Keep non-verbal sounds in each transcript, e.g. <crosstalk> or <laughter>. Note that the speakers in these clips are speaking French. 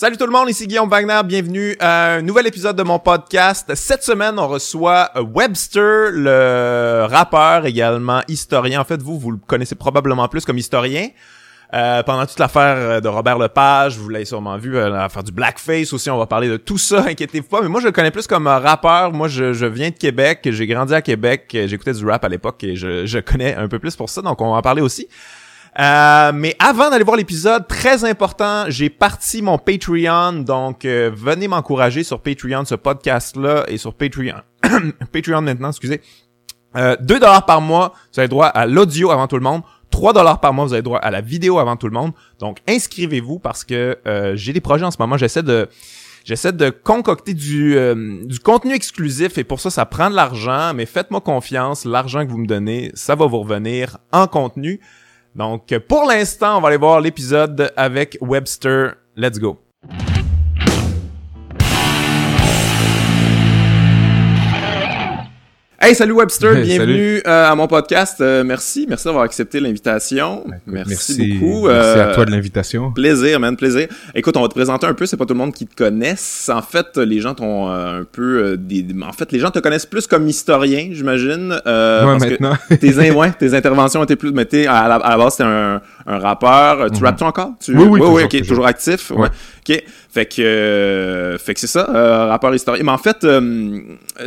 Salut tout le monde, ici Guillaume Wagner, bienvenue à un nouvel épisode de mon podcast. Cette semaine, on reçoit Webster, le rappeur, également historien. En fait, vous, vous le connaissez probablement plus comme historien. Euh, pendant toute l'affaire de Robert Lepage, vous l'avez sûrement vu, euh, l'affaire du blackface aussi, on va parler de tout ça, <laughs> inquiétez-vous pas. Mais moi, je le connais plus comme rappeur. Moi, je, je viens de Québec, j'ai grandi à Québec, j'écoutais du rap à l'époque et je, je connais un peu plus pour ça, donc on va en parler aussi. Euh, mais avant d'aller voir l'épisode, très important, j'ai parti mon Patreon, donc euh, venez m'encourager sur Patreon, ce podcast-là, et sur Patreon. <coughs> Patreon maintenant, excusez. Euh, 2 dollars par mois, vous avez droit à l'audio avant tout le monde. 3 dollars par mois, vous avez droit à la vidéo avant tout le monde. Donc inscrivez-vous parce que euh, j'ai des projets en ce moment. J'essaie de j'essaie de concocter du du contenu exclusif et pour ça ça prend de l'argent. Mais faites-moi confiance, l'argent que vous me donnez, ça va vous revenir en contenu. Donc, pour l'instant, on va aller voir l'épisode avec Webster. Let's go. Hey, salut Webster, <laughs> bienvenue euh, à mon podcast. Euh, merci, merci d'avoir accepté l'invitation. Ben, merci, beaucoup. Merci à euh, toi de l'invitation. Plaisir, man, plaisir. Écoute, on va te présenter un peu. C'est pas tout le monde qui te connaisse. En fait, les gens t'ont un peu des. En fait, les gens te connaissent plus comme historien, j'imagine. ouais, maintenant. tes, <laughs> ouais, tes interventions étaient plus. Mais t'es à, la, base, c'était un, un rappeur. Tu mm rappes-tu encore? Tu... Oui, oui, oui, ok, toujours, actif. Ouais. Ok. Fait que, euh, fait que c'est ça, euh, rappeur historien. Mais en fait, euh,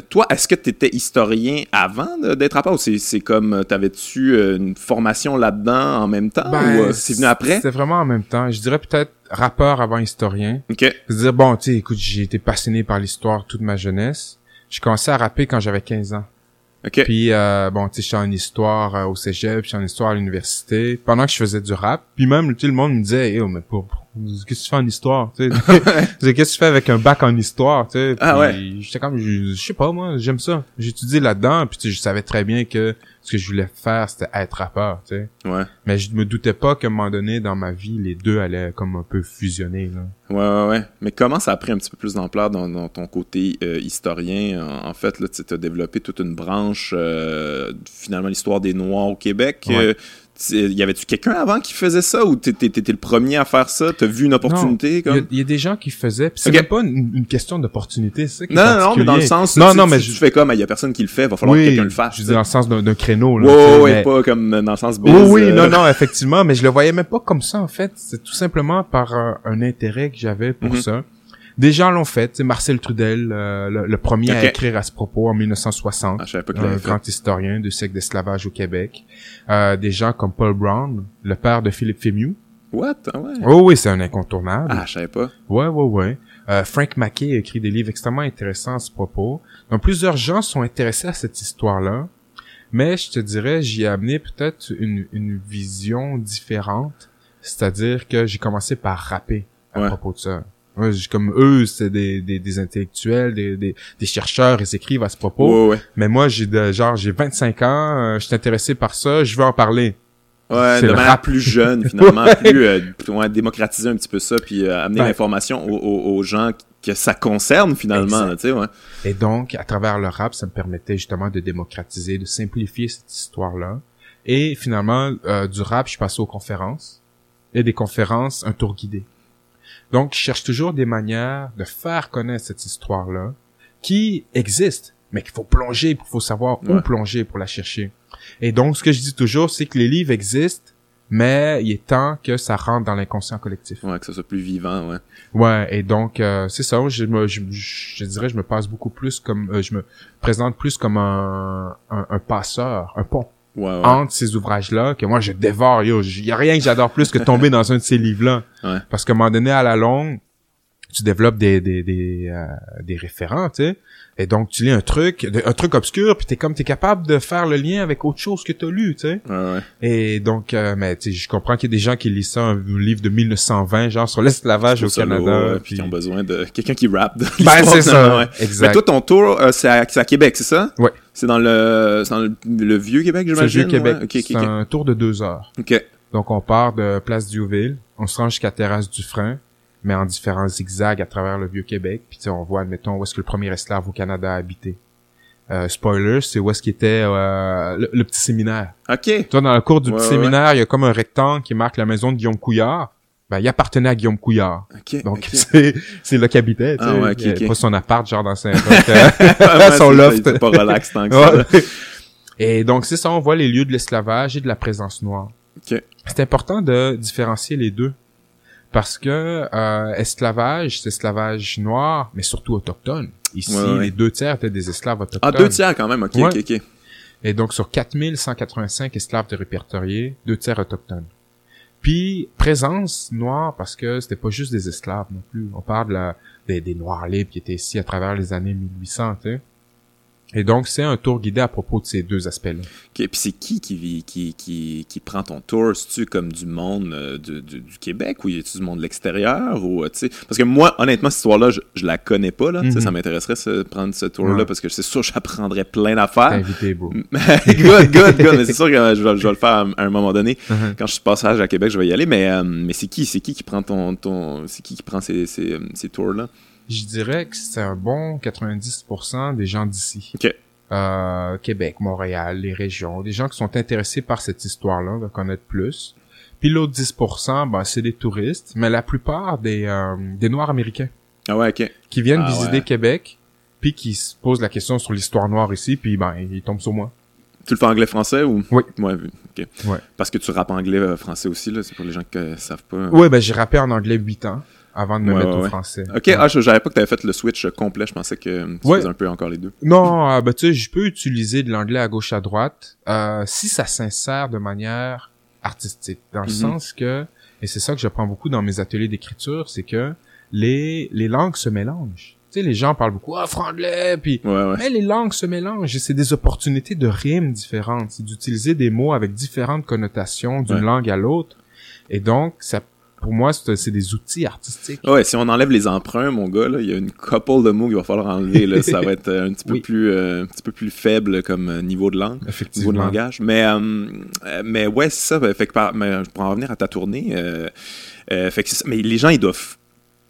toi, est-ce que tu étais historien avant d'être rappeur ou c'est comme, t'avais-tu une formation là-dedans en même temps ben, ou c'est venu après? C'est vraiment en même temps. Je dirais peut-être rappeur avant historien. Ok. C'est-à-dire, bon, tu sais, écoute, j'ai été passionné par l'histoire toute ma jeunesse. J'ai commencé à rapper quand j'avais 15 ans. Okay. Puis euh, bon, tu sais, j'étais en histoire au cégep, j'étais en histoire à l'université. Pendant que je faisais du rap, puis même tout le monde me disait, hey, mais pour, qu'est-ce que tu fais en histoire, tu sais? <laughs> Qu'est-ce que tu fais avec un bac en histoire, tu sais? Ah ouais. J'étais comme, je, sais pas moi, j'aime ça. Étudié là-dedans, puis je savais très bien que ce que je voulais faire, c'était être rappeur, tu sais. Ouais. Mais je me doutais pas qu'à un moment donné, dans ma vie, les deux allaient comme un peu fusionner, là. Ouais, ouais, ouais. Mais comment ça a pris un petit peu plus d'ampleur dans, ton côté euh, historien? En, fait, là, tu as développé toute une branche, euh, finalement, l'histoire des Noirs au Québec. Euh, y avait-tu quelqu'un avant qui faisait ça ou t'étais le premier à faire ça? T'as vu une opportunité comme? Il y, a des gens qui faisaient. C'est même pas une, question d'opportunité, c'est ça Non, non, non, mais dans le sens. Non, non, mais je... tu fais comme il y a personne qui le fait, va falloir que quelqu'un le fasse. Je dis dans le sens d'un créneau. Là, wow, ouais, pas comme dans le sens biz, Oui, oui, non, <laughs> non, effectivement, mais je le voyais même pas comme ça en fait. C'est tout simplement par un, intérêt que j'avais pour mm-hmm. ça. Des gens l'ont fait. C'est Marcel Trudel, euh, le, premier à écrire à ce propos en 1960. Ah, un grand historien du siècle d'esclavage au Québec. Euh, des gens comme Paul Brown, le père de Philippe Fémieux. What? Ah ouais. Oh oui, c'est un incontournable. Ah, je savais pas. Ouais, ouais, ouais. Euh, Frank Mackey a écrit des livres extrêmement intéressants à ce propos. Donc, plusieurs gens sont intéressés à cette histoire-là. Mais je te dirais, j'y ai amené peut-être une, une vision différente. C'est-à-dire que j'ai commencé par rapper à propos de ça. Ouais, comme eux, c'est des, des, des, intellectuels, des, des, des chercheurs, ils écrivent à ce propos. Mais moi, j'ai de, genre, j'ai 25 ans, euh, je suis intéressé par ça, je veux en parler. Ouais, de manière plus jeune, <laughs> finalement, plus euh, démocratiser un petit peu ça, puis euh, amener l'information aux, aux, gens que ça concerne finalement, tu sais, ouais. Et donc, à travers le rap, ça me permettait justement de démocratiser, de simplifier cette histoire-là. Et finalement, euh, du rap, je suis passé aux conférences. Et des conférences, un tour guidé. Donc, je cherche toujours des manières de faire connaître cette histoire-là, qui existe, mais qu'il faut plonger, il faut savoir où plonger pour la chercher. Et donc, ce que je dis toujours, c'est que les livres existent, mais il est temps que ça rentre dans l'inconscient collectif. Ouais, que ça soit plus vivant, ouais. Ouais, et donc euh, c'est ça. Je me, je, je, dirais, je me passe beaucoup plus comme, euh, je me présente plus comme un, un, un passeur, un pont entre ces ouvrages-là que moi je dévore. Yo, il y a rien que j'adore plus que tomber dans un de ces livres-là. <laughs> Parce qu'à un moment donné, à la longue, tu développes des des des, euh, des référents, tu sais. Et donc tu lis un truc, un truc obscur, puis t'es comme t'es capable de faire le lien avec autre chose que t'as lu, tu sais. Ouais, ouais. Et donc, euh, mais tu sais, je comprends qu'il y a des gens qui lisent ça, un livre de 1920, genre sur l'esclavage au Canada, puis qui ont besoin de quelqu'un qui rappe. De ben c'est ça, exact. Mais toi, ton tour, euh, c'est à, à, Québec, c'est ça? Ouais. C'est dans le, dans le, vieux Québec, j'imagine. C'est le vieux Québec. c'est un tour de deux heures. Ok. Donc on part de Place Diouville, on se rend jusqu'à Terrasse du Frein, mais en différents zigzags à travers le Vieux-Québec. Puis on voit, admettons, où est-ce que le premier esclave au Canada a habité. Euh, spoiler, c'est où est-ce qu'il était euh, le, petit séminaire. OK. Toi, dans le cours du petit séminaire, il y a comme un rectangle qui marque la maison de Guillaume Couillard. ben, il appartenait à Guillaume Couillard. Ok. Donc, <laughs> c'est, c'est là qu'il habitait, tu Ah sais. ouais, ok, Il avait ok. Pas son appart, genre, dans saint <laughs> Ouais, son loft. C'est pas relax tant que ça. Ouais. <laughs> Et donc, c'est ça, on voit les lieux de l'esclavage et de la présence noire. C'est important de différencier les deux. Parce que euh, esclavage, c'est esclavage noir, mais surtout autochtone. Ici, Ouais, ouais. les deux tiers étaient des esclaves autochtones. Ah, deux tiers quand même. Ok, Ouais. ok, ok. Et donc, sur 4185 esclaves de répertoriés, deux tiers autochtones. Puis, présence noire, parce que c'était pas juste des esclaves non plus. On parle de la- des, des Noirs libres qui étaient ici à travers les années 1800, tu sais. Et donc, c'est un tour guidé à propos de ces deux aspects-là. Ok, puis c'est qui qui, vit, qui, qui, qui prend ton tour? C'est-tu comme du monde euh, du, du, du Québec ou est-tu du monde de l'extérieur? ou euh, tu sais? Parce que moi, honnêtement, cette histoire-là, je, je la connais pas. Là, Mhm. Ça m'intéresserait de prendre ce tour-là Ouais. parce que c'est sûr que <laughs> j'apprendrais plein d'affaires. invité, bro. <laughs> good, good, good. Mais c'est sûr que euh, je vais, je vais le faire à, à un moment donné. Mhm. Quand je suis passage à Québec, je vais y aller. Mais, euh, mais c'est qui? C'est qui qui prend ton. ton c'est qui qui prend ces, ces, ces tours-là? Je dirais que c'est un bon 90% des gens d'ici. Ok. Euh, Québec, Montréal, les régions, des gens qui sont intéressés par cette histoire-là, de connaître plus. Puis l'autre 10%, ben, c'est des touristes, mais la plupart des, euh, des Noirs américains Ah ouais, ok. qui viennent Ah visiter ouais. Québec, puis qui se posent la question sur l'histoire noire ici, puis ben, ils tombent sur moi. Tu le fais anglais-français ou? Oui. Ouais, ok. Ouais. Parce que tu rappes anglais-français aussi, là. C'est pour les gens qui euh, savent pas. Ouais, ben j'ai rappé en anglais 8 ans avant de me Ouais, mettre ouais, au français. Ok, Ouais. ah, je savais pas que t'avais fait le switch complet. Je pensais que euh, tu faisais un peu encore les deux. Non, euh, ben tu sais, je peux utiliser de l'anglais à gauche à droite euh, si ça s'insère de manière artistique, dans le Mhm. sens que, et c'est ça que j'apprends beaucoup dans mes ateliers d'écriture, c'est que les les langues se mélangent. Tu sais, les gens parlent beaucoup ah franglais, puis Ouais, ouais. mais les langues se mélangent et c'est des opportunités de rimes différentes, c'est d'utiliser des mots avec différentes connotations d'une langue à l'autre, et donc ça, pour moi, c'est des outils artistiques. Ouais, si on enlève les emprunts, mon gars, il y a une couple de mots qu'il va falloir enlever. Là, ça va être euh, un petit peu Oui. plus, euh, un petit peu plus faible comme euh, niveau de langue, niveau Effectivement. de langage. Mais, euh, mais ouais, c'est ça. Fait que par, mais, pour en revenir à ta tournée, euh, fait que. Mais les gens, ils doivent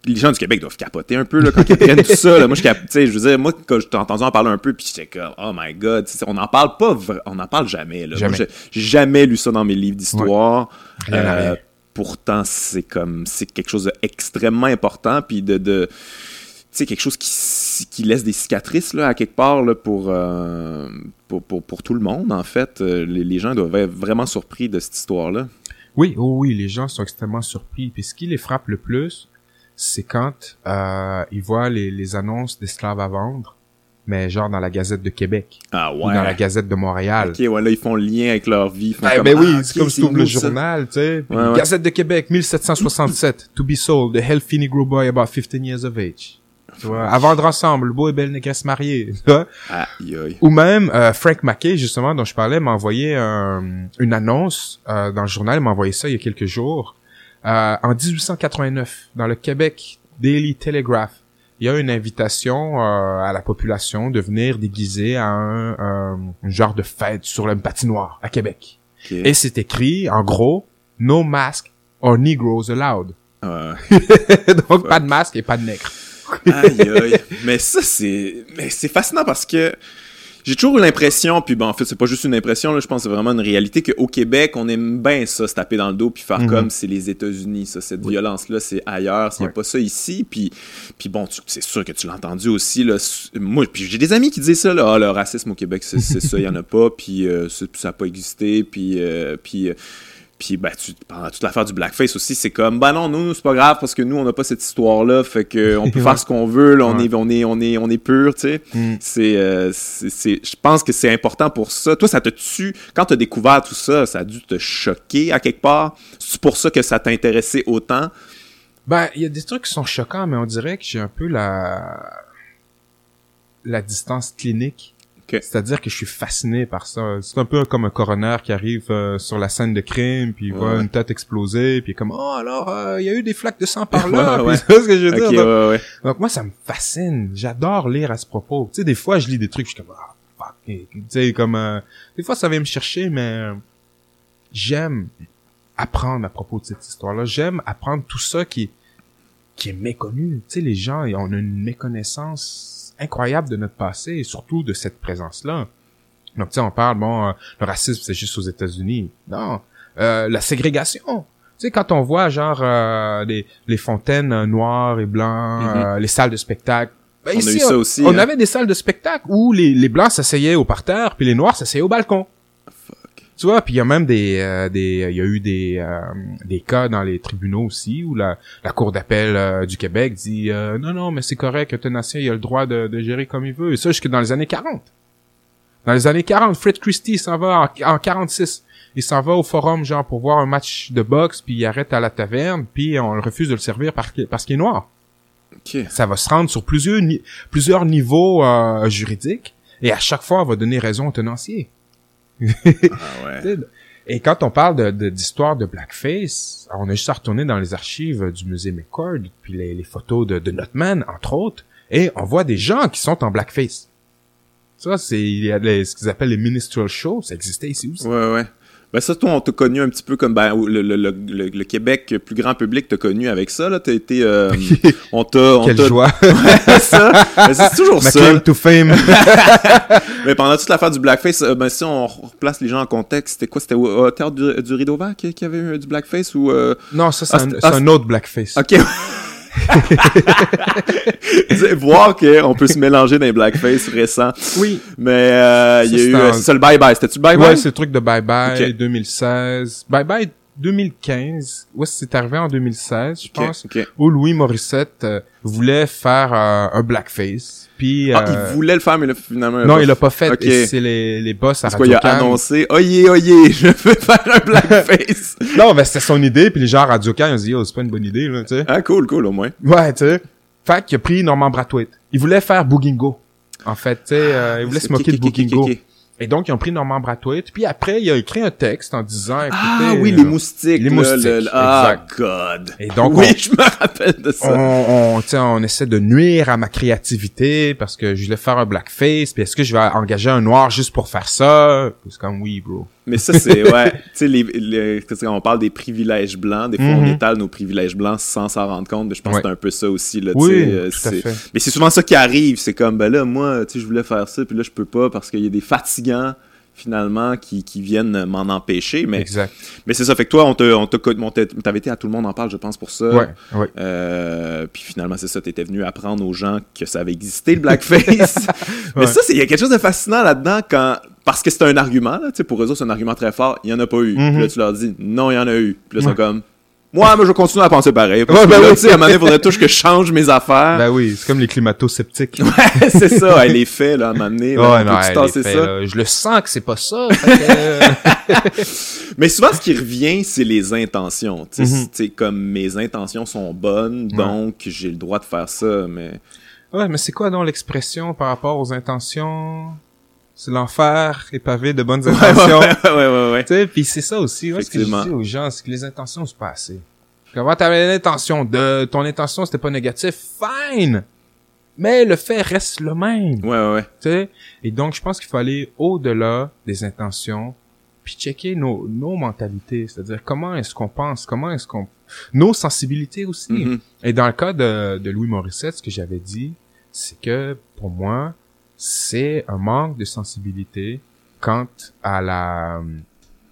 les gens du Québec doivent capoter un peu là, quand ils apprennent tout ça. Là. Moi, je cap- je veux dire, moi, quand je t'ai entendu en parler un peu, puis j'étais comme, oh my god, on n'en parle pas, on n'en parle jamais. Là. Jamais. Moi, j'ai- j'ai jamais lu ça dans mes livres d'histoire. Euh. Pourtant, c'est comme, c'est quelque chose d'extrêmement important, puis de, de tu quelque chose qui, qui laisse des cicatrices là, à quelque part là, pour, euh, pour, pour, pour tout le monde, en fait. Euh, Les, les gens doivent être vraiment surpris de cette histoire-là. Oui, oh oui, les gens sont extrêmement surpris. Puis ce qui les frappe le plus, c'est quand euh, ils voient les, les annonces d'esclaves à vendre, mais genre dans la Gazette de Québec Ah ou dans la Gazette de Montréal. Ok, ouais, là, ils font le lien avec leur vie. Ah, comme, ben oui, ah, c'est comme si tu ouvres le journal, tu sais. Ouais, ouais. Gazette de Québec, 1767, to be sold, the healthy Negro boy about 15 years of age. Tu vois, à vendre ensemble, le beau et belle négresse mariée. <laughs> aïe. Ou même euh, Frank Mackay, justement, dont je parlais, m'a envoyé euh, une annonce euh, dans le journal. Il m'a envoyé ça il y a quelques jours. Euh, en 1889, dans le Québec Daily Telegraph, il y a une invitation euh, à la population de venir déguiser à un, euh, un genre de fête sur la patinoire à Québec. Et c'est écrit, en gros, No mask or Negroes allowed. <laughs> Donc, pas de masque et pas de nègre. Aïe, aïe. Mais ça, c'est, mais c'est fascinant parce que j'ai toujours eu l'impression, puis bon, en fait, c'est pas juste une impression, là, je pense que c'est vraiment une réalité qu'au Québec, on aime bien ça, se taper dans le dos puis faire Mhm. comme c'est les États-Unis, ça, cette violence-là, c'est ailleurs, il n'y a pas ça ici, puis, puis bon, tu- c'est sûr que tu l'as entendu aussi, là, moi, puis j'ai des amis qui disent ça, là, ah, le racisme au Québec, c'est, ça, il y en a pas, <laughs> puis euh, ça n'a pas existé, puis, euh, puis, euh, puis ben, tu, pendant toute l'affaire du blackface aussi, c'est comme, bah non, nous, c'est pas grave parce que nous, on n'a pas cette histoire-là, fait que on peut <laughs> faire ce qu'on veut, là, on, Ouais. est, on, est, on, est, on est pur, tu sais. Mm. C'est, euh, c'est, c'est- je pense que c'est important pour ça. Toi, ça te tue. Quand tu as découvert tout ça, ça a dû te choquer à quelque part? C'est pour ça que ça t'intéressait autant? Ben, il y a des trucs qui sont choquants, mais on dirait que j'ai un peu la la distance clinique. C'est-à-dire que je suis fasciné par ça. C'est un peu comme un coroner qui arrive euh, sur la scène de crime, puis il Ouais, voit une tête exploser, puis il est comme oh alors euh, il y a eu des flaques de sang par <laughs> là. Ouais, Puis ce que je veux Ok, dire? Donc, donc moi ça me fascine. J'adore lire à ce propos. Tu sais des fois je lis des trucs, je suis comme ah fuck. Et, Tu sais comme euh, des fois ça vient me chercher, mais euh, j'aime apprendre à propos de cette histoire-là. J'aime apprendre tout ça qui qui est méconnu. Tu sais, les gens, on a une méconnaissance incroyable de notre passé et surtout de cette présence-là. Donc, tu sais, on parle, bon, euh, le racisme, c'est juste aux États-Unis. Non. Euh, la ségrégation. Tu sais, quand on voit genre euh, les, les fontaines euh, noires et blancs, Mhm. euh, les salles de spectacle. ben On a ici, eu ça aussi, On hein. avait des salles de spectacle où les, les blancs s'asseyaient au parterre, puis les noirs s'asseyaient au balcon. Tu vois, puis il y a même des, euh, des, il y a eu des, euh, des cas dans les tribunaux aussi où la, la cour d'appel euh, du Québec dit euh, non non mais c'est correct, Euthanasia il a le droit de, de gérer comme il veut et ça jusque dans les années 40. Dans les années 40, Fred Christie s'en va en, en 46. Il s'en va au forum genre pour voir un match de boxe puis il arrête à la taverne puis on le refuse de le servir parce qu'il est noir. Ok. Ça va se rendre sur plusieurs plusieurs niveaux euh, juridiques et à chaque fois on va donner raison au tenancier. <laughs> Ah ouais. Et quand on parle de- de- d'histoire de, blackface, on a juste à retourner dans les archives du musée McCord, puis les, les photos de, de Notman, entre autres, et on voit des gens qui sont en blackface. Ça, c'est ce qu'ils appellent les minstrel shows, ça existait ici aussi. Ouais, ouais. Ben ça, toi, on t'a connu un petit peu comme ben, le, le, le, le, le Québec plus grand public t'a connu avec ça, là. T'as été... euh, <laughs> on t'a... on Quelle t'a- joie. <laughs> ça. Ben, c'est toujours <laughs> Ma ça. claim to fame. Mais pendant toute l'affaire du blackface, euh, ben si on replace les gens en contexte, c'était quoi? C'était au, Théâtre du, du Rideau Vert qui, qui avait eu du blackface ou... euh, non, ça, c'est Ah, un, ah, un autre blackface. Ok. <laughs> Voir qu'on peut se mélanger dans les blackface récents. Oui. Mais euh, il y a eu... c'est un- C'est ça le bye-bye. C'était-tu le bye-bye? Ouais, c'est le truc de Bye Bye Ok. 2016. Bye Bye 2015. Ouais, c'est arrivé en 2016, je pense. ok. où Louis Morissette euh, voulait faire euh, un blackface. Puis Ah, euh, il voulait le faire, mais là, finalement... non, il l'a pas fait. C'est les, les boss à C'est quoi, il a Radio annoncé « Oyez, oyez, <laughs> je veux faire un blackface! <laughs> Non, ben c'était son idée. Puis les gens à Radio Can, ils ont dit, oh, c'est pas une bonne idée, là, tu sais. » Ah, cool, cool, au moins. Ouais, tu sais. Fait qu'il a pris Norman Brathwaite. Il voulait faire Boogingo. En fait, tu sais, euh, il voulait se moquer de Boogingo. Et donc, ils ont pris Norman Brathwaite. Puis après, il a écrit un texte en disant, écoutez... Ah oui, euh, les moustiques. les moustiques, le- le- Ah. God. Et donc, oui, on- je me rappelle de ça. on, on, on essaie de nuire à ma créativité parce que je voulais faire un blackface. Puis est-ce que je vais engager un noir juste pour faire ça? C'est comme oui, bro. Mais ça, c'est, <laughs> ouais, tu sais, sais, on parle des privilèges blancs, des fois, on Mhm. étale nos privilèges blancs sans s'en rendre compte, mais je pense Ouais. que c'est un peu ça aussi, là, tu Oui, sais, euh, tout à c'est- fait. Mais c'est souvent ça qui arrive, c'est comme, ben là, moi, tu sais, je voulais faire ça, puis là, je peux pas parce qu'il y a des fatigants, finalement, qui, qui viennent m'en empêcher, mais, Exact. mais c'est ça, fait que toi, on te, on t'a- t'avais été à Tout le monde en parle, je pense, pour ça. Ouais, ouais. Euh, puis finalement, c'est ça, t'étais venu apprendre aux gens que ça avait existé, le blackface. <laughs> <laughs> Mais Ouais. ça, c'est- il y a quelque chose de fascinant là-dedans quand, parce que c'est un argument, là, pour eux autres, c'est un argument très fort, il y en a pas eu. Mhm. Puis là, tu leur dis, non, il y en a eu. Puis là, ils sont comme, moi, mais je continue à penser pareil. Parce Ouais, que ben là, oui. tu sais, à un moment donné, faudrait toujours que je change mes affaires. Ben oui, c'est comme les climato-sceptiques. <laughs> Ouais, c'est ça, les faits, là, à un moment donné, Ouais, on non, ça? là, je le sens que c'est pas ça. <laughs> que- Mais souvent, ce qui revient, c'est les intentions. Tu sais, Mhm. sais, comme mes intentions sont bonnes, donc j'ai le droit de faire ça, mais... ouais, mais c'est quoi donc l'expression par rapport aux intentions? C'est l'enfer est pavé de bonnes <laughs> Ouais, intentions. ouais, ouais, ouais, ouais. Tu sais, puis c'est ça aussi. Moi, ce que je dis aux gens, c'est que les intentions, c'est pas assez. Quand t'avais l'intention de, ton intention, c'était pas négatif, fine! Mais le fait reste le même. Ouais, ouais, ouais. Tu sais? Et donc, je pense qu'il faut aller au-delà des intentions, puis checker nos, nos mentalités. C'est-à-dire, comment est-ce qu'on pense? Comment est-ce qu'on... Nos sensibilités aussi. Mhm. Et dans le cas de, de Louis Morissette, ce que j'avais dit, c'est que, pour moi, c'est un manque de sensibilité quant à la,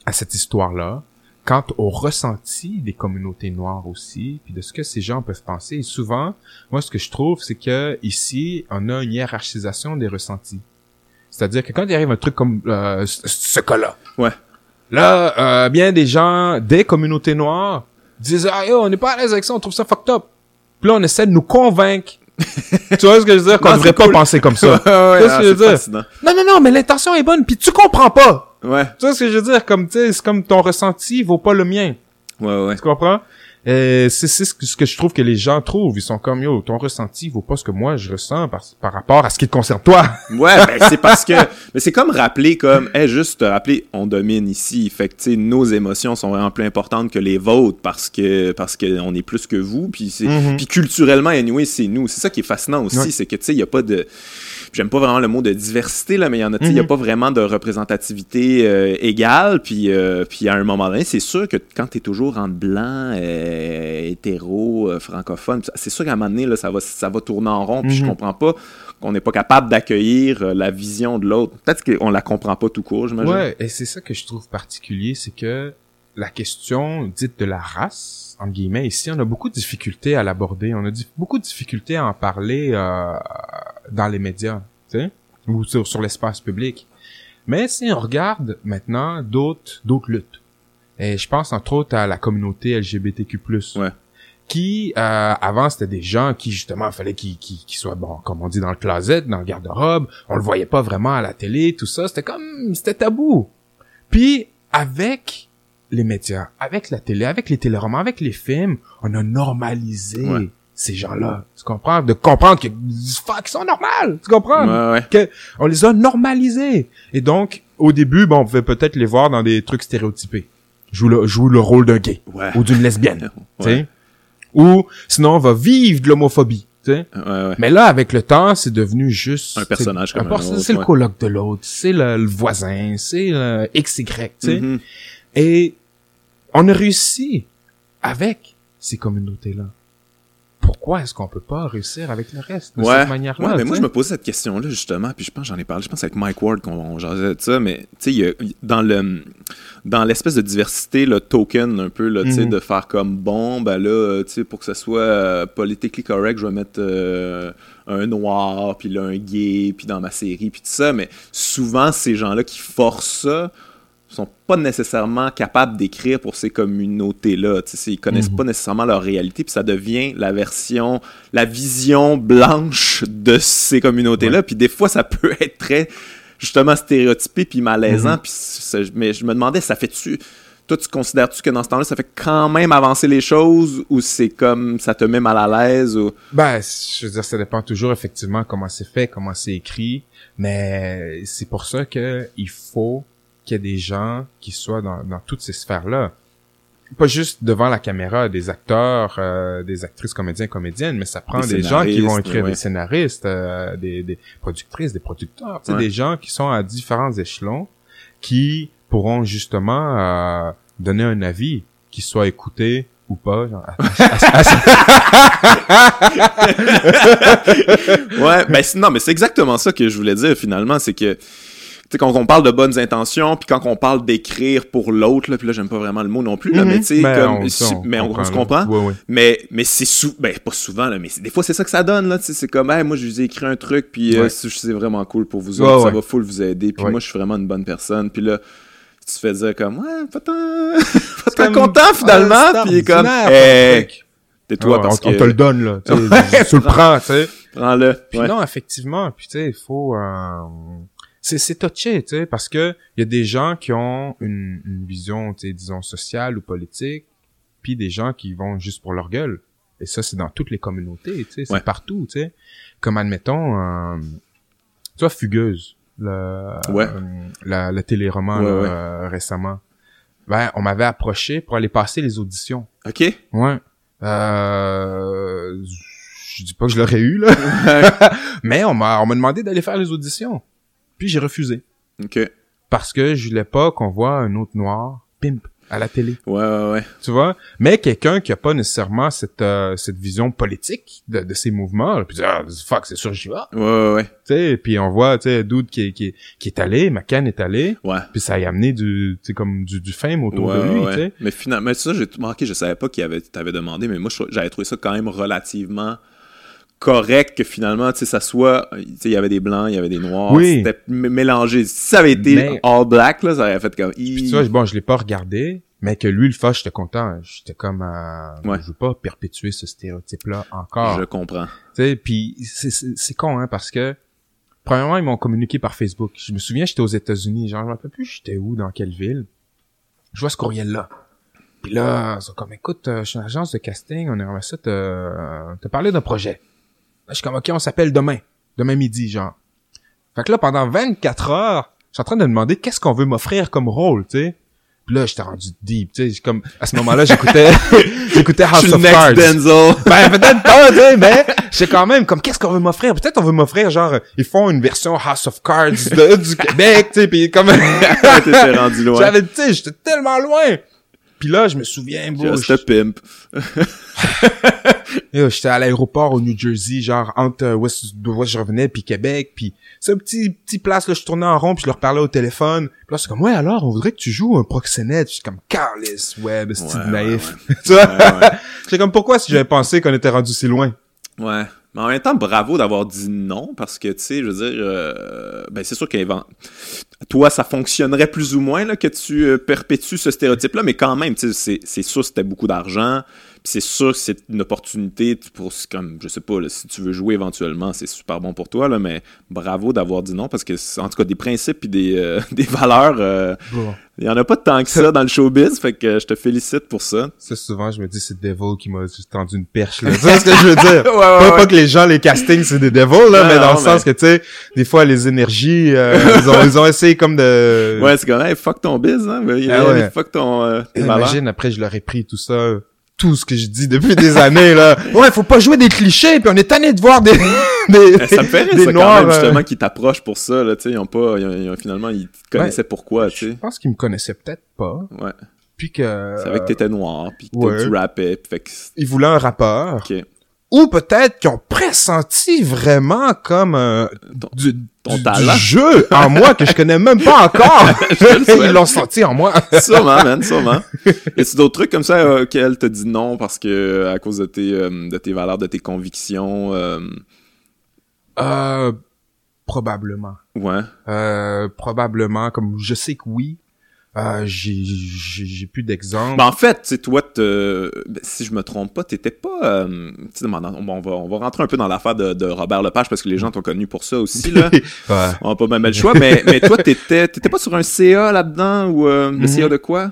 à cette histoire-là, quant au ressenti des communautés noires aussi, puis de ce que ces gens peuvent penser. Et souvent, moi, ce que je trouve, c'est que ici, on a une hiérarchisation des ressentis. C'est-à-dire que quand il arrive un truc comme euh, ce ce cas-là, Ouais. là, euh, bien des gens des communautés noires disent ah yo, on n'est pas à l'aise avec ça, on trouve ça fucked up. Puis là, on essaie de nous convaincre. <laughs> tu vois ce que je veux dire? Qu'on devrait pas penser comme ça. <laughs> Ouais, ouais, Tu vois ce ah, que je veux dire? fascinant. Non non non, mais l'intention est bonne, puis tu comprends pas. Ouais, Tu vois ce que je veux dire? Comme tu sais, c'est comme ton ressenti vaut pas le mien. ouais, ouais. Tu comprends? Euh, c'est c'est ce que, je trouve que les gens trouvent. Ils sont comme, yo, ton ressenti vaut pas ce que moi je ressens par, par rapport à ce qui te concerne toi. <laughs> Ouais, ben c'est parce que mais c'est comme rappeler comme eh juste te rappeler on domine ici, fait que tu sais nos émotions sont vraiment plus importantes que les vôtres parce que parce que on est plus que vous puis c'est Mhm. puis culturellement anyway, c'est nous. C'est ça qui est fascinant aussi, Ouais. c'est que tu sais il y a pas de j'aime pas vraiment le mot de diversité là mais il y en a il y a Mhm. pas vraiment de représentativité euh, égale puis euh, puis à un moment donné, c'est sûr que quand tu es toujours en blanc euh, hétéro francophone, c'est sûr qu'à un moment donné là ça va ça va tourner en rond puis je Mhm. comprends pas qu'on n'est pas capable d'accueillir la vision de l'autre. Peut-être qu'on la comprend pas tout court, j'imagine. Ouais, et c'est ça que je trouve particulier, c'est que la question dite de la race, en guillemets, ici, on a beaucoup de difficultés à l'aborder. On a beaucoup de difficultés à en parler euh, dans les médias, tu sais, ou sur, sur l'espace public. Mais si on regarde maintenant d'autres d'autres luttes, et je pense entre autres à la communauté LGBTQ+, Ouais. qui euh, avant c'était des gens qui justement fallait qu'ils qu'ils qu'ils soient bon comme on dit dans le closet dans le garde-robe on le voyait pas vraiment à la télé tout ça c'était comme c'était tabou puis avec les médias avec la télé avec les téléromans avec les films on a normalisé Ouais. ces gens-là tu comprends? De comprendre que fuck ils sont normales tu comprends? Ouais, ouais. que on les a normalisés. Et donc, au début, bon, on pouvait peut-être les voir dans des trucs stéréotypés. Joue le, joue le rôle d'un gay. Ouais. Ou d'une lesbienne. <laughs> tu sais? Ouais. Ou, sinon, on va vivre de l'homophobie. Ouais, ouais. Mais là, avec le temps, c'est devenu juste... Un personnage comme un C'est le ouais. coloc de l'autre, c'est le, le voisin, c'est le XY, sais? Mhm. Et on a réussi avec ces communautés-là. Pourquoi est-ce qu'on peut pas réussir avec le reste de Ouais. cette manière-là? Ouais, mais moi, je me posais cette question-là, justement, puis je pense, j'en ai parlé, je pense avec Mike Ward qu'on on jasait de ça, mais, tu sais, dans le, dans l'espèce de diversité, le token, un peu, là, tu sais, Mhm. de faire comme, bon, ben là, tu sais, pour que ça soit euh, politically correct, je vais mettre euh, un noir, puis là, un gay, puis dans ma série, puis tout ça, mais souvent, ces gens-là qui forcent ça, sont pas nécessairement capables d'écrire pour ces communautés-là. Ils connaissent Mhm. pas nécessairement leur réalité, puis ça devient la version, la vision blanche de ces communautés-là. Puis des fois, ça peut être très justement stéréotypé puis malaisant. Ça- mais je me demandais, ça fait-tu toi, tu considères-tu que dans ce temps-là, ça fait quand même avancer les choses ou c'est comme ça te met mal à l'aise ou? Ben, je veux dire, ça dépend toujours effectivement comment c'est fait, comment c'est écrit, mais c'est pour ça que il faut qu'il y ait des gens qui soient dans, dans toutes ces sphères-là. Pas juste devant la caméra, des acteurs, euh, des actrices, comédiens, comédiennes, mais ça prend Des des, gens qui vont écrire ouais. des scénaristes, euh, des, des productrices, des producteurs, Ouais. des gens qui sont à différents échelons, qui pourront justement euh, donner un avis qui soit écouté ou pas. Genre, à- à- à- <laughs> Ouais, ben non, mais c'est exactement ça que je voulais dire finalement, c'est que sais quand on parle de bonnes intentions, puis quand on parle d'écrire pour l'autre là, puis là j'aime pas vraiment le mot non plus là, mais tu sais Ben, comme on- si- ça, mais on, on se comprend. Mais mais c'est sou ben pas souvent là, mais des fois c'est ça que ça donne là, tu sais c'est comme hey, moi je vous ai écrit un truc puis euh, Ouais. c'est c'est vraiment cool pour vous Ouais, autres, ça ouais. va full vous aider, puis moi je suis vraiment une bonne personne, puis là tu te fais dire comme ouais, pas <laughs> tant content finalement, puis comme hey, tais-toi parce on, que on te le donne là, tu <laughs> le prends, tu sais. prends-le. Puis non, effectivement, puis tu sais, il faut euh, c'est c'est touché, tu sais, parce que il y a des gens qui ont une, une vision, tu sais, disons sociale ou politique, puis des gens qui vont juste pour leur gueule. Et ça, c'est dans toutes les communautés, tu sais, c'est Ouais. partout, tu sais. Comme admettons, euh, tu vois, Fugueuse, le, Ouais. euh, la, le téléroman ouais. euh, récemment. Ben, on m'avait approché pour aller passer les auditions. OK. Ouais. Euh, je dis pas que je l'aurais eu là, <laughs> <laughs> mais on m'a on m'a demandé d'aller faire les auditions. Puis j'ai refusé OK. parce que je voulais pas qu'on voit un autre noir pimp à la télé, Ouais ouais ouais. tu vois? Mais quelqu'un qui a pas nécessairement cette euh, cette vision politique de, de ces mouvements, là, puis ah fuck, c'est sûr j'y vais. Ouais ouais ouais. Tu sais, puis on voit tu sais Dude qui est qui qui est allé, McCann est allé, Ouais. puis ça a amené du tu sais comme du du fame autour Ouais, de lui, ouais. tu sais. Mais finalement, ça, j'ai manqué, je savais pas qu'il avait, t'avais demandé, mais moi, j'avais trouvé ça quand même relativement correct que finalement, tu sais, ça soit, tu sais, il y avait des blancs, il y avait des noirs, Oui. c'était mélangé. Si ça avait été Mais- all black, là, ça aurait fait comme, Puis tu vois, bon, je l'ai pas regardé, mais que lui le fasse, j'étais content. J'étais comme, euh, Ouais. je veux pas perpétuer ce stéréotype-là encore. je comprends. Tu sais, puis c'est- con, hein, parce que premièrement, ils m'ont communiqué par Facebook. Je me souviens, j'étais aux États-Unis, genre, je me rappelle plus, j'étais où, dans quelle ville. Je vois ce courriel-là. Puis là, ils sont comme, écoute, euh, je suis une agence de casting, on aimerait ça te, te parler d'un projet. Là, je suis comme, ok, on s'appelle demain. Demain midi, genre. Fait que là, pendant 24 heures, je suis en train de me demander qu'est-ce qu'on veut m'offrir comme rôle, tu sais. Puis là, j'étais rendu deep, tu sais. Comme, à ce moment-là, j'écoutais, <laughs> j'écoutais Je House suis le of next Cards. Denzel. Ben, peut-être pas, tu sais, mais j'étais quand même comme, qu'est-ce qu'on veut m'offrir? Peut-être on veut m'offrir, genre, ils font une version House of Cards de- du Québec, tu sais, puis comme, <laughs> T'étais rendu loin. j'avais, tu sais, j'étais tellement loin. Puis là, je me souviens, bro, Just a pimp. <laughs> J'étais à l'aéroport au New Jersey, genre entre euh, est-ce d'où je revenais puis Québec, puis c'est un petit petit place là, je tournais en rond puis je leur parlais au téléphone. Puis là c'est comme ouais alors on voudrait que tu joues un proxénète. Je suis comme Carlis, ouais, mais c'est Ouais, naïf. ouais, <laughs> tu vois? Ouais, <laughs> comme pourquoi si j'avais pensé qu'on était rendu si loin? Ouais. Mais en même temps, bravo d'avoir dit non, parce que, tu sais, je veux dire, euh, ben c'est sûr qu'évent... toi, ça fonctionnerait plus ou moins, là, que tu euh, perpétues ce stéréotype-là, mais quand même, tu sais, c'est- sûr c'était beaucoup d'argent, c'est sûr que c'est une opportunité pour, comme, je sais pas, là, si tu veux jouer éventuellement, c'est super bon pour toi, là, mais bravo d'avoir dit non, parce que, c'est- en tout cas, des principes et des, euh, <laughs> des valeurs, euh, Bon. il y en a pas tant que ça dans le showbiz, fait que je te félicite pour ça. Ça souvent je me dis c'est Devil qui m'a tendu une perche là. Tu vois ce que je veux dire? <laughs> Ouais, ouais, pas, ouais. pas que les gens les castings c'est des devils là, Non, mais dans non, le sens que tu sais des fois les énergies euh, ils ont ils ont essayé comme de Ouais, c'est comme, hey, fuck ton biz, hein, mais, Ah ouais. fuck ton, euh. Imagine, après, je leur ai pris tout ça, tout ce que je dis depuis des années, là. Ouais, faut pas jouer des clichés, puis on est tanné de voir des, <laughs> des, Eh, Ça me fait rire, des ça, noirs. quand même, euh. justement, qui t'approchent pour ça, là, tu sais, ils ont pas, ils ont- finalement, ils te connaissaient pourquoi, tu Je sais. pense qu'ils me connaissaient peut-être pas, Ouais. puis que... C'est avec que t'étais noir, puis que ouais. tu rappais, puis fait que, Ils voulaient un rappeur. ok. Ou peut-être qu'ils ont pressenti vraiment comme euh, du, ton du- talent. du jeu en moi que je connais même pas encore. <laughs> Ils l'ont senti en moi. <laughs> Sûrement, man, sûrement. Y a-tu d'autres trucs comme ça euh, auxquels t'as dit non parce que, à cause de tes, euh, de tes valeurs, de tes convictions, euh, Euh, probablement. ouais. Euh, probablement, comme je sais que oui. Euh, j'ai j'ai j'ai plus d'exemples. Ben, en fait, tu sais, toi, si je me trompe pas, t'étais pas... euh, on, on va, on va rentrer un peu dans l'affaire de, de Robert Lepage parce que les gens t'ont connu pour ça aussi, là. <laughs> Ouais. On a pas mal le choix, mais, mais toi, t'étais, t'étais pas sur un CA là-dedans ou euh, le Mhm. CA de quoi?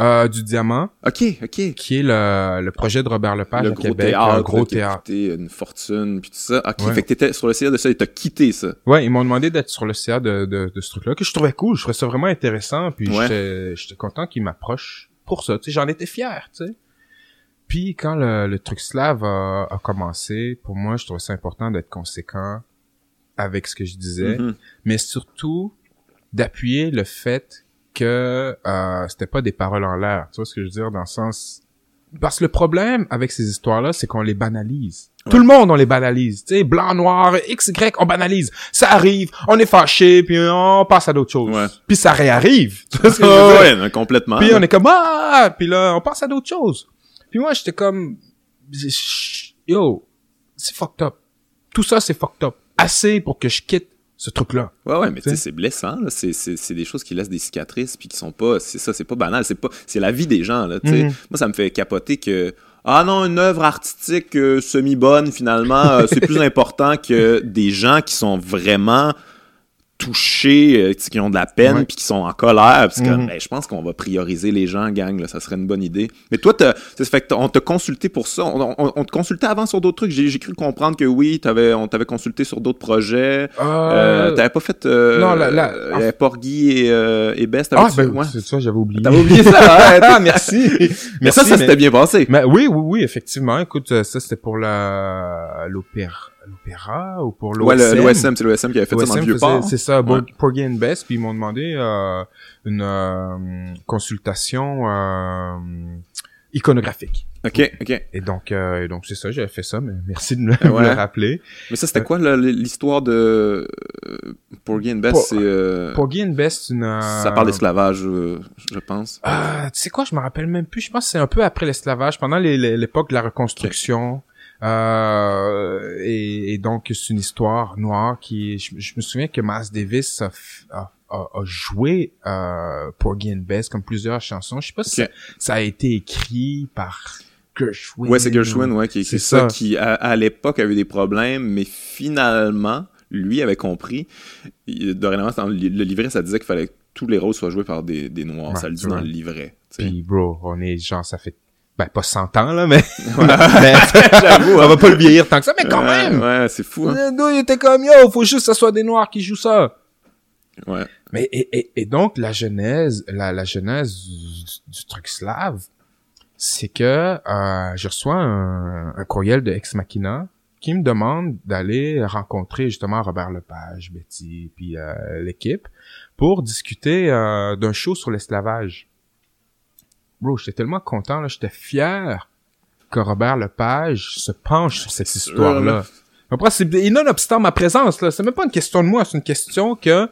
Euh, du Diamant, Ok, ok. qui est le, le projet de Robert Lepage le à gros Québec, théâtre, un gros théâtre. coûté une fortune, puis tout ça. Ok, Ouais. fait que t'étais sur le CA de ça et t'as quitté ça. Ouais, ils m'ont demandé d'être sur le CA de, de, de ce truc-là, que je trouvais cool, je trouvais ça vraiment intéressant, puis Ouais. j'étais content qu'ils m'approchent pour ça, tu sais, j'en étais fier, tu sais. Puis quand le, le truc slave a, a commencé, pour moi, je trouvais ça important d'être conséquent avec ce que je disais, Mhm. mais surtout d'appuyer le fait que euh, c'était pas des paroles en l'air. Tu vois ce que je veux dire? Dans le sens parce que le problème avec ces histoires-là, c'est qu'on les banalise. Tout le monde, on les banalise. Tu sais, blanc, noir, X, Y, on banalise. Ça arrive, on est fâché, puis on passe à d'autres choses. Ouais. Puis ça réarrive. Tu vois ce que je veux dire? ouais, complètement. Puis on est comme ah, puis là on passe à d'autres choses. Puis moi j'étais comme yo, c'est fucked up. Tout ça c'est fucked up. Assez pour que je quitte ce truc-là. Ouais, ouais, mais tu sais, c'est blessant. C'est, c'est, c'est des choses qui laissent des cicatrices, puis qui sont pas, c'est ça, c'est pas banal, c'est pas, c'est la vie des gens, là. Mhm. Moi, ça me fait capoter que, ah non, une œuvre artistique euh, semi-bonne, finalement, euh, c'est plus <laughs> important que des gens qui sont vraiment touchés, euh, qui ont de la peine, Ouais. puis qui sont en colère, parce que, Mhm. ben, je pense qu'on va prioriser les gens, gang, là, ça serait une bonne idée. Mais toi, t'as- ça fait que on t'a consulté pour ça, on, on- on te consultait avant sur d'autres trucs, j'ai, j'ai cru comprendre que oui, t'avais, on t'avait consulté sur d'autres projets, euh, t'avais pas fait. Euh, non, la- la- euh, avait Porgy et, euh, et Best. ah ben ouais. c'est ça j'avais oublié. T'avais oublié ça, <laughs> hein? ah <laughs> merci. Mais ça, ça s'était bien passé. Mais oui, oui, oui, effectivement. Écoute, euh, ça c'était pour la l'opéra, l'opéra ou pour l'OSM. Ouais, l'OSM, c'est l'OSM qui avait fait ça dans le vieux port. C'est ça, Ouais. Por- Porgy and Bess, puis ils m'ont demandé euh, une euh, consultation euh, iconographique. Ok, ok. Et donc, euh, et donc c'est ça, j'avais fait ça, mais merci de me, Ah ouais. me le rappeler. Mais ça, c'était quoi l'histoire de euh, Porgy and Best? Por- C'est, euh, Porgy and Bess, c'est une... euh, ça parle d'esclavage, je pense. Euh, tu sais quoi, je me rappelle même plus. Je pense que c'est un peu après l'esclavage, pendant les- les- l'époque de la reconstruction. Euh, et, et donc c'est une histoire noire qui. Je, je me souviens que Miles Davis a, f- a, a- a joué euh, Porgy and Bess comme plusieurs chansons. Je sais pas si ça, ça a été écrit par Gershwin. Ouais, c'est Gershwin, ou- ouais, qui a écrit C'est ça, ça. qui à, à l'époque avait des problèmes, mais finalement, lui avait compris. Il- Dorénavant, dans le, le livret, ça disait qu'il fallait que tous les rôles soient joués par des, des noirs. Ouais, ça le dit dans le livret. Puis bro, on est genre ça fait ben pas 100 ans là, mais, <laughs> Ouais. <laughs> mais J'avoue, on hein. va pas le vieillir tant que ça, mais quand Ouais, même. Ouais, c'est fou, hein. Le gars, il était comme yo, faut juste que ce soit des noirs qui jouent ça. Ouais. Mais et, et, et donc la genèse, la, la genèse du, du truc slave, c'est que euh, je reçois un, un courriel de Ex Machina qui me demande d'aller rencontrer justement Robert Lepage, Betty, puis euh, l'équipe pour discuter euh, d'un show sur l'esclavage. Bro, j'étais tellement content, là, j'étais fier que Robert Lepage se penche sur cette histoire-là. là. Après, c'est, et nonobstant ma présence, là, c'est même pas une question de moi, c'est une question que,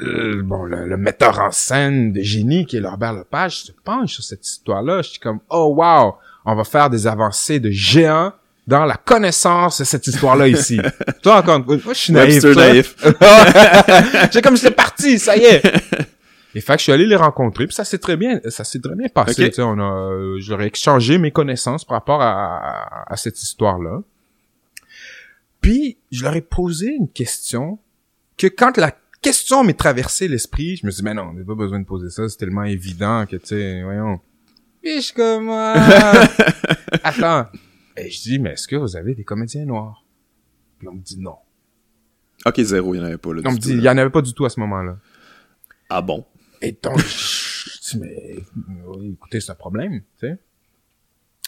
euh, bon, le, le metteur en scène de génie qui est Robert Lepage se penche sur cette histoire-là. Je suis comme, oh wow, on va faire des avancées de géants dans la connaissance de cette histoire-là ici. <laughs> Toi, encore, une fois, moi, je suis naïf. <laughs> J'ai comme, c'est parti, ça y est. <laughs> Et fait que je suis allé les rencontrer, puis ça s'est très bien, ça s'est très bien passé. Ok. Tu sais, on a, j'aurais échangé mes connaissances par rapport à, à cette histoire-là. Puis je leur ai posé une question que quand la question m'est traversée l'esprit, je me suis dit, mais non, on n'a pas besoin de poser ça, c'est tellement évident que tu sais, voyons. Puis je suis comme, ah, <laughs> attends. Et je dis, mais est-ce que vous avez des comédiens noirs? Puis on me dit non. Ok, zéro, il y en avait pas là. On me dit, il là. y en avait pas du tout à ce moment-là. Ah bon? Et donc, mais écoutez, c'est un problème, tu sais.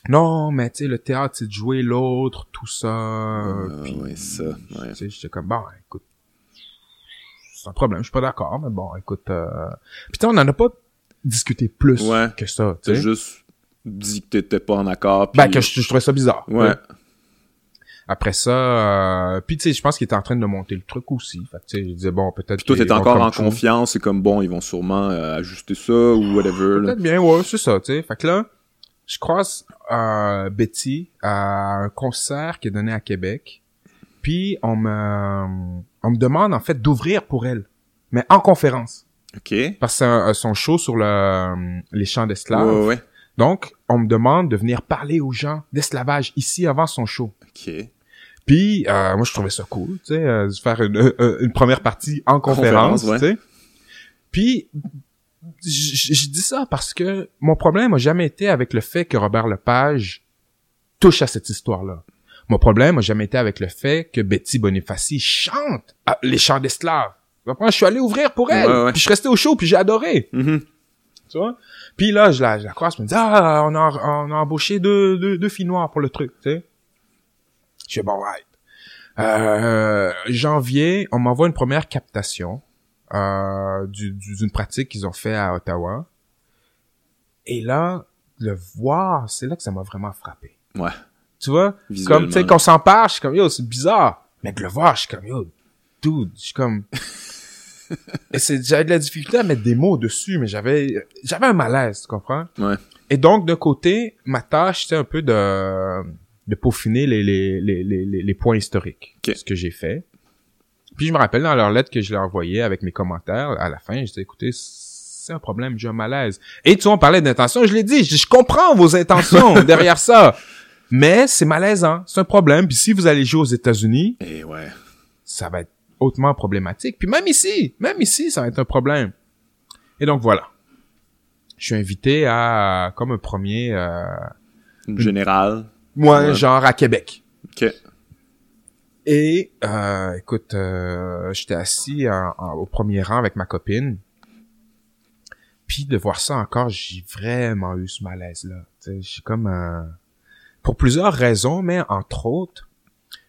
Non, mais tu sais, le théâtre, c'est de jouer l'autre, tout ça. Euh, puis, ouais, ça, ouais. Tu sais, j'étais comme, bon, écoute, c'est un problème, je suis pas d'accord, mais bon, écoute. Euh... Puis tu sais, on en a pas discuté plus Ouais. que ça, tu T'as sais. juste dit que t'étais pas en accord. Puis... Ben, que je, je trouvais ça bizarre. Ouais. Après ça, euh... puis tu sais, je pense qu'il était en train de monter le truc aussi. Fait tu sais, je disais, bon, peut-être Puis toi, vont encore en confiance, c'est comme bon, ils vont sûrement euh, ajuster ça ou whatever. Peut-être bien, ouais, c'est ça, tu sais. Fait que là, je croise euh, Betty à un concert qui est donné à Québec. Puis on me on me demande en fait d'ouvrir pour elle, mais en conférence. Ok. Parce que son show sur le, les champs d'esclaves. ouais, ouais. Donc, on me demande de venir parler aux gens d'esclavage ici avant son show. Ok. Puis, euh, moi, je trouvais ça cool, tu sais, euh, de faire une, euh, une première partie en conférence, Conférence, tu sais. Puis, je dis ça parce que mon problème a jamais été avec le fait que Robert Lepage touche à cette histoire-là. Mon problème a jamais été avec le fait que Betty Bonifaci chante les chants d'esclaves. Je suis allé ouvrir pour elle. Ouais, ouais. Puis je suis resté au show, puis j'ai adoré. Mhm. Tu vois? Puis là, je la, je la croise, je me dis, ah, on a, on a embauché deux, deux, deux filles noires pour le truc, tu sais. Je fais, bon, right. Euh, janvier, on m'envoie une première captation euh, du- du- d'une pratique qu'ils ont fait à Ottawa. Et là, le voir, c'est là que ça m'a vraiment frappé. Ouais. Tu vois? Comme, tu sais, qu'on s'en parle, je suis comme, yo, c'est bizarre. Mais de le voir, je suis comme, yo, dude, je suis comme... <laughs> Et c'est, j'avais de la difficulté à mettre des mots dessus, mais j'avais, j'avais un malaise, tu comprends? Ouais. Et donc, d'un côté, ma tâche, c'était un peu de, de peaufiner les, les, les, les, les- les points historiques. Ok. Ce que j'ai fait. Puis je me rappelle dans leur lettre que je leur envoyais avec mes commentaires, à la fin, je disais, écoutez, c'est un problème, j'ai un malaise. Et tu vois, on parlait d'intention, je l'ai dit, je, dis, je comprends vos intentions <laughs> derrière ça. Mais c'est malaisant, c'est un problème. Puis si vous allez jouer aux États-Unis, Et ouais. ça va être hautement problématique. Puis même ici, même ici, ça va être un problème. Et donc voilà. Je suis invité à, comme un premier, euh, Une générale. Moi, Ouais. genre à Québec. Ok. Et euh, écoute, euh, j'étais assis en- en- au premier rang avec ma copine. Puis de voir ça encore, j'ai vraiment eu ce malaise-là. J'ai comme euh, pour plusieurs raisons, mais entre autres,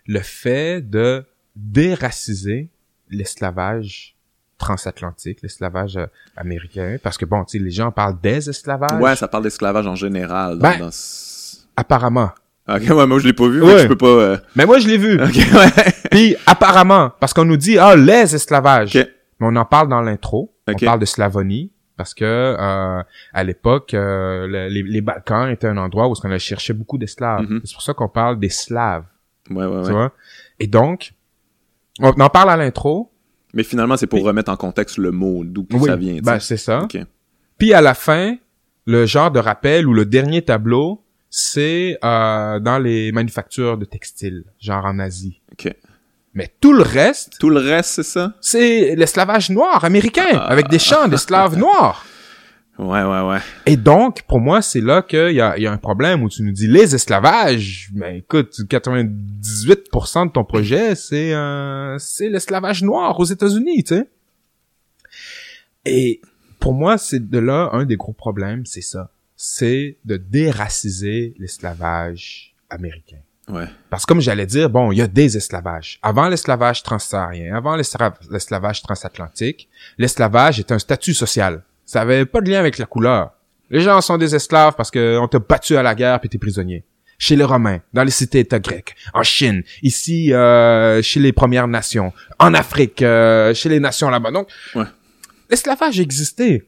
le fait de déraciser l'esclavage transatlantique, l'esclavage euh, américain, parce que bon, tu sais, les gens parlent des esclavages. Ouais, ça parle d'esclavage en général. Dans, Ben. dans Apparemment. Ok, ouais, moi je l'ai pas vu, Ouais. je peux pas... euh, Mais moi, je l'ai vu. Ok, <laughs> ouais. Puis apparemment, parce qu'on nous dit ah les esclavages, Ok. mais on en parle dans l'intro. On parle de Slavonie parce que euh, à l'époque, euh, le- les, les Balkans étaient un endroit où on allait chercher beaucoup d'esclaves. Mhm. C'est pour ça qu'on parle des Slaves, Ouais, ouais, tu vois? Et donc, on en parle à l'intro. Mais finalement, c'est pour remettre en contexte le mot, d'où Oui, ça vient. ben c'est ça. Puis à la fin, le genre de rappel ou le dernier tableau, c'est euh, dans les manufactures de textiles, genre en Asie. Ok. Mais tout le reste, Tout le reste, c'est ça? c'est l'esclavage noir américain, Ah. avec des champs d'esclaves <laughs> noirs. Ouais, ouais, ouais. Et donc, pour moi, c'est là qu'il y a, il y a un problème où tu nous dis les esclavages. Mais écoute, 98% de ton projet, c'est euh, c'est l'esclavage noir aux États-Unis, tu sais. Et pour moi, c'est de là un des gros problèmes, c'est ça. C'est de déraciser l'esclavage américain. Ouais. Parce que comme j'allais dire, bon, il y a des esclavages. Avant l'esclavage transsaharien, avant l'esclavage transatlantique, l'esclavage est un statut social. Ça avait pas de lien avec la couleur. Les gens sont des esclaves parce que on t'a battu à la guerre puis t'es prisonnier. Chez les Romains, dans les cités-États grecs, en Chine, ici euh, chez les Premières Nations, en Afrique, euh, chez les nations là-bas. Donc, Ouais. l'esclavage existait.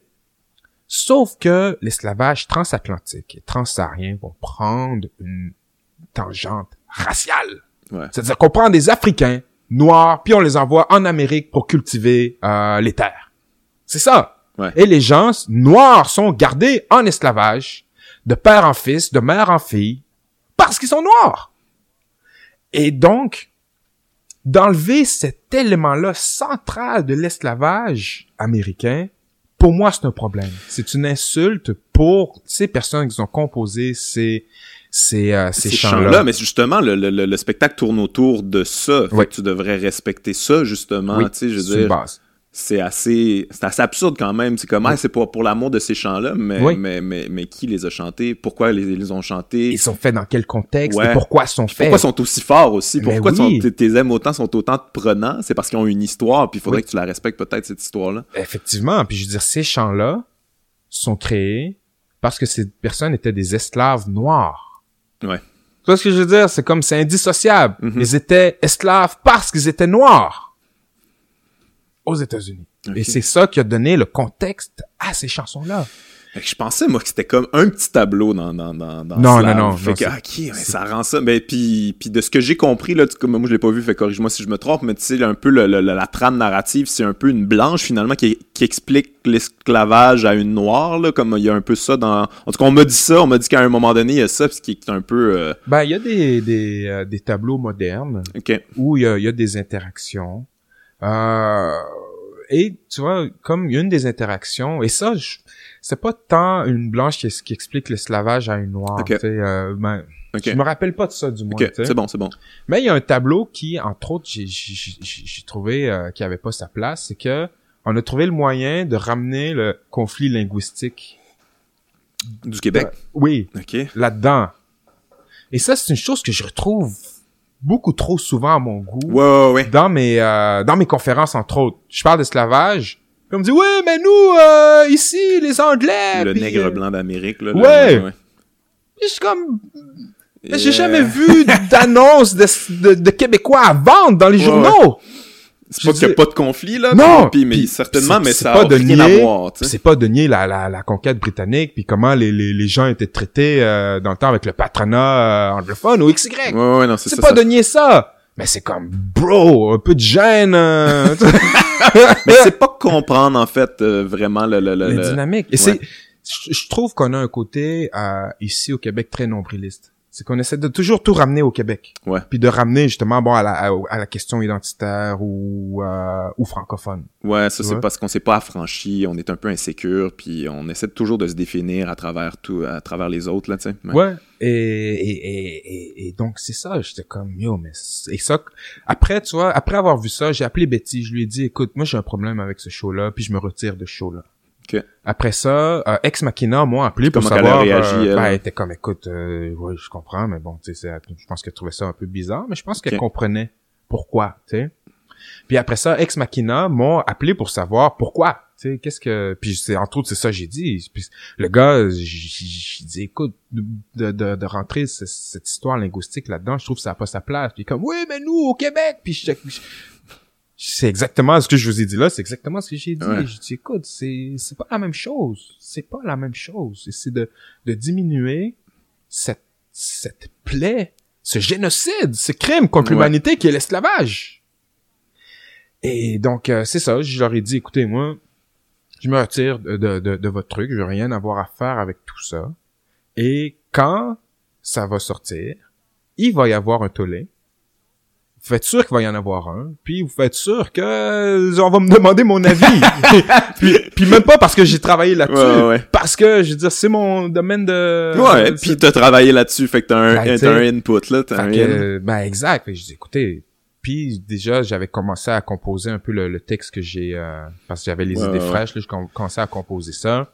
Sauf que l'esclavage transatlantique et transsaharien vont prendre une tangente raciale. Ouais. C'est-à-dire qu'on prend des Africains noirs, puis on les envoie en Amérique pour cultiver euh, les terres. C'est ça. Ouais. Et les gens noirs sont gardés en esclavage, de père en fils, de mère en fille, parce qu'ils sont noirs. Et donc, d'enlever cet élément-là central de l'esclavage américain, pour moi, c'est un problème. C'est une insulte pour ces personnes qui ont composé ces, ces, euh, ces, ces chants-là. mais justement, le, le, le- le spectacle tourne autour de ça. Fait Oui. que tu devrais respecter ça, justement. Oui, tu sais, je veux c'est une dire, base. C'est assez, c'est assez absurde quand même. C'est comme, ah, c'est pour, pour l'amour de ces chants-là, mais, Oui. mais, mais, mais qui les a chantés? Pourquoi ils les ont chantés? Ils sont faits dans quel contexte? Ouais. et pourquoi ils sont faits? Pourquoi ils sont aussi forts aussi? Mais Pourquoi oui. sont- tes- aimes autant sont autant prenants? C'est parce qu'ils ont une histoire, puis il faudrait Oui. que tu la respectes peut-être, cette histoire-là. Effectivement. Puis je veux dire, ces chants-là sont créés parce que ces personnes étaient des esclaves noirs. Ouais. Tu vois ce que je veux dire? C'est comme, c'est indissociable. Mhm. Ils étaient esclaves parce qu'ils étaient noirs. Aux États-Unis. Et c'est ça qui a donné le contexte à ces chansons-là. Je pensais, moi, que c'était comme un petit tableau dans, dans, dans, dans Non, non, non, Fait non, que, ok, ça rend ça. Mais puis, puis de ce que j'ai compris, là, tu- comme moi, je l'ai pas vu, fait corrige-moi si je me trompe, mais tu sais, un peu le- le- la trame narrative, c'est un peu une blanche, finalement, qui, qui explique l'esclavage à une noire, là, comme il y a un peu ça dans... En tout cas, on m'a dit ça, on m'a dit qu'à un moment donné, il y a ça, ce qui est un peu... euh, Ben, il y a des, des, euh, des tableaux modernes où il y a, il y a des interactions. Euh, et tu vois, comme il y a une des interactions, et ça, je- c'est pas tant une blanche qui, qui explique l'esclavage à une noire. Ok. tu sais, euh, ben. Je me rappelle pas de ça du moins. Ok, tu sais. c'est bon, c'est bon. Mais il y a un tableau qui, entre autres, j'ai- j'ai j'ai- j'ai trouvé euh, qui avait pas sa place, c'est que on a trouvé le moyen de ramener le conflit linguistique. Du Québec? Oui, Ok. là-dedans. Et ça, c'est une chose que je retrouve beaucoup trop souvent à mon goût Ouais, ouais, ouais. dans mes euh, dans mes conférences entre autres. Je parle d'esclavage. On me dit oui, mais nous euh, ici les Anglais. Le nègre euh, blanc d'Amérique, là. Ouais. là, puis je suis comme Et, j'ai jamais euh, vu <laughs> d'annonce de, de, de Québécois à vendre dans les Ouais, journaux. C'est pas qu'il n'y a pas de conflit, là. Non, Puis, mais certainement, mais ça pas de rien nier- à voir. C'est pas de nier la, la, la conquête britannique puis comment les, les, les gens étaient traités euh, dans le temps avec le patronat euh, anglophone ou XY. Ouais, ouais, non, c'est pas ça- de nier ça. Mais c'est comme bro, un peu de gêne. euh, <laughs> Mais c'est pas comprendre, en fait, euh, vraiment le... le, le, les le- dynamiques. Et Ouais. c'est, je, je trouve qu'on a un côté euh, ici au Québec très nombriliste. C'est qu'on essaie de toujours tout ramener au Québec. Ouais. Puis de ramener justement bon à la, à, à la question identitaire ou euh, ou francophone. Ouais, ça, c'est parce qu'on s'est pas affranchi, on est un peu insécure, puis on essaie toujours de se définir à travers tout, à travers les autres, là, tu sais. Ouais. Ouais. Et, et, et, et, donc c'est ça. J'étais comme yo mais et ça. Après tu vois après avoir vu ça j'ai appelé Betty. Je lui ai dit écoute moi j'ai un problème avec ce show là puis je me retire de ce show là. Après ça, euh, Ex Machina m'a appelé pour Comment qu'elle a savoir. réagi, euh, elle? ben, elle était comme, écoute, euh, ouais, je comprends, mais bon, tu sais, je pense qu'elle trouvait ça un peu bizarre, mais je pense qu'elle comprenait pourquoi, tu sais. Puis après ça, Ex Machina m'ont appelé pour savoir pourquoi, tu sais, qu'est-ce que, puis c'est entre autres c'est ça que j'ai dit. Puis le gars, j'ai dit, écoute, de, de, de rentrer ce- cette histoire linguistique là-dedans, je trouve que ça n'a pas sa place. Puis comme, oui, mais nous au Québec, puis je- je- c'est exactement ce que je vous ai dit là, c'est exactement ce que j'ai dit. Ouais. Je dis, écoute, c'est, c'est pas la même chose. C'est pas la même chose. C'est de, de diminuer cette, cette plaie, ce génocide, ce crime contre Ouais. l'humanité qui est l'esclavage. Et donc, euh, c'est ça, je leur ai dit, écoutez, moi, je me retire de, de, de, de votre truc, je veux rien avoir à faire avec tout ça. Et quand ça va sortir, il va y avoir un tollé. Vous faites sûr qu'il va y en avoir un, puis vous faites sûr que euh, on va me demander mon avis. <laughs> puis, puis même pas parce que j'ai travaillé là-dessus, Ouais, ouais. parce que je veux dire c'est mon domaine de Ouais, puis t'as travaillé là-dessus, fait que t'as un, Ben, t'as un input, là, t'as un que, ben exact. Fait je dis écoutez, puis déjà j'avais commencé à composer un peu le, le texte que j'ai euh, parce que j'avais les Ouais, idées fraîches. Là, je com- commençais à composer ça.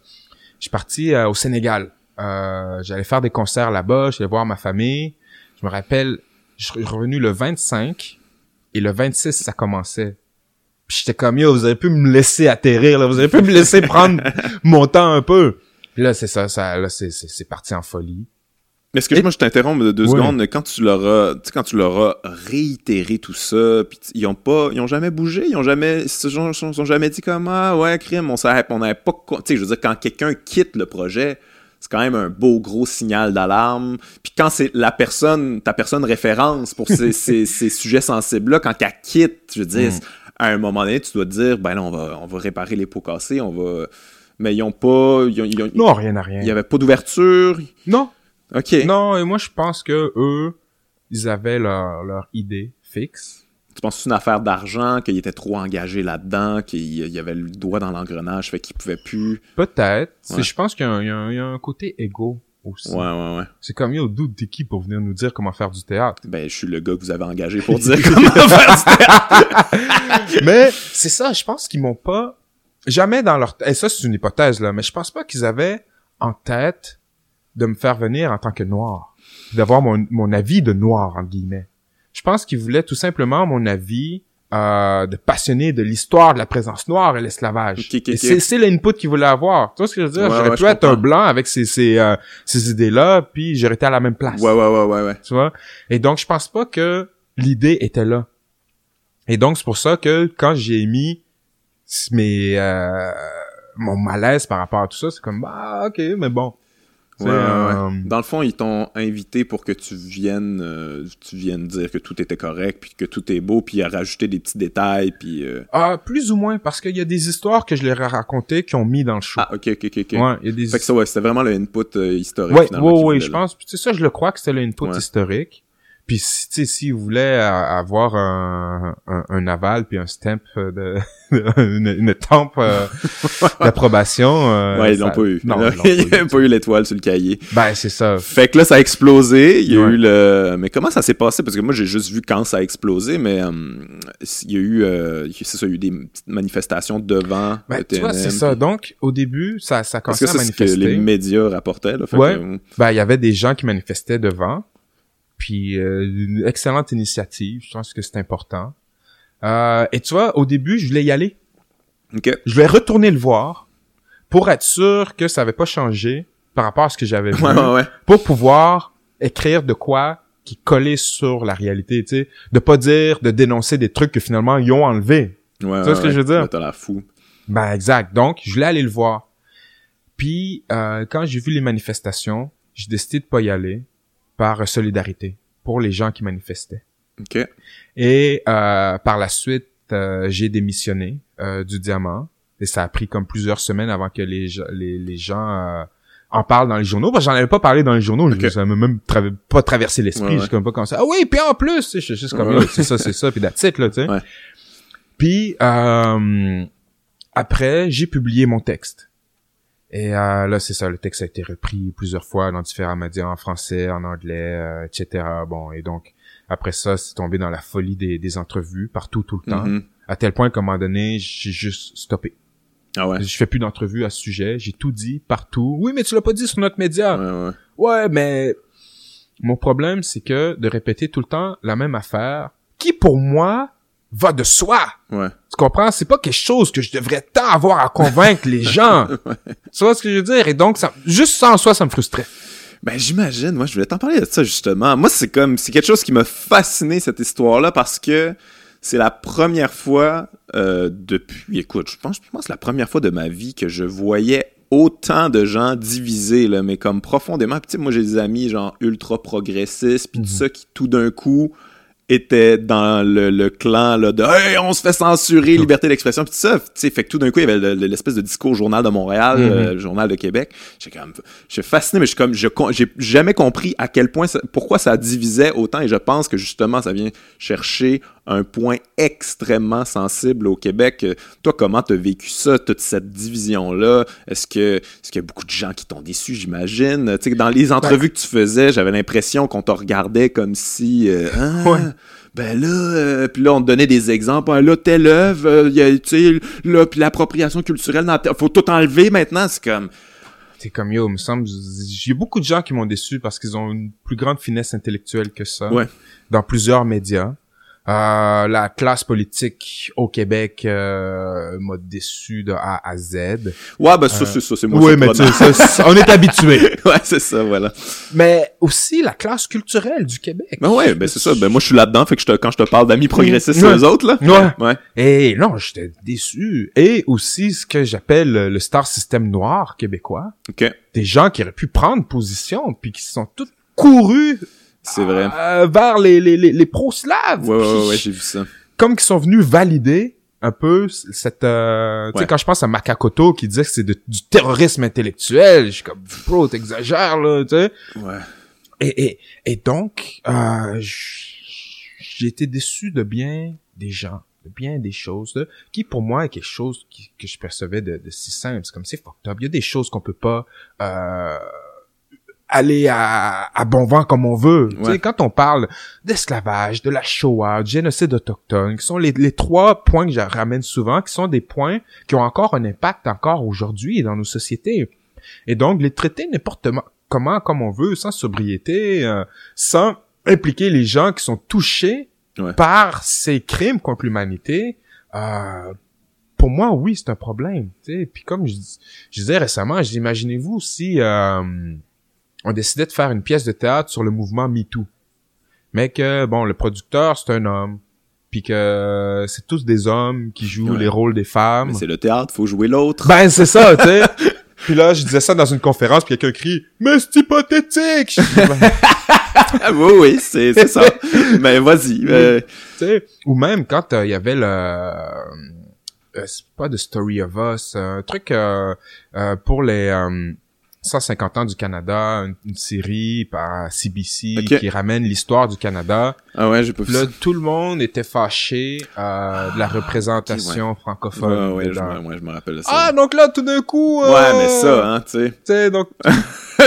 Je suis parti euh, au Sénégal. Euh, j'allais faire des concerts là-bas. J'allais voir ma famille. Je me rappelle, je suis revenu le 25 et le 26 ça commençait. Puis j'étais comme yo, vous avez pu me laisser atterrir là, vous avez pu me laisser <laughs> prendre mon temps un peu. Puis là, c'est ça, ça, là, c'est, c'est, c'est parti en folie. Mais est-ce que Et- moi je t'interromps de deux Oui. secondes quand tu leur as, tu sais, quand tu leur as réitéré tout ça, puis t- ils ont pas, ils ont jamais bougé, ils ont jamais, ils se sont, sont- sont jamais dit comme ah ouais crime, on savait, on n'avait pas, tu sais, je veux dire quand quelqu'un quitte le projet, c'est quand même un beau gros signal d'alarme. Puis quand c'est la personne, ta personne référence pour ces, <laughs> ces, ces sujets sensibles là, quand elle quitte, je veux dire, Mm. à un moment donné, tu dois te dire ben là on va, on va réparer les pots cassés, on va, mais ils ont pas, ils ont, ils ont- Non, rien à rien. il y avait pas d'ouverture. Non, Ok. non, et moi, je pense que eux, ils avaient leur, leur idée fixe. Tu penses que c'est une affaire d'argent, qu'il était trop engagé là-dedans, qu'il il y avait le doigt dans l'engrenage, fait qu'il pouvait plus? Peut-être. Ouais. Je pense qu'il y, a un- y y a côté égo aussi. Ouais, ouais, ouais. C'est comme, yo, d'où t'es qui pour venir nous dire comment faire du théâtre? Ben, je suis le gars que vous avez engagé pour dire <laughs> comment faire du théâtre. <laughs> mais c'est ça, je pense qu'ils m'ont pas jamais dans leur et ça c'est une hypothèse là, mais je pense pas qu'ils avaient en tête de me faire venir en tant que noir, d'avoir mon, mon avis de noir entre guillemets. Je pense qu'ils voulaient tout simplement mon avis euh, de passionné de l'histoire de la présence noire et l'esclavage. C'est l'input qu'ils voulaient avoir. Tu vois ce que je veux dire? Ouais, J'aurais ouais, pu être un blanc avec ces ces, euh, ces idées-là, puis j'aurais été à la même place Ouais, ouais, ouais, ouais, ouais. tu vois? Et donc, je pense pas que l'idée était là. Et donc, c'est pour ça que quand j'ai mis mes, euh, mon malaise par rapport à tout ça, c'est comme, bah, ok, mais bon. Ouais, C'est, ouais, ouais. euh, Dans le fond, ils t'ont invité pour que tu viennes, euh, tu viennes dire que tout était correct, puis que tout est beau, puis à rajouter des petits détails, puis. euh, Ah, plus ou moins, parce qu'il y a des histoires que je leur ai racontées qui ont mis dans le show. Ah, ok, ok, ok, ok. Ouais, il y a des Fait que ça, ouais, c'était vraiment le input euh, historique. Ouais, finalement, ouais, ouais, je là. pense. Tu sais, ça, je le crois que c'était l'input Ouais. historique. Puis, si, tu sais, s'ils voulaient euh, avoir un, un, un aval puis un stamp euh, de, <laughs> une, une tempe euh, <laughs> d'approbation. euh, Ouais, ils ça- l'ont pas eu. Non, <laughs> ils l'ont pas eu. pas eu l'étoile sur le cahier. Ben, c'est ça. Fait que là, ça a explosé. Il y a Ouais. eu le. Mais comment ça s'est passé? Parce que moi, j'ai juste vu quand ça a explosé, mais euh, il y a eu. euh, c'est ça, il y a eu des petites manifestations devant Ben, le tu vois, c'est ça. puis- Donc, au début, ça, ça commençait à ça, c'est ce que manifester. les médias rapportaient. Là, fait Ouais. que, Ben, il y avait des gens qui manifestaient devant. Puis, euh, une excellente initiative. Je pense que c'est important. Euh, et tu vois, au début, je voulais y aller. OK. Je vais retourner le voir pour être sûr que ça avait pas changé par rapport à ce que j'avais vu. Ouais, ouais, ouais. Pour pouvoir écrire de quoi qui collait sur la réalité, tu sais. De pas dire, de dénoncer des trucs que finalement ils ont enlevés. ouais vois ce que je veux dire? T'as l'air fou. Ben exact. Donc, je voulais aller le voir. Puis, euh, quand j'ai vu les manifestations, j'ai décidé de pas y aller par solidarité pour les gens qui manifestaient. OK. Et euh, par la suite, euh, j'ai démissionné euh, du Diamant. Et ça a pris comme plusieurs semaines avant que les, les, les gens euh, en parlent dans les journaux. Parce que j'en avais pas parlé dans les journaux. Ok. Ça m'a même tra- pas traversé l'esprit. Ouais, ouais. J'ai comme pas comme ça. Ah oui, puis en plus, je suis juste comme Ouais, c'est ça, c'est ça, puis that's it, là, tu sais. Ouais. Puis euh, après, j'ai publié mon texte. Et euh, là, c'est ça, le texte a été repris plusieurs fois dans différents médias, en français, en anglais, euh, etc. Bon, et donc, après ça, c'est tombé dans la folie des, des entrevues, partout, tout le temps. Mhm. À tel point qu'à un moment donné, j'ai juste stoppé. Ah ouais? Je fais plus d'entrevues à ce sujet, j'ai tout dit, partout. Oui, mais tu l'as pas dit sur notre média. Ouais, ouais. Ouais, mais mon problème, c'est que de répéter tout le temps la même affaire, qui pour moi va de soi. Ouais. Tu comprends? C'est pas quelque chose que je devrais tant avoir à convaincre les gens. <laughs> Tu vois ce que je veux dire? Et donc, ça, juste ça en soi, ça me frustrait. Ben j'imagine, moi je voulais t'en parler de ça justement. Moi c'est comme c'est quelque chose qui m'a fasciné cette histoire-là parce que c'est la première fois euh, depuis, écoute, je pense, je pense que c'est la première fois de ma vie que je voyais autant de gens divisés là, mais comme profondément. Puis moi j'ai des amis genre ultra progressistes puis tout ça qui tout d'un coup étaient dans le, le clan là de hey on se fait censurer liberté d'expression puis tout ça. Tu sais fait que tout d'un coup il y avait le- le- l'espèce de discours journal de Montréal Mhm. euh, journal de Québec. J'ai comme je suis fasciné mais je suis comme je j'ai jamais compris à quel point ça- pourquoi ça divisait autant et je pense que justement ça vient chercher un point extrêmement sensible au Québec toi comment t'as vécu ça toute cette division là est-ce que est-ce qu'il y a beaucoup de gens qui t'ont déçu j'imagine? Tu dans les entrevues que tu faisais j'avais l'impression qu'on te regardait comme si euh, Ah, Ouais. ben là, euh, puis là, on te donnait des exemples. Ah, là, telle œuvre, euh, tu là, puis l'appropriation culturelle, dans tel- faut tout enlever maintenant. C'est comme, C'est comme yo, il me semble, j'ai beaucoup de gens qui m'ont déçu parce qu'ils ont une plus grande finesse intellectuelle que ça. Ouais. Dans plusieurs médias. Euh, la classe politique au Québec euh, m'a déçu de A à Z. Ouais, ben ça, c'est ça, c'est moi. oui, mais pas tu sais, ça, on est habitué. <laughs> ouais, c'est ça, voilà. Mais aussi la classe culturelle du Québec. Ben ouais, ben c'est ça. Ben moi, je suis là-dedans, fait que je te, quand je te parle d'amis progressistes, Ouais. c'est eux autres, là. Ouais. Ouais. Et non, j'étais déçu. Et aussi ce que j'appelle le star system noir québécois. OK. Des gens qui auraient pu prendre position puis qui sont tous courus C'est vrai. euh, vers les, les, les, les pro-slaves. Ouais, ouais, ouais, j'ai vu ça. Comme qui sont venus valider un peu cette... Euh, Tu sais, Ouais. quand je pense à Makakoto qui disait que c'est du terrorisme intellectuel, je suis comme, bro, t'exagères, là, tu sais. Ouais. Et, et, et donc, euh, j'ai été déçu de bien des gens, de bien des choses, là, qui pour moi est quelque chose qui- que je percevais de, de si simple. C'est comme c'est fucked up. Il y a des choses qu'on peut pas euh, aller à, à bon vent comme on veut. Tu sais, quand on parle d'esclavage, de la Shoah, du génocide autochtone, qui sont les, les trois points que je ramène souvent, qui sont des points qui ont encore un impact encore aujourd'hui dans nos sociétés. Et donc, les traiter n'importe comment, comme on veut, sans sobriété, euh, sans impliquer les gens qui sont touchés Ouais. par ces crimes contre l'humanité, euh, pour moi, oui, c'est un problème. tu sais. Puis comme je, je disais récemment, imaginez-vous si euh, on décidait de faire une pièce de théâtre sur le mouvement MeToo, mais que, bon, le producteur, c'est un homme, puis que c'est tous des hommes qui jouent Ouais. les rôles des femmes. Mais c'est le théâtre, faut jouer l'autre. Ben, c'est ça, tu sais. <laughs> Puis là, je disais ça dans une conférence, puis quelqu'un crie « Mais c'est hypothétique! » Ben, <laughs> oui, oui, c'est, ça. Mais <laughs> vas-y. euh, Tu sais, Ou même quand euh, il y avait le... euh, c'est pas de Story of Us, un truc euh, euh, pour les... euh, 150 ans du Canada, une, une série par CBC qui ramène l'histoire du Canada. Ah ouais, j'ai pas vu Puis là, ça. tout le monde était fâché euh, de la représentation francophone. Ouais, ouais, je, me- ouais, je me rappelle de ça. Ah, donc là, tout d'un coup... ouais, euh, mais ça, hein, tu sais. Tu sais, donc... <laughs>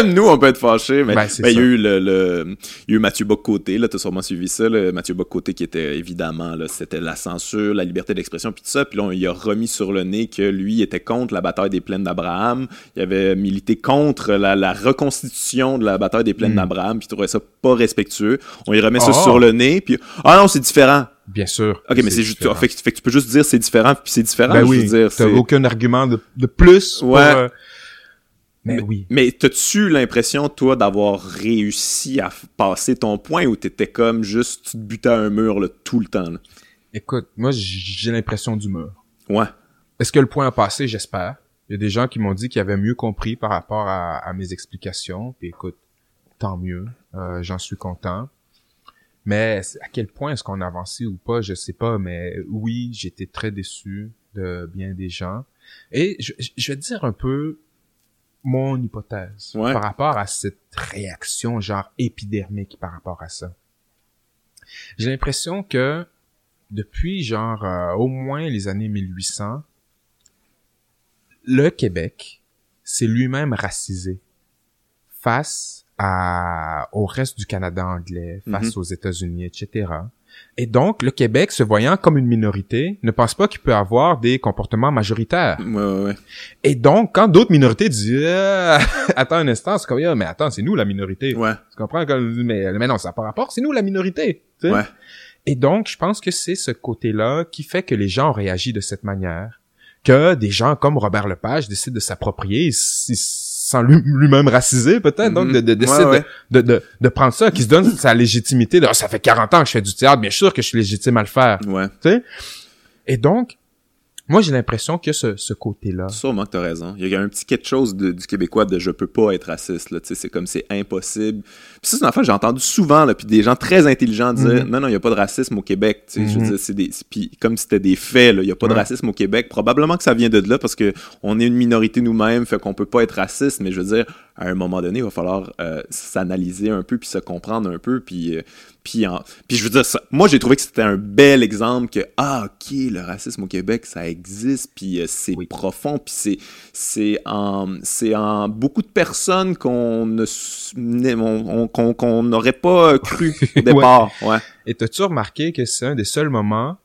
Nous, on peut être fâchés, mais Ben, ben, il y a eu le, le, il y a eu Mathieu Bock-Côté, là, t'as sûrement suivi ça, là, Mathieu Bock-Côté qui était évidemment, là, c'était la censure, la liberté d'expression, puis tout ça, puis là, on il a remis sur le nez que lui était contre la bataille des plaines d'Abraham, il avait milité contre la, la reconstitution de la bataille des plaines Mm. d'Abraham, puis trouvait ça pas respectueux. On y remet ça Oh. sur le nez, puis ah non, c'est différent. Bien sûr. Ok, mais c'est juste, différent. fait, que- fait que tu peux juste dire c'est différent, puis c'est différent, Ben je oui, veux dire, t'as c'est- aucun argument de, de plus pour... Ouais. euh, Mais oui. Mais t'as-tu l'impression, toi, d'avoir réussi à passer ton point ou t'étais comme juste, tu te butais à un mur là, tout le temps? là? Écoute, moi, j'ai l'impression du mur. Ouais. Est-ce que le point a passé? J'espère. Il y a des gens qui m'ont dit qu'ils avaient mieux compris par rapport à, à mes explications. Puis écoute, tant mieux. Euh, J'en suis content. Mais à quel point est-ce qu'on a avancé ou pas, je sais pas. Mais oui, j'étais très déçu de bien des gens. Et je, je vais te dire un peu mon hypothèse Ouais. par rapport à cette réaction genre épidermique par rapport à ça. J'ai l'impression que depuis genre euh, au moins les années 1800, le Québec s'est lui-même racisé face à, au reste du Canada anglais, face aux États-Unis, etc. Et donc, le Québec, se voyant comme une minorité, ne pense pas qu'il peut avoir des comportements majoritaires. Ouais, ouais, ouais. Et donc, quand d'autres minorités disent Ah, <laughs> Attends un instant, c'est comme Ah, mais attends, c'est nous la minorité. Ouais. Tu comprends? Comme, mais, mais non, ça n'a pas rapport, c'est nous la minorité. tu sais? Ouais. Et donc, je pense que c'est ce côté-là qui fait que les gens ont réagi de cette manière, que des gens comme Robert Lepage décident de s'approprier, sans lui- lui-même raciser peut-être, donc de, de, décider Ouais, ouais. De, de, prendre ça, qui se donne sa légitimité de Ah, ça fait 40 ans que je fais du théâtre, bien sûr que je suis légitime à le faire. Ouais. Tu sais? Et donc, moi j'ai l'impression que ce, ce côté-là, Sûrement que t'as raison. Il y a un petit quelque chose de- du Québécois de je peux pas être raciste, là. Tu sais, c'est comme c'est impossible. Puis ça, c'est une affaire que j'ai entendu souvent, là. Puis des gens très intelligents dire Mhm. non, non, il y a pas de racisme au Québec. Tu sais, je veux Mhm. dire, c'est des. Puis comme c'était des faits, là. Il y a pas de racisme au Québec. Probablement que ça vient de là parce que on est une minorité nous-mêmes, fait qu'on peut pas être raciste. Mais je veux dire, à un moment donné, il va falloir euh, s'analyser un peu puis se comprendre un peu. Puis. euh, puis, en- puis je veux dire, ça- moi j'ai trouvé que c'était un bel exemple que, ah ok, le racisme au Québec, ça existe, puis euh, c'est Oui. profond, puis c'est, c'est, en, c'est en beaucoup de personnes qu'on ne s- n'est- on- on- qu'on, qu'on n'aurait pas cru <laughs> au départ. ouais. Et t'as-tu remarqué que c'est un des seuls moments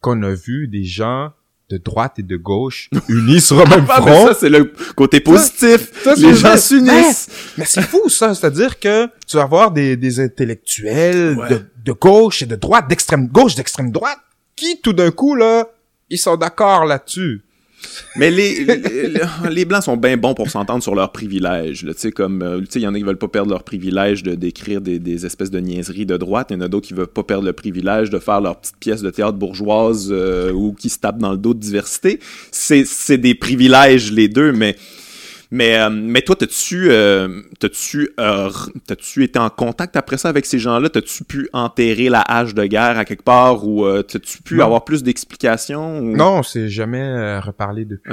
qu'on a vu des gens de droite et de gauche <laughs> unis sur un même Ah, mais front. ça, c'est le côté positif. ça, c'est les le gens s'unissent. Mais c'est fou, ça. C'est-à-dire que tu vas avoir des, des intellectuels Ouais. de, de gauche et de droite, d'extrême gauche, d'extrême droite, qui, tout d'un coup, là, ils sont d'accord là-dessus. Mais les, les, les Blancs sont bien bons pour s'entendre sur leurs privilèges. Tu sais, comme, euh, il y en a qui veulent pas perdre leur privilège de d'écrire des, des espèces de niaiseries de droite. Il y en a d'autres qui veulent pas perdre le privilège de faire leur petite pièce de théâtre bourgeoise euh, ou qui se tapent dans le dos de diversité. C'est des privilèges, les deux, mais... Mais, euh, mais toi, t'as-tu euh, t'as-tu euh, été en contact après ça avec ces gens-là? T'as-tu pu enterrer la hache de guerre à quelque part ou euh, t'as-tu pu Non. avoir plus d'explications? ou- Non, on s'est jamais euh, reparlé depuis.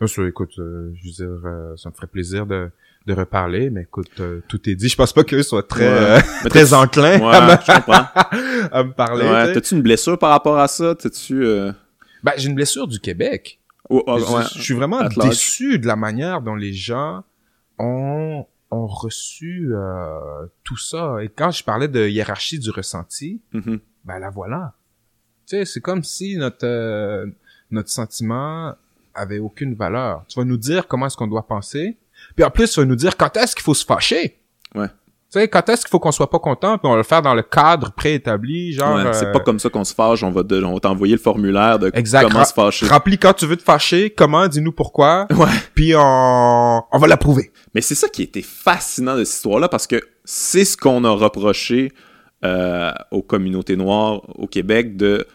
Ok. Ça, écoute, je veux dire, euh, ça me ferait plaisir de, de reparler, mais écoute, euh, tout est dit. Je pense pas qu'eux soient très, Ouais. euh, <laughs> très enclins Ouais, à, me, <laughs> à me parler. tu Ouais, t'as-tu une blessure par rapport à ça? T'as-tu... Euh... Ben, j'ai une blessure du Québec. Oh, oh, Je- ouais. Je suis vraiment At large. déçu de la manière dont les gens ont, ont reçu euh, tout ça. Et quand je parlais de hiérarchie du ressenti, Mhm. ben la voilà. Tu sais, c'est comme si notre euh, notre sentiment avait aucune valeur. Tu vas nous dire comment est-ce qu'on doit penser, puis en plus tu vas nous dire quand est-ce qu'il faut se fâcher. Ouais. Tu sais, quand est-ce qu'il faut qu'on soit pas content, puis on va le faire dans le cadre préétabli, genre. Ouais, c'est euh, pas comme ça qu'on se fâche, on va, de- on va t'envoyer le formulaire de Exact. comment se fâcher. Remplis quand tu veux te fâcher, comment, dis-nous pourquoi, Ouais. puis on, on va l'approuver. Mais c'est ça qui était fascinant de cette histoire-là parce que c'est ce qu'on a reproché euh, aux communautés noires au Québec de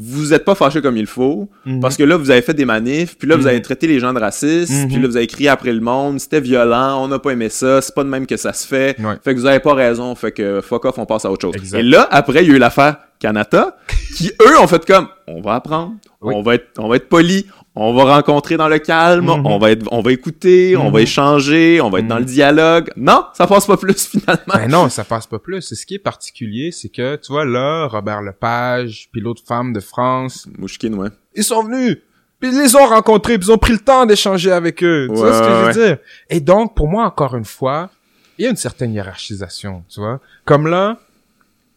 vous êtes pas fâchés comme il faut parce que là vous avez fait des manifs puis là vous Mhm. avez traité les gens de racistes Mhm. puis là vous avez crié après le monde c'était violent on n'a pas aimé ça c'est pas de même que ça se fait Ouais. fait que vous avez pas raison fait que fuck off on passe à autre chose Exact. et là après il y a eu l'affaire Canada qui eux ont fait comme on va apprendre Oui. on va être on va être poli on va rencontrer dans le calme Mhm. on va être on va écouter on va Mhm. échanger on va être dans le dialogue non ça passe pas plus <laughs> finalement Ben non, ça passe pas plus. Et ce qui est particulier, c'est que, tu vois, là, Robert Lepage, puis l'autre femme de France, Mouchkine ouais ils sont venus, puis ils les ont rencontrés, puis ils ont pris le temps d'échanger avec eux. tu vois ce que je veux ouais. dire? Et donc, pour moi, encore une fois, il y a une certaine hiérarchisation, tu vois? Comme là,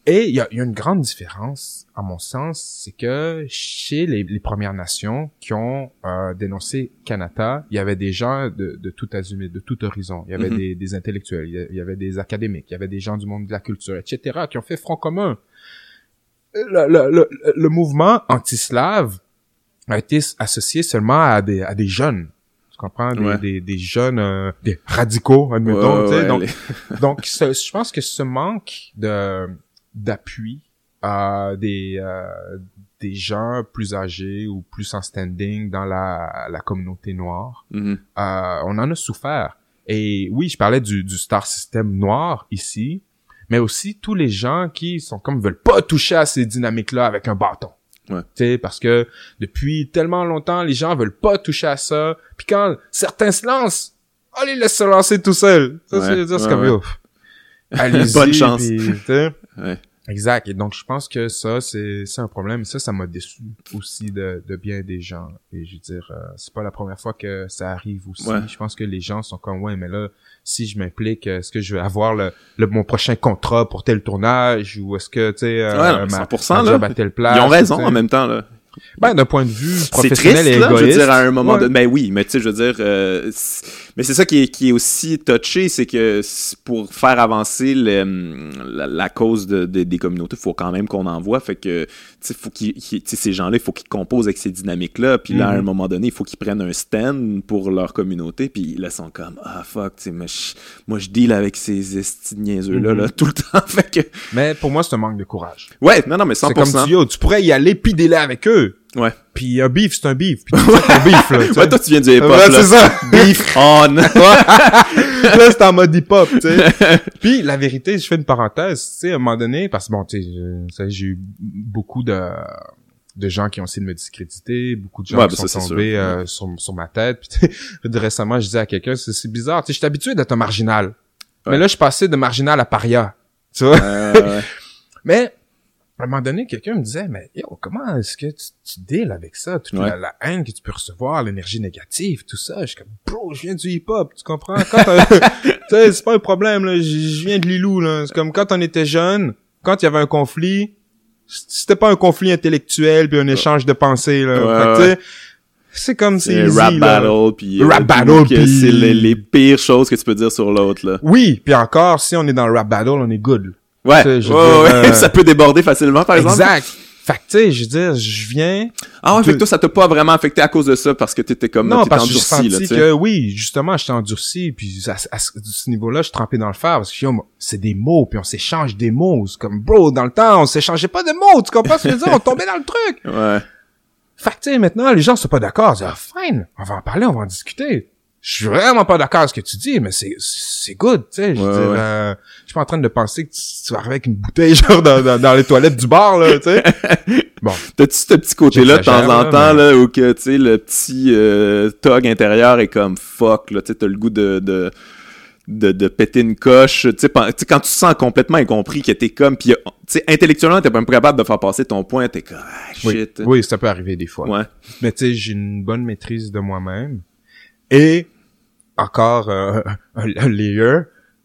et il y a, y a une grande différence, à mon sens, c'est que chez les, les Premières Nations qui ont euh, dénoncé Canada, il y avait des gens de, de tout de tout horizon. Il y avait Mhm. des, des intellectuels, il y avait des académiques, il y avait des gens du monde de la culture, etc., qui ont fait front commun. Le, le, le, le mouvement anti-slave a été associé seulement à des, à des jeunes. Tu comprends? Des, Ouais. des, des jeunes, euh, des radicaux, admettons. Ouais, ouais, donc, les- donc, ce- je pense que ce manque de d'appui à des euh, des gens plus âgés ou plus en standing dans la, la communauté noire, Mhm. euh, on en a souffert. Et oui, je parlais du, du star system noir ici, mais aussi tous les gens qui sont comme veulent pas toucher à ces dynamiques-là avec un bâton. Ouais. Parce que depuis tellement longtemps, les gens veulent pas toucher à ça. Puis quand certains se lancent, les laisse se lancer tout seuls. Ça, Ouais, c'est c'est ouais, comme. <laughs> Bonne chance. sais. Ouais. Exact. Et donc, je pense que ça, c'est c'est un problème. Ça, ça m'a déçu aussi de, de bien des gens. Et je veux dire, euh, c'est pas la première fois que ça arrive aussi. Ouais. Je pense que les gens sont comme, ouais, mais là, si je m'implique, est-ce que je vais avoir le, le mon prochain contrat pour tel tournage ou est-ce que, tu sais, euh, Ouais, ma, 100%, ma là. job à telle place? Ils ont raison en même temps, là. Ben, d'un point de vue professionnel triste, et là, je veux dire, à un moment Ouais. donné. Ben oui, mais tu sais, je veux dire, euh, mais c'est ça qui est, qui est aussi touché, c'est que pour faire avancer le- la, la cause de, de- des communautés, il faut quand même qu'on envoie. Fait que, tu sais, faut sais, ces gens-là, il faut qu'ils composent avec ces dynamiques-là. Puis là, à un Mhm. moment donné, il faut qu'ils prennent un stand pour leur communauté. Puis là, ils sont comme, ah fuck, moi, je- moi, je deal avec ces estis de niaiseux-là, Mhm. là, tout le temps. fait que, Mais pour moi, c'est un manque de courage. ouais, non, non, mais C'est 100%. comme tu, yo, tu pourrais y aller pis délai avec eux. Ouais. Puis un beef, c'est un beef. Puis <laughs> ton beef, là. Ouais, toi, tu viens du hip-hop, Ouais, là. c'est ça. Beef <laughs> on. là, c'est en mode hip-hop, tu sais. <laughs> Puis, la vérité, je fais une parenthèse, tu sais, à un moment donné, parce que bon, tu sais, j'ai eu beaucoup de, de gens qui ont essayé de me discréditer, beaucoup de gens Ouais, qui ben, sont tombés euh, sur, sur ma tête. Puis, récemment, je disais à quelqu'un, c'est c'est bizarre, tu sais, je suis habitué d'être un marginal. Ouais. Mais là, je passais de marginal à paria, tu vois. Euh, ouais. Mais, à un moment donné, quelqu'un me disait, mais yo, comment est-ce que tu, tu deals avec ça? Toute Ouais. la, la haine que tu peux recevoir, l'énergie négative, tout ça. Je suis comme, bro, je viens du hip-hop, tu comprends? <laughs> Tu sais, c'est pas un problème, là. Je, viens de Lilou, là. C'est comme quand on était jeune, quand il y avait un conflit, c'était pas un conflit intellectuel puis un échange de pensée, là. Ouais, C'est comme c'est C'est rap battle, puis... euh, Rap battle, puis- C'est les, les pires choses que tu peux dire sur l'autre, là. Oui, puis encore, si on est dans le rap battle, on est good. Ouais, ouais, dire, ouais, euh, ça peut déborder facilement, par exemple. Exact. Fait que, tu sais, je veux dire, je viens... Ah ouais, fait que toi, ça t'a pas vraiment affecté à cause de ça, parce que t'étais comme, Non, parce que j'ai senti que, oui, justement, j'étais endurci, puis à, à ce niveau-là, je trempé dans le fer, parce que c'est des mots, puis on s'échange des mots. C'est comme, bro, dans le temps, on s'échangeait pas de mots, tu comprends ce que je veux dire? On tombait dans le truc. Ouais. Fait que, tu sais, maintenant, les gens sont pas d'accord. Ils disent, ah, fine, on va en parler, on va en discuter. Je suis vraiment pas d'accord avec ce que tu dis, mais c'est, c'est good, tu sais. Je Ouais, ouais. euh, suis pas en train de penser que tu, tu vas arriver avec une bouteille, <laughs> genre, dans, dans, dans les toilettes du bar, là, tu sais. <laughs> Bon. T'as-tu ce petit côté-là de temps en temps, là, où que, tu sais, le petit euh, tog intérieur est comme fuck, là, tu sais, t'as le goût de, de, de, de péter une coche, tu sais, quand tu sens complètement incompris, que t'es comme, pis, tu sais, intellectuellement, t'es pas capable de faire passer ton point, t'es comme, ah, Oui, shit. oui, ça peut arriver des fois. Ouais. Mais tu sais, j'ai une bonne maîtrise de moi-même. Et encore euh, un, un layer,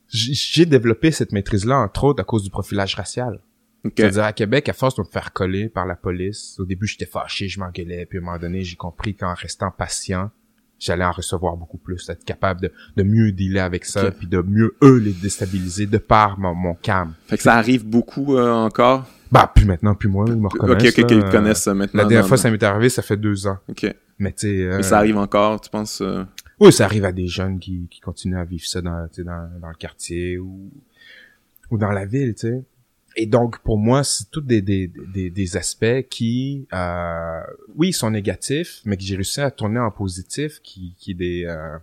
j'ai développé cette maîtrise-là, entre autres, à cause du profilage racial. Ok. C'est-à-dire, à Québec, à force de me faire coller par la police, au début, j'étais fâché, je m'engueulais, puis à un moment donné, j'ai compris qu'en restant patient, j'allais en recevoir beaucoup plus, être capable de, de mieux dealer avec ça, Ok. puis de mieux, eux, les déstabiliser de par mon, mon calme. Fait que ça arrive beaucoup euh, encore? Bah, plus maintenant, plus moi, ils me Ok, reconnaissent. ok, ok, là. ils connaissent ça maintenant. La dernière non, fois, non. ça m'est arrivé, ça fait deux ans. Ok. Mais tu sais... euh, Mais ça arrive encore, tu penses? euh, Oui, ça arrive à des jeunes qui, qui continuent à vivre ça dans, tu sais, dans, dans le quartier ou, ou dans la ville, tu sais. Et donc, pour moi, c'est tous des, des, des, des aspects qui, euh, oui, sont négatifs, mais que j'ai réussi à tourner en positif, qui, qui des, euh,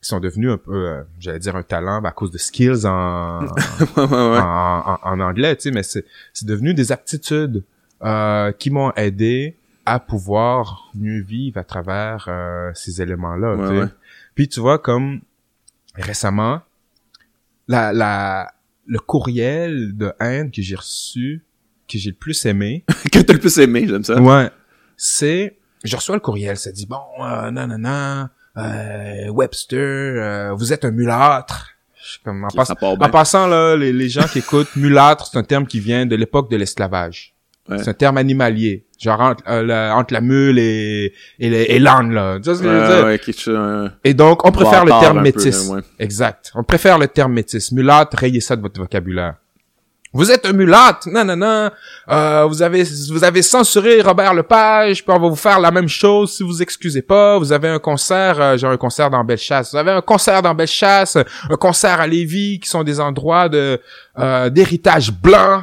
qui sont devenus un peu, euh, j'allais dire un talent à cause de skills en, <laughs> ouais, ouais, ouais. en, en, en anglais, tu sais, mais c'est, c'est devenu des aptitudes euh, qui m'ont aidé à pouvoir mieux vivre à travers euh, ces éléments-là. Ouais, ouais. Puis tu vois, comme récemment, la, la, le courriel de haine que j'ai reçu, que j'ai le plus aimé, <laughs> que t'as le plus aimé, j'aime ça. ouais, c'est, je reçois le courriel, ça dit, bon, euh, non, non, non, euh, Webster, euh, vous êtes un mulâtre. Comme, en, part en passant, là, les, les gens qui écoutent, mulâtre, c'est un terme qui vient de l'époque de l'esclavage. Ouais. C'est un terme animalier. Genre entre, euh, la, entre la mule et, et, le- et l'âne, là. Tu vois ce que je veux dire? ouais, quelque un- Et donc, on préfère le terme peu, métis. Exact. On préfère le terme métis. Mulâtre, rayez ça de votre vocabulaire. Vous êtes un mulâtre, non, non, non. Euh, vous avez, vous avez censuré Robert Lepage, puis on va vous faire la même chose si vous excusez pas. Vous avez un concert, euh, genre un concert dans Bellechasse. Vous avez un concert dans Bellechasse, un concert à Lévis, qui sont des endroits de euh, d'héritage blanc.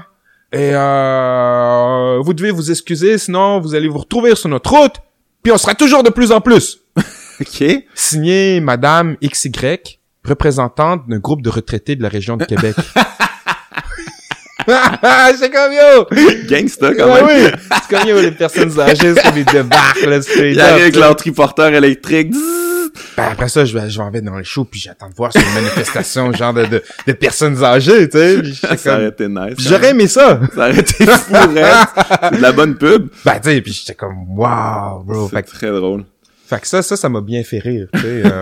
Et euh, vous devez vous excuser, sinon vous allez vous retrouver sur notre route, puis on sera toujours de plus en plus. <laughs> Ok. Signé Madame XY, représentante d'un groupe de retraités de la région de Québec. <laughs> <laughs> c'est comme yo! Gangsta, quand Ouais, même. oui! C'est comme yo, les personnes âgées, c'est comme ils débarquent, là, straight Il arrive up, avec leur triporteur électrique. Ben, après ça, je vais, je vais dans les shows, puis j'attends de voir sur une manifestation, <laughs> genre de, de, de personnes âgées, tu sais. Puis <laughs> Ça aurait été nice. J'aurais aimé ça! <laughs> Ça aurait été fou. De la bonne pub. Ben, tu sais, puis j'étais comme, wow, bro. C'est que- très drôle. fait que ça, ça, ça m'a bien fait rire, euh,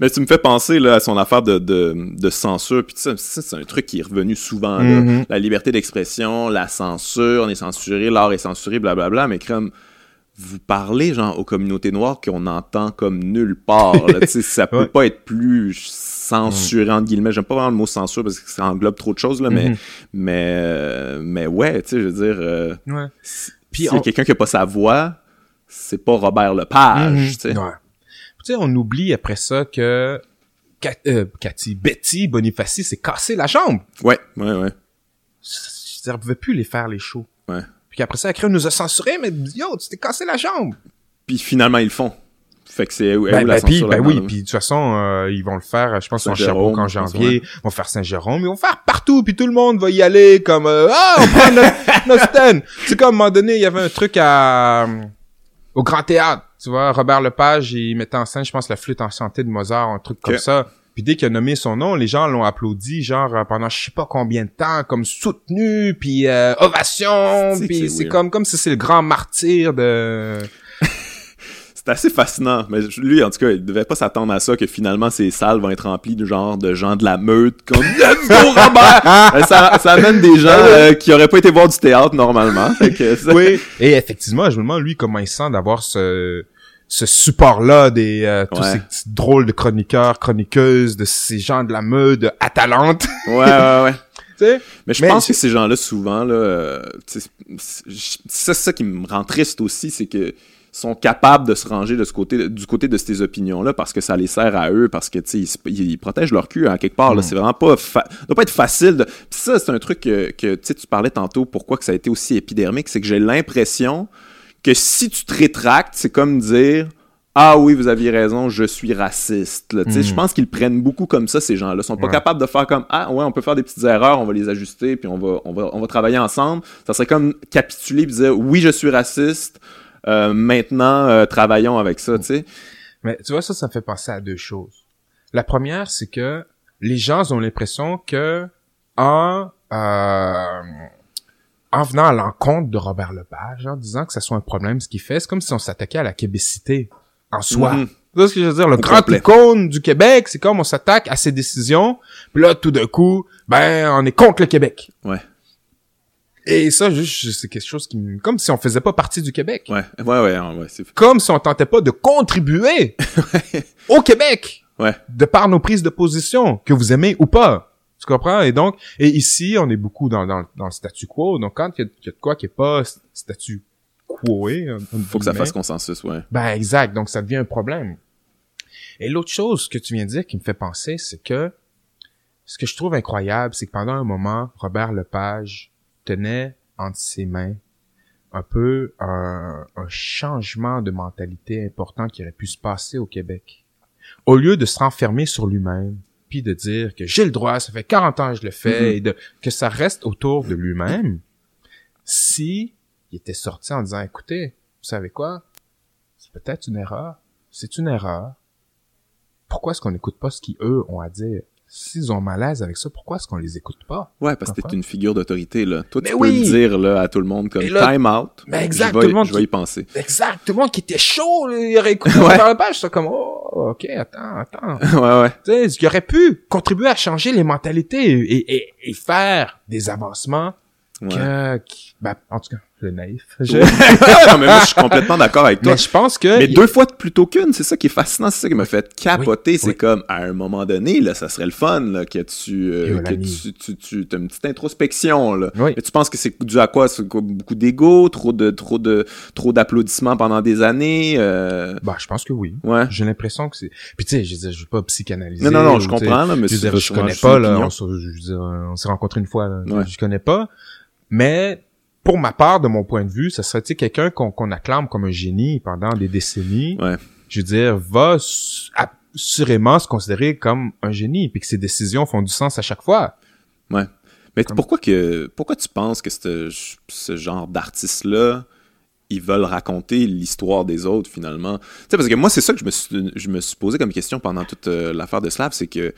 Mais tu me fais penser là, à son affaire de, de, de censure. Puis ça, c'est un truc qui est revenu souvent. là. Mhm. La liberté d'expression, la censure, on est censuré, l'art est censuré, blablabla. Mais comme vous parlez genre aux communautés noires qu'on entend comme nulle part. Là, ça <laughs> peut Ouais. pas être plus censuré entre guillemets. J'aime pas vraiment le mot censure parce que ça englobe trop de choses là, mais Mhm. mais mais ouais, tu sais, je veux dire. euh, ouais. y a on- quelqu'un qui a pas sa voix, c'est pas Robert Lepage. Mhm. tu sais. Ouais. On oublie après ça que Cat- euh, Cathy, Betty Bonifaci s'est cassé la jambe. Ouais, ouais, ouais. Dire, elle pouvait plus les faire les shows. Ouais. Puis après ça, on nous a censuré, mais yo, tu t'es cassé la jambe. Puis finalement, ils le font. Fait que c'est où, Ben, ben, puis, ben oui, puis de toute façon, euh, ils vont le faire, je pense, en Sherbrooke en janvier, ils vont faire Saint-Jérôme, ils vont faire partout, puis tout le monde va y aller comme, euh, ah, on prend notre, <laughs> notre stand. C'est comme, à un moment donné, il y avait un truc à, euh, au Grand Théâtre, tu vois, Robert Lepage, il mettait en scène, je pense, la flûte enchantée de Mozart, un truc comme ça. Puis dès qu'il a nommé son nom, les gens l'ont applaudi, genre, euh, pendant je sais pas combien de temps, comme soutenu, puis euh, ovation, puis c'est comme, comme si c'est le grand martyr de... <laughs> C'est assez fascinant. Mais lui, en tout cas, il devait pas s'attendre à ça, que finalement, ces salles vont être remplies de genre de gens de la meute, comme <laughs> Let's go, Robert! Ça, ça amène des gens <laughs> euh, qui auraient pas été voir du théâtre normalement. Fait que ça- oui. Et effectivement, je me demande, lui, comment il sent d'avoir ce, ce support-là des euh, tous Ouais. ces drôles de chroniqueurs, chroniqueuses, de ces gens de la meute atalante, Ouais, ouais, ouais. <laughs> Mais je Mais pense que ces gens-là, souvent, là, euh, c'est ça qui me rend triste aussi, c'est que sont capables de se ranger de ce côté, du côté de ces opinions-là parce que ça les sert à eux, parce que ils, ils- protègent leur cul à quelque part. là. Mm. C'est vraiment pas, doit pas être facile. De... Ça, c'est un truc que, que tu parlais tantôt. Pourquoi que ça a été aussi épidermique, c'est que j'ai l'impression que si tu te rétractes, c'est comme dire ah oui, vous aviez raison, je suis raciste. là. Tu sais, Mm. Je pense qu'ils prennent beaucoup comme ça, ces gens-là. Ils sont pas Ouais. capables de faire comme Ah ouais, on peut faire des petites erreurs, on va les ajuster, puis on va, on va, on va travailler ensemble. Ça serait comme capituler et dire oui, je suis raciste. euh, maintenant, euh, travaillons avec ça, tu sais. Mais tu vois, ça, ça me fait penser à deux choses. La première, c'est que les gens ont l'impression que en euh, en venant à l'encontre de Robert Lepage, en disant que ça soit un problème ce qu'il fait, c'est comme si on s'attaquait à la québécité en soi. Tu vois ce que je veux dire? Le Au grand complet. icône du Québec, c'est comme on s'attaque à ses décisions, puis là, tout d'un coup, ben, on est contre le Québec. Ouais, Et ça, juste, c'est quelque chose qui, me- comme si on faisait pas partie du Québec. ouais, ouais, ouais, ouais, ouais, Comme si on tentait pas de contribuer <laughs> au Québec ouais, de par nos prises de position, que vous aimez ou pas. Tu comprends? Et donc, et ici, on est beaucoup dans, dans, dans le statu quo. Donc, quand il y, a- il y a de quoi qui est pas statu quoé, faut que ça fasse consensus, ouais. ben exact, donc ça devient un problème. Et l'autre chose que tu viens de dire qui me fait penser, c'est que ce que je trouve incroyable, c'est que pendant un moment, Robert Lepage tenait entre ses mains un peu un, un changement de mentalité important qui aurait pu se passer au Québec. Au lieu de se renfermer sur lui-même, puis de dire que j'ai le droit, ça fait 40 ans que je le fais, Mhm. et de, que ça reste autour de lui-même, si il était sorti en disant, écoutez, vous savez quoi? C'est peut-être une erreur. C'est une erreur. Pourquoi est-ce qu'on n'écoute pas ce qu'eux ont à dire? S'ils ont malaise avec ça, pourquoi est-ce qu'on les écoute pas? Ouais, parce que t'es une figure d'autorité, là. Toi, tu Mais peux oui! le dire, là, à tout le monde comme là- time out. Mais exact, Je vais, tout le monde je vais y penser. Exact. Tout le monde qui était chaud, là, il aurait écouté <laughs> Ouais. la page, c'est comme, oh, ok, attends, attends. <laughs> ouais, ouais. tu sais, il aurait pu contribuer à changer les mentalités et, et, et faire des avancements ouais. que, qui- ben, en tout cas, suis naïf. Je- <laughs> non, mais moi, je suis complètement d'accord avec toi. mais je pense que, Mais deux fois plutôt qu'une, c'est ça qui est fascinant, c'est ça qui m'a fait capoter. Oui, c'est oui. comme, à un moment donné, là, ça serait le fun, là, que tu, euh, que Mélanie. tu, tu, tu, t'as une petite introspection, là. Oui. Mais tu penses que c'est dû à quoi? C'est quoi, beaucoup d'ego, trop de, trop de, trop d'applaudissements pendant des années, euh, bah, je pense que oui. ouais. J'ai l'impression que c'est, puis tu sais, je veux je veux pas psychanalyser. Non, non, non, je tu comprends, là, mais Je dire, je connais pas, là. on s'est rencontrés une fois, là. Ouais. Je connais pas. Mais, pour ma part, de mon point de vue, ça serait, quelqu'un qu'on acclame comme un génie pendant des décennies. Ouais. Je veux dire, va su- assurément se considérer comme un génie, puis que ses décisions font du sens à chaque fois. Ouais. Mais Comme- pourquoi que pourquoi tu penses que ce, ce genre d'artistes-là, ils veulent raconter l'histoire des autres finalement? Tu sais, parce que moi, c'est ça que je me suis, je me suis posé comme question pendant toute euh, l'affaire de Slav, c'est que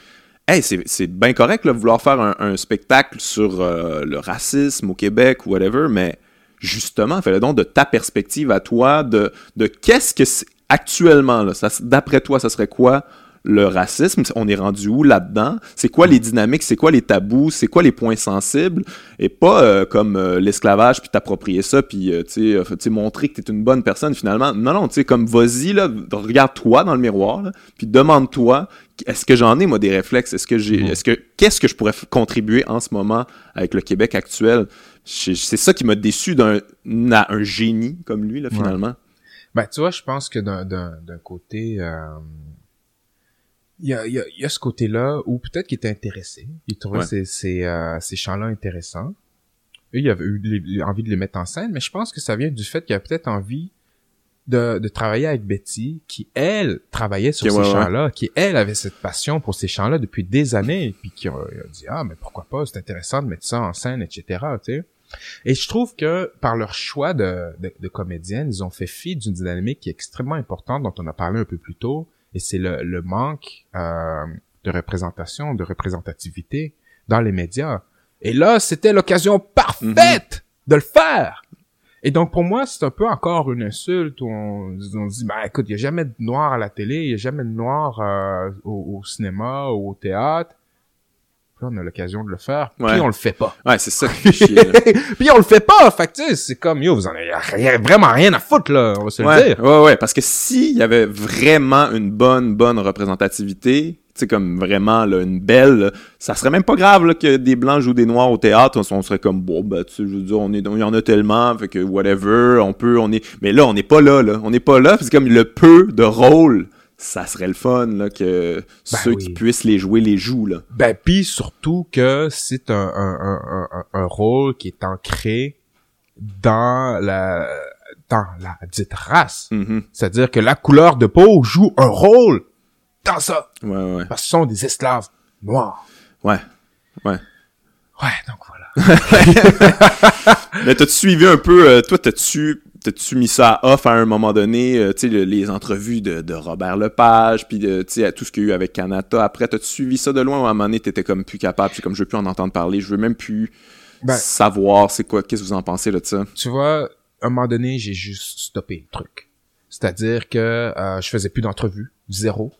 Hey, c'est, bien correct là, vouloir faire un, spectacle sur euh, le racisme au Québec ou whatever, mais justement, fais-le donc de ta perspective à toi, de, de qu'est-ce que c'est actuellement, d'après toi, ça serait quoi le racisme, on est rendu où là-dedans? C'est quoi les dynamiques? C'est quoi les tabous? C'est quoi les points sensibles? Et pas euh, comme euh, l'esclavage, puis t'approprier ça, puis euh, tu sais, euh, montrer que t'es une bonne personne finalement. Non, non, tu sais, comme vas-y, là, regarde-toi dans le miroir, là, puis demande-toi, est-ce que j'en ai, moi, des réflexes? Est-ce que j'ai, est-ce que, qu'est-ce que je pourrais contribuer en ce moment avec le Québec actuel? C'est ça qui m'a déçu d'un un génie comme lui, là, Ouais. finalement. Ben, tu vois, je pense que d'un, côté, il y a, y, a, y a ce côté-là où peut-être qu'il était intéressé. Il trouvait Ouais. ces, ces, euh, ces chants-là intéressants. Et il avait eu les- les- envie de les mettre en scène, mais je pense que ça vient du fait qu'il a peut-être envie de, de travailler avec Betty, qui, elle, travaillait sur ces ouais, ouais. chants-là, qui, elle, avait cette passion pour ces chants-là depuis des années, puis qui a, a dit, ah, mais pourquoi pas, c'est intéressant de mettre ça en scène, etc., tu sais. Et je trouve que par leur choix de, de, de comédienne, ils ont fait fi d'une dynamique qui est extrêmement importante, dont on a parlé un peu plus tôt, et c'est le, le manque euh, de représentation, de représentativité dans les médias. Et là, c'était l'occasion parfaite de le faire. Et donc pour moi, c'est un peu encore une insulte où on, on dit, bah écoute, il y a jamais de noir à la télé, il y a jamais de noir euh, au, au cinéma ou au théâtre. Là, on a l'occasion de le faire, Ouais. puis on le fait pas. Ouais, c'est ça qui fait chier, <laughs> puis on le fait pas, fait que tu sais, c'est comme, yo, vous en avez rien- vraiment rien à foutre, là, on va se le dire. ouais, ouais, parce que s'il y avait vraiment une bonne, bonne représentativité, tu sais, comme vraiment, là, une belle, là, ça serait même pas grave, là, que des blancs jouent des noirs au théâtre, on, on serait comme, bon, ben, tu sais, je veux dire, on est, il y en a tellement, fait que whatever, on peut, on est, mais là, on n'est pas là, là, on n'est pas là, que comme le peu de rôle, ça serait le fun, là, que ceux oui. qui puissent les jouer les jouent, là. Ben, puis surtout que c'est un, un, un, un, rôle qui est ancré dans la, dans la dite race. Mhm. C'est-à-dire que la couleur de peau joue un rôle dans ça. Ouais, ouais. Parce que ce sont des esclaves noirs. Ouais. Ouais. Ouais, donc voilà. <laughs> Mais t'as-tu suivi un peu, euh, toi, t'as-tu, t'as-tu mis ça à off à un moment donné, euh, tu sais, le- les entrevues de, de Robert Lepage, puis de, tu sais, tout ce qu'il y a eu avec Canada. Après, t'as-tu suivi ça de loin ou à un moment donné, t'étais comme plus capable, puis comme je veux plus en entendre parler, je veux même plus Ben- savoir c'est quoi, qu'est-ce que vous en pensez là, de ça? tu vois, à un moment donné, j'ai juste stoppé le truc. C'est-à-dire que euh, je faisais plus d'entrevues, zéro.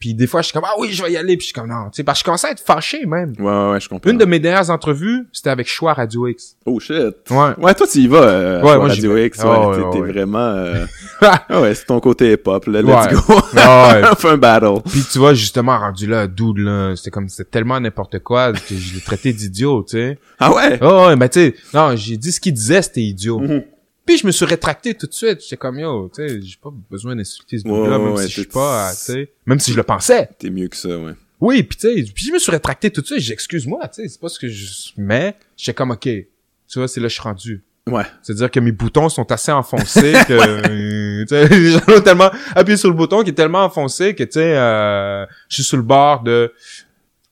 Puis des fois, je suis comme, ah oui, je vais y aller. Puis je suis comme, non, tu sais, parce que je commençais à être fâché même. Ouais, ouais, je comprends. Une de mes dernières entrevues, c'était avec Choix Radio X. Oh shit. Ouais. Ouais, toi, tu y vas, euh, Ouais, moi, Radio. X, ouais, Ah, ouais, t'es, ouais. vraiment, <laughs> euh... ah ouais, c'est ton côté hip-hop, là, let's Ouais. go. Ah ouais. <laughs> On fait un battle. Puis tu vois, justement, rendu là, dude, là, c'était comme, c'était tellement n'importe quoi que je l'ai traité d'idiot, tu sais. Ah ouais? Oh, ouais, mais tu sais, non, j'ai dit ce qu'il disait, c'était idiot. Mhm. Puis je me suis rétracté tout de suite. J'étais comme, yo, tu sais, j'ai pas besoin d'insulter ce dude-là, même si je suis pas, euh, tu sais, même si je le pensais. T'es mieux que ça, ouais. Oui, puis tu sais, puis je me suis rétracté tout de suite. J'ai excuse-moi, tu sais, c'est pas ce que je... Mais, j'étais comme, OK, tu vois, c'est là que je suis rendu. Ouais. C'est-à-dire que mes boutons sont assez enfoncés que, <laughs> euh, tu sais, les gens ont tellement appuyé sur le bouton qui est tellement enfoncé que, tu sais, euh, je suis sur le bord de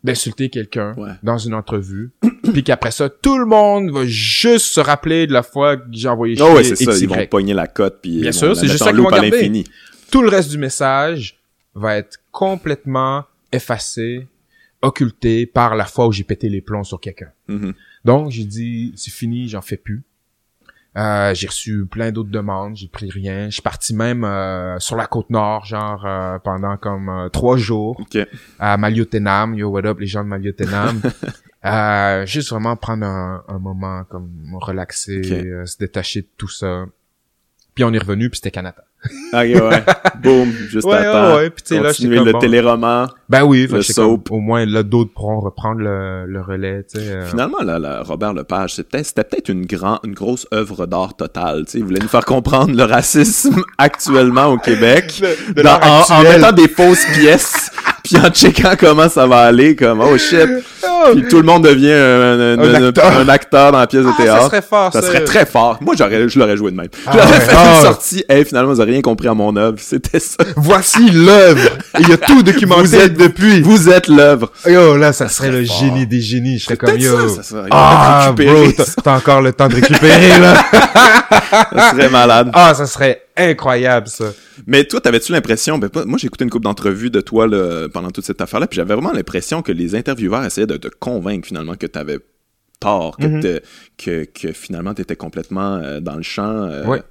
d'insulter quelqu'un Ouais. dans une entrevue, <clears throat> puis qu'après ça, tout le monde va juste se rappeler de la fois que j'ai envoyé chier Oh ouais, c'est ça, ils vont pogner la cote, puis Bien sûr, c'est juste ça qu'ils vont garder. Tout le reste du message va être complètement effacé, occulté par la fois où j'ai pété les plombs sur quelqu'un. Mhm. Donc, j'ai dit, c'est fini, j'en fais plus. Euh, j'ai reçu plein d'autres demandes, j'ai pris rien. Je suis parti même euh, sur la côte nord, genre euh, pendant comme euh, trois jours à Maliotenam. Yo, what up, les gens de Maliotenam? <laughs> euh, juste vraiment prendre un, un moment comme relaxer, se détacher de tout ça. Puis on est revenu, puis c'était Canada. Ok, ouais. Boum, juste Ouais, à temps. ouais, ouais. Puis tu sais, là, Continuer le bon. téléroman. Ben oui, Le comme, soap. au moins là d'autres pourront reprendre le, le relais, tu sais. euh. Finalement, là, là, Robert Lepage, c'est peut-être, c'était peut-être une grand, une grosse œuvre d'art totale. Tu sais, il voulait nous faire comprendre le racisme <laughs> actuellement au Québec, de dans- l'art en, en mettant des fausses pièces, <laughs> puis en checkant comment ça va aller, comme oh shit, puis tout le monde devient un, un- Un un- acteur. un acteur dans la pièce de Ah, ça théâtre. serait fort, Ça ça. serait très fort. Moi, j'aurais, je l'aurais joué de même. Ah je l'aurais ouais. fait Ah une ouais. sortie. Hey, finalement, vous avez rien compris à mon œuvre. C'était ça. Voici l'œuvre. Il y a tout documenté Vous êtes depuis. Vous êtes l'œuvre. Yo, là, ça serait serait le fort. génie des génies. Je serais comme yo. ça, ça serait- ah, récupérer bro, ça. t'as t'as encore le temps de récupérer, là. <laughs> Ça serait malade. ah, ça serait incroyable, ça. Mais toi, t'avais-tu l'impression, ben moi j'ai écouté une couple d'entrevues de toi là, pendant toute cette affaire-là, puis j'avais vraiment l'impression que les intervieweurs essayaient de te convaincre finalement que t'avais tort, que, Mhm. t'es- que, que finalement t'étais complètement euh, dans le champ. euh, Ouais.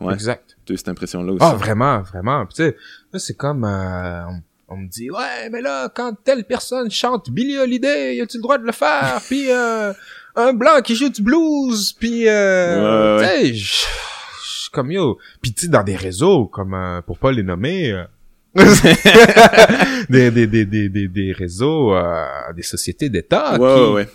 ouais. Exact. T'as eu cette impression-là aussi? Ah, vraiment, vraiment. Tu sais, là, c'est comme, euh, on, on me dit, ouais, mais là, quand telle personne chante Billie Holiday, as-tu le droit de le faire? Puis, euh, un blanc qui joue du blues, puis, euh, Ouais, tu sais, comme yo. Puis, tu sais, dans des réseaux, comme, euh, pour pas les nommer, euh, <laughs> des, des, des, des, des, des réseaux, euh, des sociétés d'État ouais, qui, ouais, ouais.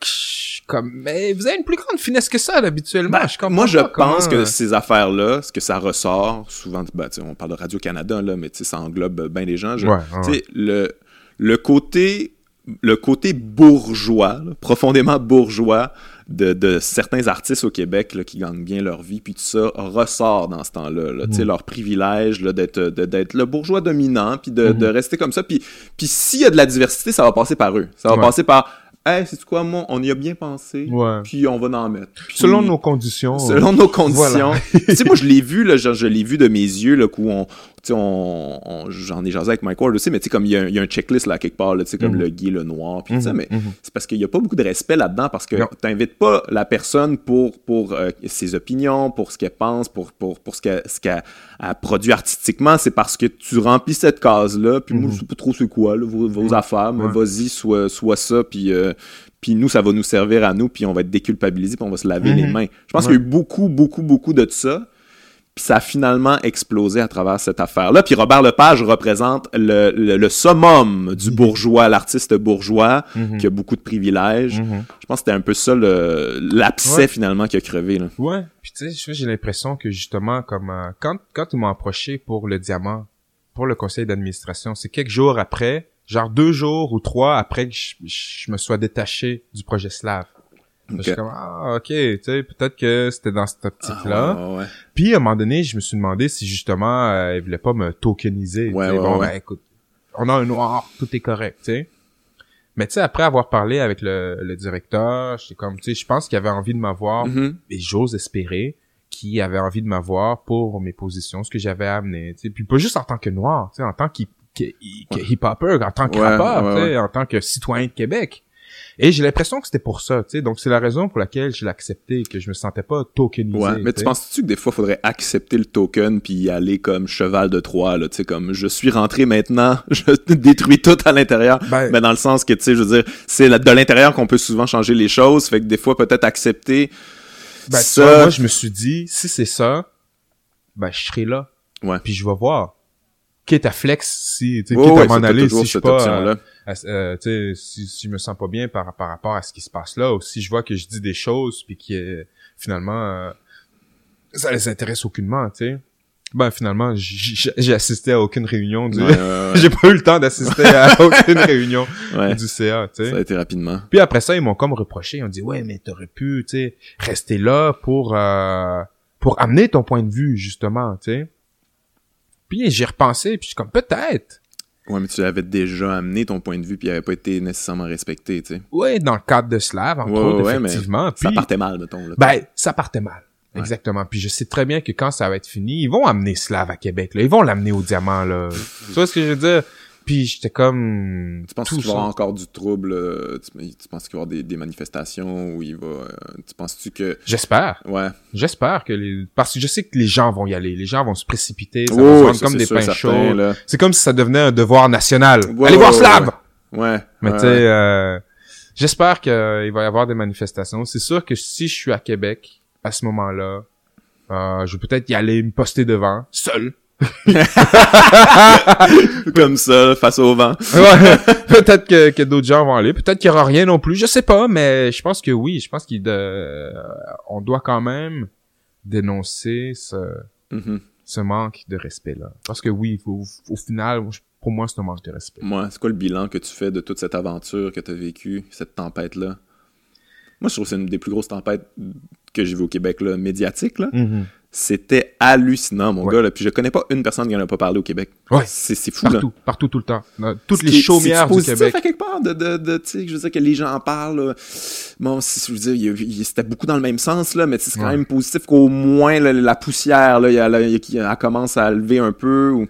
qui- comme, mais vous avez une plus grande finesse que ça, habituellement. je Ben, Moi, je comment- pense que ces affaires-là, ce que ça ressort, souvent, ben, tu sais, on parle de Radio-Canada, là, mais tu sais, ça englobe bien des gens. Je- Ouais, ouais, tu sais, le, le côté le côté bourgeois, là, profondément bourgeois de, de certains artistes au Québec là, qui gagnent bien leur vie, puis tout ça ressort dans ce temps-là. là. Tu sais, Mm. leur privilège là, d'être, le bourgeois dominant, puis de, Mhm. de rester comme ça. Puis, puis s'il y a de la diversité, ça va passer par eux. Ça va Ouais. passer par hey, c'est quoi, moi, on y a bien pensé, Ouais. puis on va en mettre. Puis- Selon nos conditions. Selon nos conditions. Voilà. <laughs> tu sais, moi, je l'ai vu, là, genre, je l'ai vu de mes yeux, là, où on, tu sais, on, on- j'en ai jasé avec Mike Ward aussi, mais tu sais, comme il y, a un- il y a un checklist, là, quelque part, là, tu sais, comme Mhm. le gay, le noir, puis tout ça, Mhm, mais mhm. c'est parce qu'il y a pas beaucoup de respect là-dedans, parce que t'invites pas la personne pour, pour euh, ses opinions, pour ce qu'elle pense, pour, pour, pour ce qu'elle, ce qu'elle produit artistiquement, c'est parce que tu remplis cette case-là, puis moi, je sais pas trop c'est quoi, là, vos, vos affaires, mais Ouais. vas-y, soit, soit ça, puis... euh, puis nous, ça va nous servir à nous, puis on va être déculpabilisés, puis on va se laver Mhm. les mains. Je pense Ouais. qu'il y a eu beaucoup, beaucoup, beaucoup de ça. Puis ça a finalement explosé à travers cette affaire-là. Puis Robert Lepage représente le, le, le summum du bourgeois, l'artiste bourgeois, Mhm. qui a beaucoup de privilèges. Mhm. Je pense que c'était un peu ça l'abcès Ouais. finalement qui a crevé. Là. Ouais. Puis tu sais, je- j'ai l'impression que justement, comme euh, quand quand ils m'ont approché pour le diamant, pour le conseil d'administration, c'est quelques jours après, genre deux jours ou trois après que je, je me sois détaché du projet Slave. Je Ok. suis comme ah ok, tu sais, peut-être que c'était dans cette optique-là. Ah, ouais, ouais. Puis à un moment donné, je me suis demandé si justement euh, ils voulaient pas me tokeniser. Ouais, ouais, bon, ouais. ben, écoute, on a un noir, tout est correct, tu sais. Mais tu sais, après avoir parlé avec le, le directeur, j'étais comme, tu sais, je pense qu'il avait envie de m'avoir Mhm. et j'ose espérer qu'il avait envie de m'avoir pour mes positions, ce que j'avais amené, tu sais. Puis pas juste en tant que noir, tu sais, en tant qu'hip- que- que hip-hopper, en tant que Ouais, rappeur, ouais, en tant que citoyen de Québec. Et j'ai l'impression que c'était pour ça, tu sais. Donc c'est la raison pour laquelle je l'ai accepté, que je me sentais pas tokenisé. Ouais, mais tu penses-tu que des fois, faudrait accepter le token puis y aller comme cheval de Troie, là, tu sais, comme je suis rentré maintenant, <laughs> je détruis tout à l'intérieur. Ben, Mais dans le sens que, tu sais, je veux dire, c'est de l'intérieur qu'on peut souvent changer les choses, fait que des fois, peut-être accepter Ben, ça. moi, je me suis dit, si c'est ça, ben, je serai là. Ouais. Puis je vais voir. Quitte à flex, si, tu sais, quitte ouais, à m'en aller, si je pas, euh, à- euh, si, si je me sens pas bien par, par rapport à ce qui se passe là, ou si je vois que je dis des choses, puis que, finalement, euh, ça les intéresse aucunement, tu sais. Ben, finalement, j'ai assisté à aucune réunion du, <laughs> Ouais, j'ai pas eu le temps d'assister à <laughs> aucune réunion Ouais, du CA, tu sais. ça a été rapidement. Puis après ça, ils m'ont comme reproché. Ils ont dit, ouais, mais t'aurais pu, tu sais, rester là pour, euh, pour amener ton point de vue, justement, tu sais. Puis j'ai repensé, puis je suis comme, peut-être. Ouais, mais tu avais déjà amené ton point de vue puis il avait pas été nécessairement respecté, tu sais. Ouais, dans le cadre de Slav, entre Ouais, autres, ouais, mais effectivement. Ça Puis, partait mal, mettons, là. ben, ça partait mal. Ouais. Exactement. Puis je sais très bien que quand ça va être fini, ils vont amener Slav à Québec, là. Ils vont l'amener au diamant, là. tu vois ce que je veux dire? Puis j'étais comme... Tu penses qu'il va avoir encore du trouble? euh, Tu, tu penses qu'il va y avoir des, des manifestations où il va... euh, tu penses-tu que... J'espère. Ouais. J'espère que les... Parce que je sais que les gens vont y aller. Les gens vont se précipiter. Ça va se ça, comme des sûr, pains chauds. C'est comme si ça devenait un devoir national. Ouais, Allez ouais, voir ouais, Slav! Ouais. Mais tu sais, euh, j'espère qu'il va y avoir des manifestations. C'est sûr que si je suis à Québec, à ce moment-là, euh, je vais peut-être y aller me poster devant, seul. <laughs> Comme ça, face au vent. <laughs> Ouais, peut-être que, que d'autres gens vont aller. Peut-être qu'il y aura rien non plus. Je sais pas, mais je pense que oui. Je pense qu'il de... on doit quand même dénoncer ce, Mhm. ce manque de respect-là. Parce que oui, au, au final, pour moi, c'est un manque de respect. Moi, c'est quoi le bilan que tu fais de toute cette aventure que tu as vécue, cette tempête-là? Moi, je trouve que c'est une des plus grosses tempêtes que j'ai vues au Québec, là, médiatique, là. C'était hallucinant, mon Ouais. gars, là. Puis je connais pas une personne qui en a pas parlé au Québec. Ouais. C'est, c'est fou, là. Partout, partout, tout le temps. Toutes Ce les chaumières du Québec. à quelque part de, de, de tu sais, je veux dire que les gens en parlent. là. Bon, si, je veux dire, c'était beaucoup dans le même sens, là, mais c'est quand Ouais. même positif qu'au moins là, la poussière, là, elle commence à lever un peu. Ou...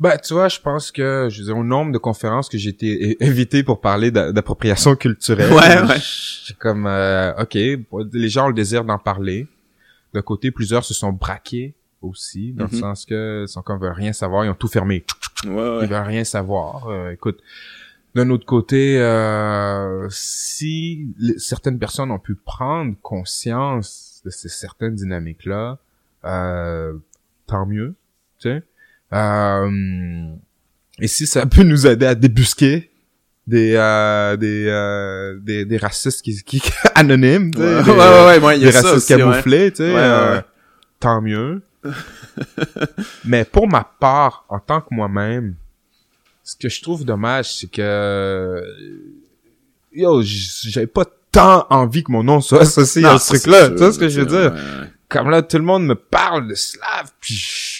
Ben, tu vois, je pense que, je veux dire, au nombre de conférences que j'ai été invité pour parler d'a- d'appropriation culturelle. Ouais, ouais. C'est comme, euh, ok, les gens ont le désir d'en parler. D'un côté, plusieurs se sont braqués aussi, dans le Mhm. sens que, ils sont comme, veulent rien savoir, ils ont tout fermé. Ouais, ouais. Ils veulent rien savoir. Euh, écoute, d'un autre côté, euh, si les- certaines personnes ont pu prendre conscience de ces certaines dynamiques-là, euh, tant mieux, tu sais. Euh, et si ça peut nous aider à débusquer des euh, des, euh, des des racistes qui, qui <laughs> anonymes, tu sais, Ouais, des, ouais, ouais, des racistes camouflés, tu sais, euh, tant mieux. <laughs> Mais pour ma part, en tant que moi-même, ce que je trouve dommage, c'est que yo, j'avais pas tant envie que mon nom soit associé Non, à ce ça, truc-là. c'est Tu vois ce que je veux dire? Comme là, tout le monde me parle de slave, puis je-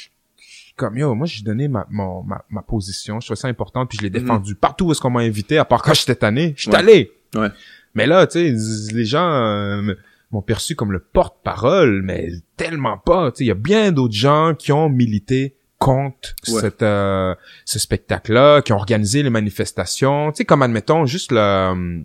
comme yo, moi j'ai donné ma, mon, ma, ma position, je trouvais ça important, puis je l'ai Mhm. défendu partout où est-ce qu'on m'a invité, à part quand j'étais tanné, je suis allé. Ouais. Mais là, tu sais, les gens euh, m'ont perçu comme le porte-parole, mais tellement pas. Tu sais, il y a bien d'autres gens qui ont milité contre Ouais. cette, euh, ce spectacle-là, qui ont organisé les manifestations. Tu sais, comme admettons juste le,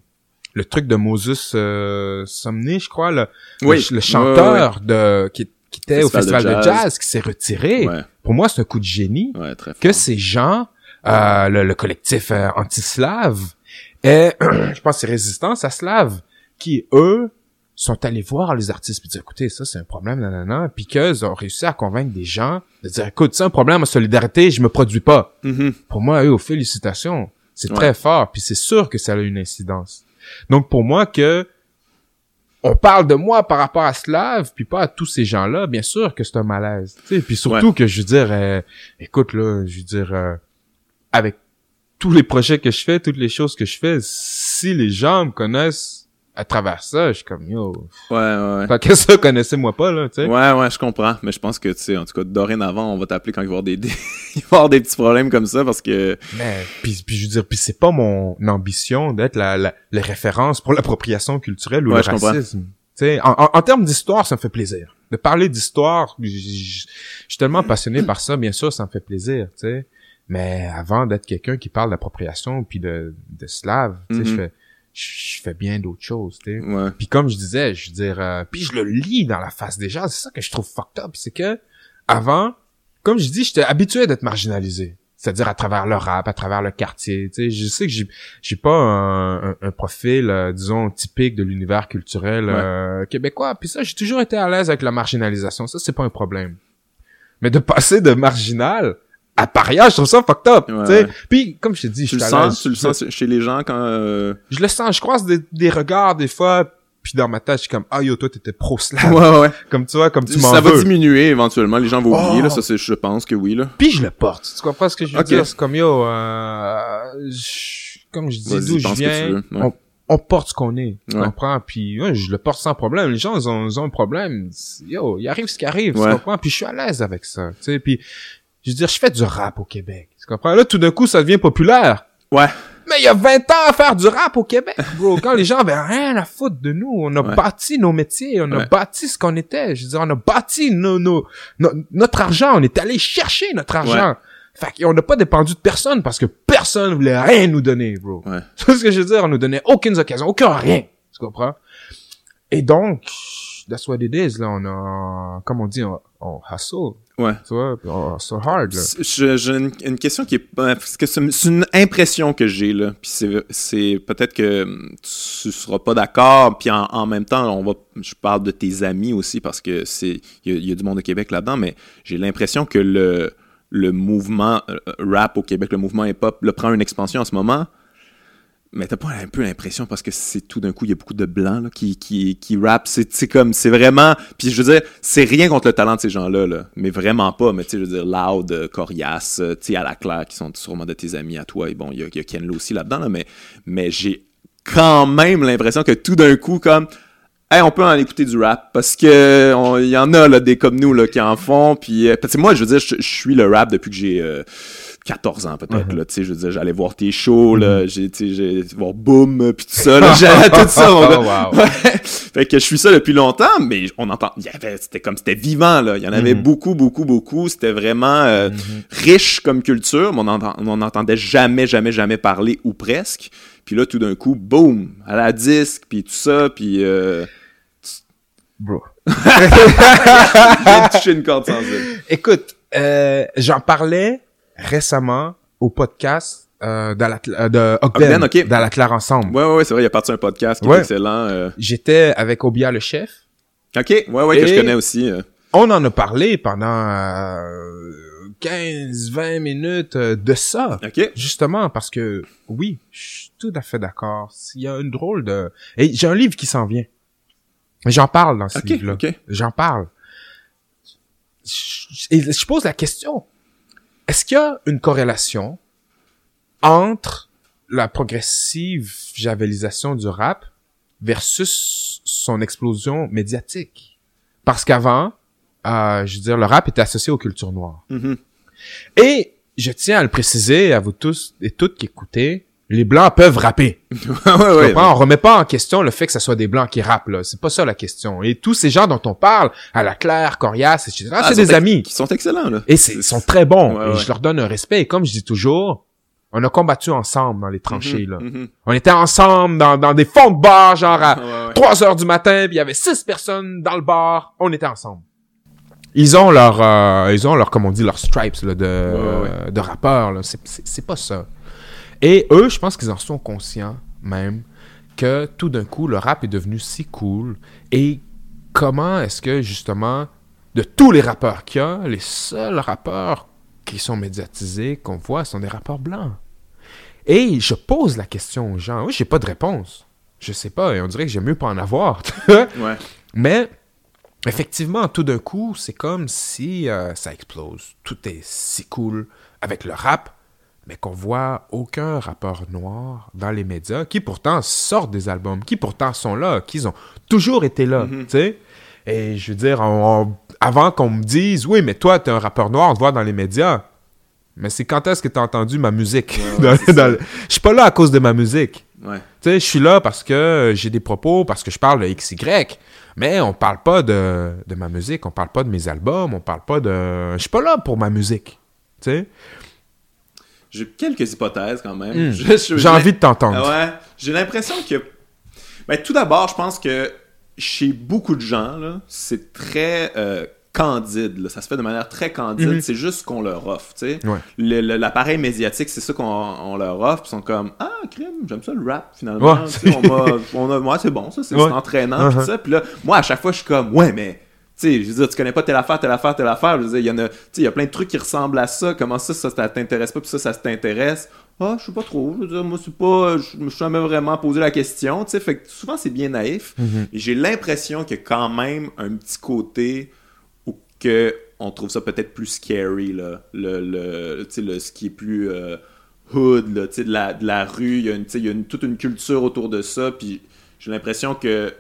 le truc de Moses euh, Somni, je crois, le, Oui. le, le chanteur de qui, qui était au Festival de de jazz. qui s'est retiré. Ouais, Pour moi, c'est un coup de génie ouais, très que ces gens, euh, le, le collectif euh, anti-slave, et <clears throat> je pense c'est Résistance à Slave, qui, eux, sont allés voir les artistes puis dire, écoutez, ça, c'est un problème, nanana, puis qu'ils ont réussi à convaincre des gens de dire, écoute, c'est un problème en solidarité, je me produis pas. Mhm. Pour moi, eux, félicitations. C'est Ouais. très fort, puis c'est sûr que ça a une incidence. Donc, pour moi, que on parle de moi par rapport à Slav, puis pas à tous ces gens-là, bien sûr que c'est un malaise. Tu sais, puis surtout que, je veux dire, euh, écoute, là, je veux dire, euh, avec tous les projets que je fais, toutes les choses que je fais, si les gens me connaissent à travers ça, je suis comme, yo, Ouais, ouais, tant que ça, connaissez-moi pas, là, tu sais. Ouais, ouais, je comprends. Mais je pense que, tu sais, en tout cas, dorénavant, on va t'appeler quand il va y avoir des, <laughs> des- il va y avoir des petits problèmes comme ça parce que, Mais puis, puis je veux dire, puis c'est pas mon ambition d'être la, la, la référence pour l'appropriation culturelle ou Ouais, le je racisme. Tu sais, en, en, en termes d'histoire, ça me fait plaisir. De parler d'histoire, je suis tellement passionné par ça, bien sûr, ça me fait plaisir, tu sais. Mais avant d'être quelqu'un qui parle d'appropriation puis de, de slave, tu sais, Mhm. je fais je fais bien d'autres choses, tu sais. ouais. Puis comme je disais, je veux dire, euh, puis je le lis dans la face des gens, c'est ça que je trouve fucked up, c'est que avant, comme je dis, j'étais habitué d'être marginalisé. C'est-à-dire à travers le rap, à travers le quartier. Tu sais, je sais que j'ai j'ai pas un, un- un profil, euh, disons, typique de l'univers culturel euh, québécois. Puis ça, j'ai toujours été à l'aise avec la marginalisation. Ça, c'est pas un problème. Mais de passer de marginal à paria, je trouve ça fucked up. Ouais, tu sais. ouais. Puis, comme je te dis, Tu je le sens, tu le sens chez les gens quand, euh... Je le sens. Je croise des, des regards des fois. Puis dans ma tête, je suis comme, ah yo, toi, t'étais pro-slave. ouais, ouais. Comme tu vois, comme tu m'en ça va veux. diminuer éventuellement. Les gens vont oublier, Oh. là. Ça, c'est, je pense que oui, là. Puis je le porte. Tu comprends ce que je veux dire? C'est comme, yo, euh, je- comme je dis d'où je viens, veux, ouais. on, on porte ce qu'on est. Tu comprends? Puis ouais, je le porte sans problème. Les gens, ils ont, ils ont un problème. Yo, il arrive ce qui arrive. Tu comprends? Puis je suis à l'aise avec ça. Tu sais, puis je veux dire, je fais du rap au Québec. Tu comprends? Là, tout d'un coup, ça devient populaire. Ouais. Mais il y a 20 ans à faire du rap au Québec, bro. Quand les gens avaient rien à foutre de nous, on a Ouais. bâti nos métiers, on a Ouais. bâti ce qu'on était. Je veux dire, on a bâti nos, nos, no- notre argent, on est allé chercher notre argent. Fait qu'on n'a pas dépendu de personne parce que personne voulait rien nous donner, bro. Ouais. <laughs> Vois ce que je veux dire? On nous donnait aucune occasion, aucun rien. Tu comprends? Et donc, that's what it is, là. On a, comme on dit, on, on hustle. Ouais. Tu vois? puis On hustle hard, là. J'ai une, une question qui est parce que c'est c'est une impression que j'ai là. Puis c'est c'est peut-être que hum, tu seras pas d'accord. Puis en, en même temps, on va. Je parle de tes amis aussi parce que c'est il y, y a du monde au Québec là-dedans. Mais j'ai l'impression que le le mouvement euh, rap au Québec, le mouvement hip-hop, le prend une expansion en ce moment. Mais t'as pas un peu l'impression parce que c'est tout d'un coup il y a beaucoup de blancs là, qui qui qui c'est comme c'est vraiment puis je veux dire c'est rien contre le talent de ces gens-là là. Mais vraiment pas. Mais tu sais je veux dire Loud euh, Corias euh, tu sais à la Claire qui sont sûrement de tes amis à toi. Et bon il y a, a Ken aussi là-dedans là, mais mais j'ai quand même l'impression que tout d'un coup comme Hey, on peut en écouter du rap parce que il y en a là des comme nous là qui en font. Puis euh, moi je veux dire je, suis le rap depuis que j'ai 14 ans peut-être Mhm. là tu sais je veux dire j'allais voir tes shows là j'ai tu sais j'ai voir Boom puis tout ça là <laughs> j'allais tout ça. Oh, wow. <laughs> Ouais. fait que je suis ça depuis longtemps mais on entend il y avait c'était comme c'était vivant là il y en avait Mhm. beaucoup beaucoup beaucoup c'était vraiment euh, Mhm. riche comme culture mais on entend- on n'entendait jamais jamais jamais parler ou presque puis là tout d'un coup boum à la disque puis tout ça puis euh, Bro. <laughs> j'ai touché une corde sensible Écoute, euh, j'en parlais récemment au podcast euh, dans la, euh, de Ogden, Ogden, ok. dans la Claire ensemble. Ouais, ouais, ouais, c'est vrai, il a parti un podcast qui Ouais. est excellent. euh. J'étais avec Obia le chef. Ok, ouais, ouais, que je connais aussi. euh. On en a parlé pendant euh, 15-20 minutes euh, de ça. Ok. Justement parce que oui, je suis tout à fait d'accord. Il y a une drôle de... Et j'ai un livre qui s'en vient. J'en parle dans ce livre-là. ok. J'en parle. Je- je pose la question. Est-ce qu'il y a une corrélation entre la progressive javelisation du rap versus son explosion médiatique? Parce qu'avant, euh, je veux dire, le rap était associé aux cultures noires. Mhm. Et je tiens à le préciser à vous tous et toutes qui écoutez, Les blancs peuvent rapper. <laughs> ouais, ouais. comprends? On remet pas en question le fait que ce soit des blancs qui rappent, là. C'est pas ça la question. Et tous ces gens dont on parle, à la Claire, Corias, etc., Ah, c'est des amis. Qui sont excellents, là. Et c'est- ils sont très bons. Ouais, et ouais. je leur donne un respect. Et comme je dis toujours, on a combattu ensemble dans les tranchées, là. Mhm. On était ensemble dans, dans des fonds de bar, genre à Ouais, ouais. 3 heures du matin, puis il y avait six personnes dans le bar. On était ensemble. Ils ont leur, euh, ils ont leur, comme on dit, leurs stripes là, de, ouais. de rappeurs. Là. C'est pas ça. Et eux, je pense qu'ils en sont conscients même que tout d'un coup, le rap est devenu si cool. Et comment est-ce que justement, de tous les rappeurs qu'il y a, les seuls rappeurs qui sont médiatisés qu'on voit sont des rappeurs blancs. Et je pose la question aux gens. Oui, j'ai pas de réponse. Je sais pas, et on dirait que j'aime mieux pas en avoir. <laughs> Ouais. Mais effectivement, tout d'un coup, c'est comme si euh, ça explose. Tout est si cool avec le rap, mais qu'on voit aucun rappeur noir dans les médias qui pourtant sortent des albums, qui pourtant sont là, qui ont toujours été là, tu sais. Et je veux dire, on- on- avant qu'on me dise, oui, mais toi, t'es un rappeur noir, on te voit dans les médias. Mais c'est quand est-ce que t'as entendu ma musique? Ouais, <laughs> Dans- Je suis pas là à cause de ma musique. Ouais. Tu sais, je suis là parce que j'ai des propos, parce que je parle de XY. Mais on parle pas de, de ma musique, on parle pas de mes albums, on parle pas de... Je suis pas là pour ma musique. Tu sais? J'ai quelques hypothèses quand même. Hmm. J'ai envie de t'entendre. Ouais. J'ai l'impression que. Ben, tout d'abord, je pense que chez beaucoup de gens, c'est très euh, candide. là. Ça se fait de manière très candide. Mhm. C'est juste qu'on leur offre. Ouais. Le- le- L'appareil médiatique, c'est ça qu'on on leur offre. Puis ils sont comme Ah, crime, j'aime ça le rap finalement. Ouais. On a- ouais, c'est bon, ça, c'est Ouais. entraînant. Puis. Puis là, moi, à chaque fois, je suis comme Ouais, mais. Tu sais, je veux dire, tu connais pas telle affaire, telle affaire, telle affaire. Je veux dire, il y en a, tu sais, il y a plein de trucs qui ressemblent à ça. Comment ça, ça, ça t'intéresse pas, puis ça, ça t'intéresse? Ah, je sais pas trop. Je veux dire, moi, c'est pas, je me suis jamais vraiment posé la question, tu sais. Fait que souvent, c'est bien naïf. Et j'ai l'impression qu'il y a quand même un petit côté où que on trouve ça peut-être plus scary, là. Le, le, le, ce qui est plus euh, hood, là, de la, de la rue. Il y a, une, y a une- toute une culture autour de ça. Puis j'ai l'impression que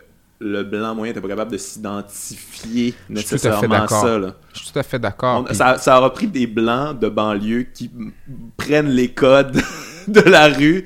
le blanc moyen n'était pas capable de s'identifier nécessairement à ça, là. Je suis tout à fait d'accord. Puis- ça, ça aura pris des blancs de banlieue qui prennent les codes <laughs> de la rue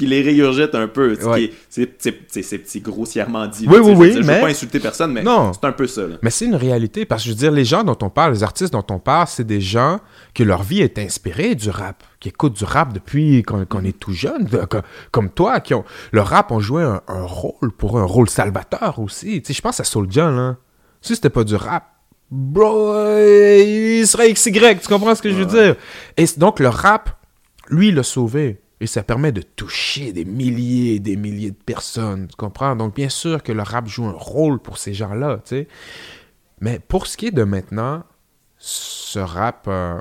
qui les régurgitent un peu. Ouais. C'est grossièrement dit. Oui, là, oui, je oui, Je mais- veux pas insulter personne, mais c'est un peu ça. là. Mais c'est une réalité, parce que je veux dire, les gens dont on parle, les artistes dont on parle, c'est des gens que leur vie est inspirée du rap, qui écoutent du rap depuis qu'on est tout jeune, de- comme toi, qui ont... Le rap ont joué un, un rôle pour eux, un rôle salvateur aussi. Je pense à Soulja, là. Si c'était pas du rap, bro, euh, il serait XY, tu comprends ce que je veux dire? Et donc, le rap, lui, l'a sauvé. Et ça permet de toucher des milliers et des milliers de personnes, tu comprends? Donc, bien sûr que le rap joue un rôle pour ces gens-là, tu sais. Mais pour ce qui est de maintenant, ce rap, euh,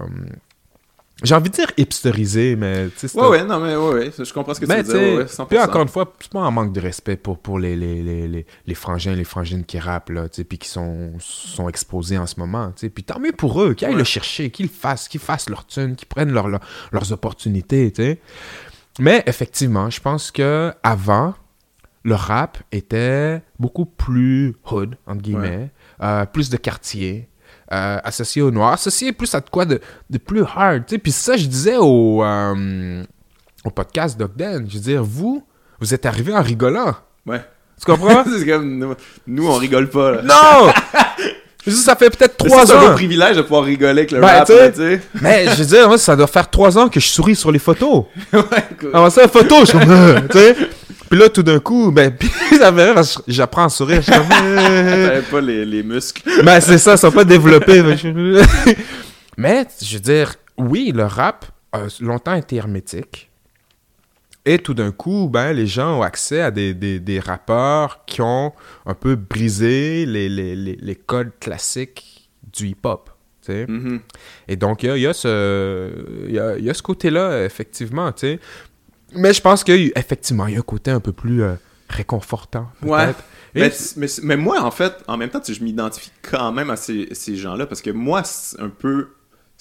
j'ai envie de dire hipsterisé, mais tu sais, Ouais, ouais, non, mais ouais, ouais, je comprends ce que mais tu veux dire. sais, ouais, ouais, 100%. puis encore une fois, c'est pas un manque de respect pour, pour les, les, les, les, les frangins, les frangines qui rappent, là, tu sais, puis qui sont, sont exposés en ce moment, tu sais. Puis tant mieux pour eux, qu'ils aillent Ouais. le chercher, qu'ils le fassent, qu'ils fassent leur thune, qu'ils prennent leur, leur- leurs opportunités, tu sais. Mais effectivement, je pense que avant, le rap était beaucoup plus hood, entre guillemets, euh, plus de quartier, euh, associé au noir, associé plus à de quoi de, de plus hard, tu sais. Puis ça, je disais au, euh, au podcast d'Ogden, je veux dire, vous, vous êtes arrivé en rigolant. Ouais. Tu comprends? <laughs> c'est comme, nous, nous, on rigole pas, là. non! <laughs> Je ça fait peut-être trois C'est un ans. privilège de pouvoir rigoler avec le Ben, rap, tu sais. <laughs> Mais je veux dire, moi, ça doit faire trois ans que je souris sur les photos. <laughs> Ouais, écoute. Avant ça, photo, je suis comme, euh, tu sais. Puis là, tout d'un coup, ben, <laughs> ça me parce que j'apprends à sourire. Je suis comme, euh, pas les, les muscles. ben, c'est ça, ils sont pas développés. mais je- Mais, je veux dire, oui, le rap a longtemps été hermétique. Et tout d'un coup, ben, les gens ont accès à des, des, des rappeurs qui ont un peu brisé les, les, les, les codes classiques du hip-hop. Mhm. Et donc, il y a, il y a ce, y a, il y a ce côté-là, effectivement. Mais je pense qu'effectivement, il y a un côté un peu plus euh, réconfortant, Ouais. Et Mais, mais, mais moi, en fait, en même temps, je m'identifie quand même à ces, ces gens-là parce que moi, c'est un peu,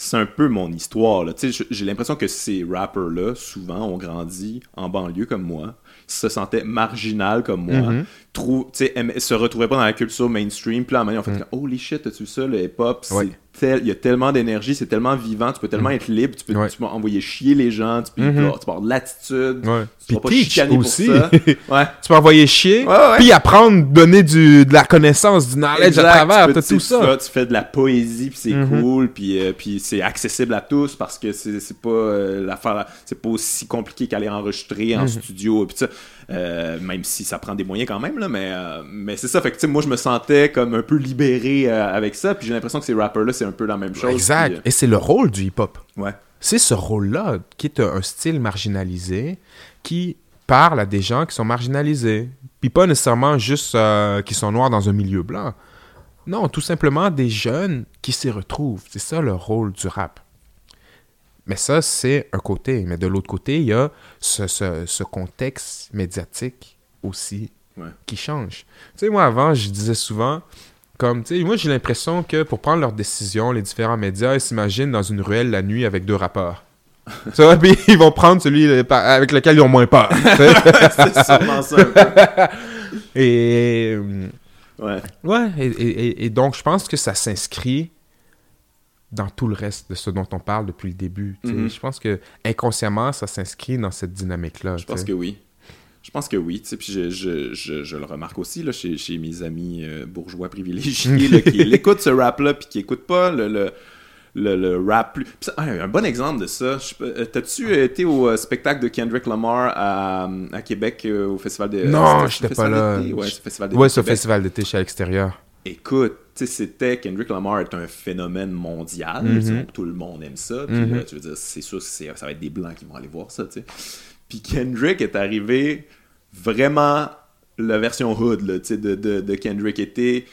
c'est un peu mon histoire. là. J'ai l'impression que ces rappers-là, souvent, ont grandi en banlieue comme moi, se sentaient marginal comme moi, Mhm. Trou- se retrouvaient pas dans la culture mainstream. Puis là, à un moment, fait comme, Holy shit, as-tu ça, le hip-hop, c'est Ouais. tel- il y a tellement d'énergie, c'est tellement vivant, tu peux tellement être libre, tu peux, Ouais. tu peux envoyer chier les gens, tu peux, Mhm. tu peux avoir de l'attitude, Ouais. tu seras pas chicané aussi. pour ça. <laughs> Tu peux envoyer chier, puis apprendre, donner du, de la connaissance, du knowledge Exact, à travers, tu peux- tout ça. tu fais de la poésie, puis c'est Mhm. cool, puis, euh, puis c'est accessible à tous parce que c'est pas euh, l'affaire, c'est pas aussi compliqué qu'aller enregistrer en Mhm. studio, puis ça, euh, même si ça prend des moyens quand même là, mais euh, mais c'est ça, fait que moi je me sentais comme un peu libéré euh, avec ça, puis j'ai l'impression que ces rappers là c'est un peu la même chose. Exact. puis, Et c'est le rôle du hip-hop. ouais. C'est ce rôle-là qui est un style marginalisé qui parle à des gens qui sont marginalisés. Puis pas nécessairement juste qui sont noirs dans un milieu blanc. Non, tout simplement des jeunes qui s'y retrouvent. C'est ça le rôle du rap. Mais ça, c'est un côté. Mais de l'autre côté, il y a ce, ce- ce contexte médiatique aussi Ouais. qui change. Tu sais, moi, avant, je disais souvent, comme, tu sais, moi, j'ai l'impression que pour prendre leurs décisions, les différents médias, ils s'imaginent dans une ruelle la nuit avec deux. Tu <laughs> vois, puis ils vont prendre celui avec lequel ils ont moins peur. <laughs> c'est sûrement ça. un peu. et, euh, Ouais. ouais, et, et- et- et donc, je pense que ça s'inscrit dans tout le reste de ce dont on parle depuis le début. Mhm. Je pense que inconsciemment, ça s'inscrit dans cette dynamique-là. Je pense que oui. Je pense que oui, tu sais, puis je, je, je, je le remarque aussi là, chez, chez mes amis euh, bourgeois privilégiés là, qui <laughs> écoutent ce rap-là puis qui écoutent pas le, le, le, le rap plus... Puis ah, un bon exemple de ça, euh, t'as-tu été au euh, spectacle de Kendrick Lamar à, à Québec au festival de... Non, j'étais pas là. Ouais, festival d'été ce festival d'été, je suis à l'extérieur. Écoute, c'était Kendrick Lamar est un phénomène mondial. Mhm. Tout le monde aime ça. Puis Mhm. là, tu veux dire, c'est sûr que ça va être des blancs qui vont aller voir ça. Puis Kendrick est arrivé vraiment la version hood, là, de, de Kendrick était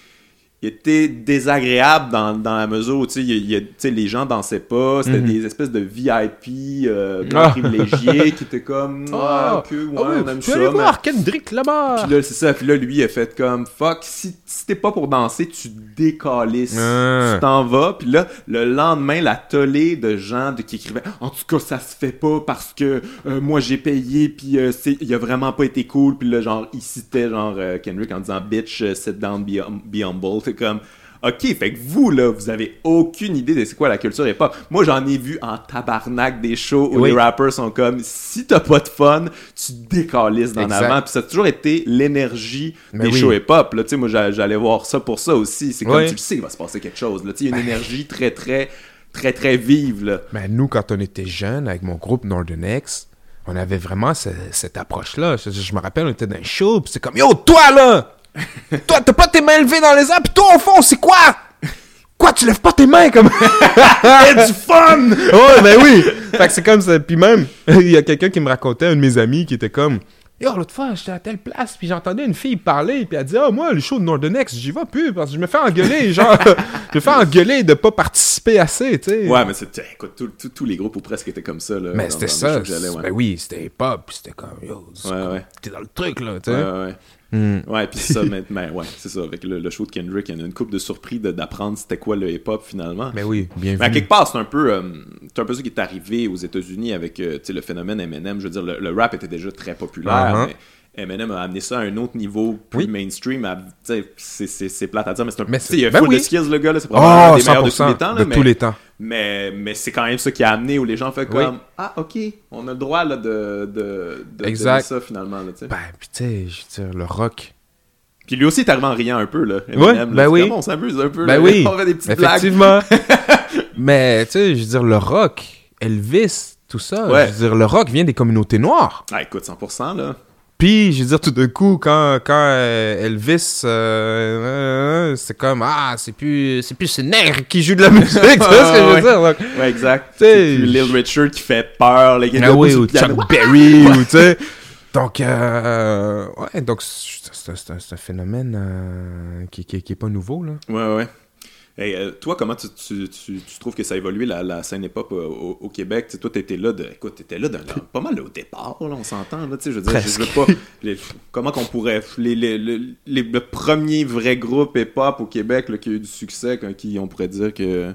était désagréable dans, dans la mesure où il il les gens dansaient pas, c'était Mhm. des espèces de VIP euh, Ah. privilégiés qui étaient comme <laughs> Ah. ok, ouais, oui, on aime tu ça. vas aller mais- voir Kendrick là-bas. puis là, c'est ça. Puis là, lui, il a fait comme fuck, si, si t'es pas pour danser, tu décalisses. Ah. Tu t'en vas. Puis là, le lendemain, la tollée de gens de, qui écrivaient En tout cas, ça se fait pas parce que euh, moi j'ai payé. Puis euh, c'est- il a vraiment pas été cool. Puis là, genre, il citait genre Kendrick en disant Bitch, sit down, be, hum- be humble. C'est comme. Ok, fait que vous, là, vous avez aucune idée de c'est quoi la culture hip-hop. Moi, j'en ai vu en tabarnak des shows où Oui. les rappers sont comme, si t'as pas de fun, tu décalisses d'en avant. Puis ça a toujours été l'énergie Mais des oui. shows hip-hop. Là, tu sais, moi, j'a- j'allais voir ça pour ça aussi. C'est comme, Oui. tu le sais, il va se passer quelque chose. Là, tu sais, il y a une énergie très, très, très, très vive, là. Ben, nous, quand on était jeunes, avec mon groupe Northern X, on avait vraiment ce- cette approche-là. Je, je me rappelle, on était dans un show, puis c'est comme Yo, toi là <laughs> Toi, t'as pas tes mains levées dans les airs, puis toi, au fond, c'est quoi? Quoi, tu lèves pas tes mains comme. <laughs> du fun! ouais, ben oui Fait que c'est comme ça. Puis même, il y a quelqu'un qui me racontait, un de mes amis, qui était comme Yo, l'autre fois, j'étais à telle place, puis j'entendais une fille parler, puis elle dit Ah, moi, le show de Northern X, j'y vais plus, parce que je me fais engueuler, <laughs> genre, je me fais engueuler de pas participer assez, tu sais. Ouais, mais c'est, écoute, tous- les groupes ou presque étaient comme ça, là. Mais c'était ça. ouais. Ben oui, c'était hip-hop, c'était comme, yo, c'est Ouais, comme- ouais. t'es dans le truc, là, tu sais. ouais, ouais. Hmm. Ouais, puis c'est ça, <laughs> mais, mais ouais, c'est ça. Avec le, le show de Kendrick, il y en a une couple de surpris de- d'apprendre c'était quoi le hip-hop finalement. Mais oui, bien Mais à vu. quelque part, c'est un peu, euh, c'est un peu ça qui est arrivé aux États-Unis avec euh, le phénomène Eminem. Je veux dire, le, le rap était déjà très populaire, Uh-huh. mais Eminem a amené ça à un autre niveau plus Oui. mainstream. à- C'est plate à dire, mais c'est un Mais il a ben full oui. de skills, le gars. C'est probablement un Oh, des meilleurs de tous 100% les temps. Là, de mais, tous les temps. Mais, mais c'est quand même ça qui a amené où les gens font Oui. comme Ah, ok, on a le droit là, de, de, de Exact. ça finalement. Là. Ben, puis tu sais, je veux dire, le rock. Puis lui aussi est arrivé en riant un peu. Là, Ouais, là. ben oui. comme, on s'amuse un peu. Ben là. oui, <laughs> on fait des petites blagues. effectivement. <laughs> Mais, tu sais, je veux dire, le rock, Elvis, tout ça, Ouais. je veux dire, le rock vient des communautés noires. Ah, écoute, 100%, là. Puis, je veux dire, tout d'un coup, quand, quand euh, Elvis, euh, euh, c'est comme, ah, c'est plus, c'est plus ce nègre qui joue de la musique, <laughs> tu vois ce que je veux dire? donc. Ouais, exact. C'est plus Lil Richard qui fait peur, les gars. Ah oui, ou. Chuck Berry, ou tu sais. <laughs> Donc, euh, ouais, donc c'est un, phénomène qui, qui, qui est pas nouveau, là. Ouais, ouais. Hey, euh, toi, comment tu, tu, tu, tu trouves que ça a évolué la, la scène hip-hop euh, au, au Québec? Tu sais, toi, t'étais là, de, écoute, t'étais là, de, pas mal au départ, là, on s'entend, là, tu sais, je veux dire, je, je veux pas, les- comment qu'on pourrait, les, les, les, les- le premier vrai groupe hip-hop au Québec, là, qui a eu du succès, quand- qui, on pourrait dire que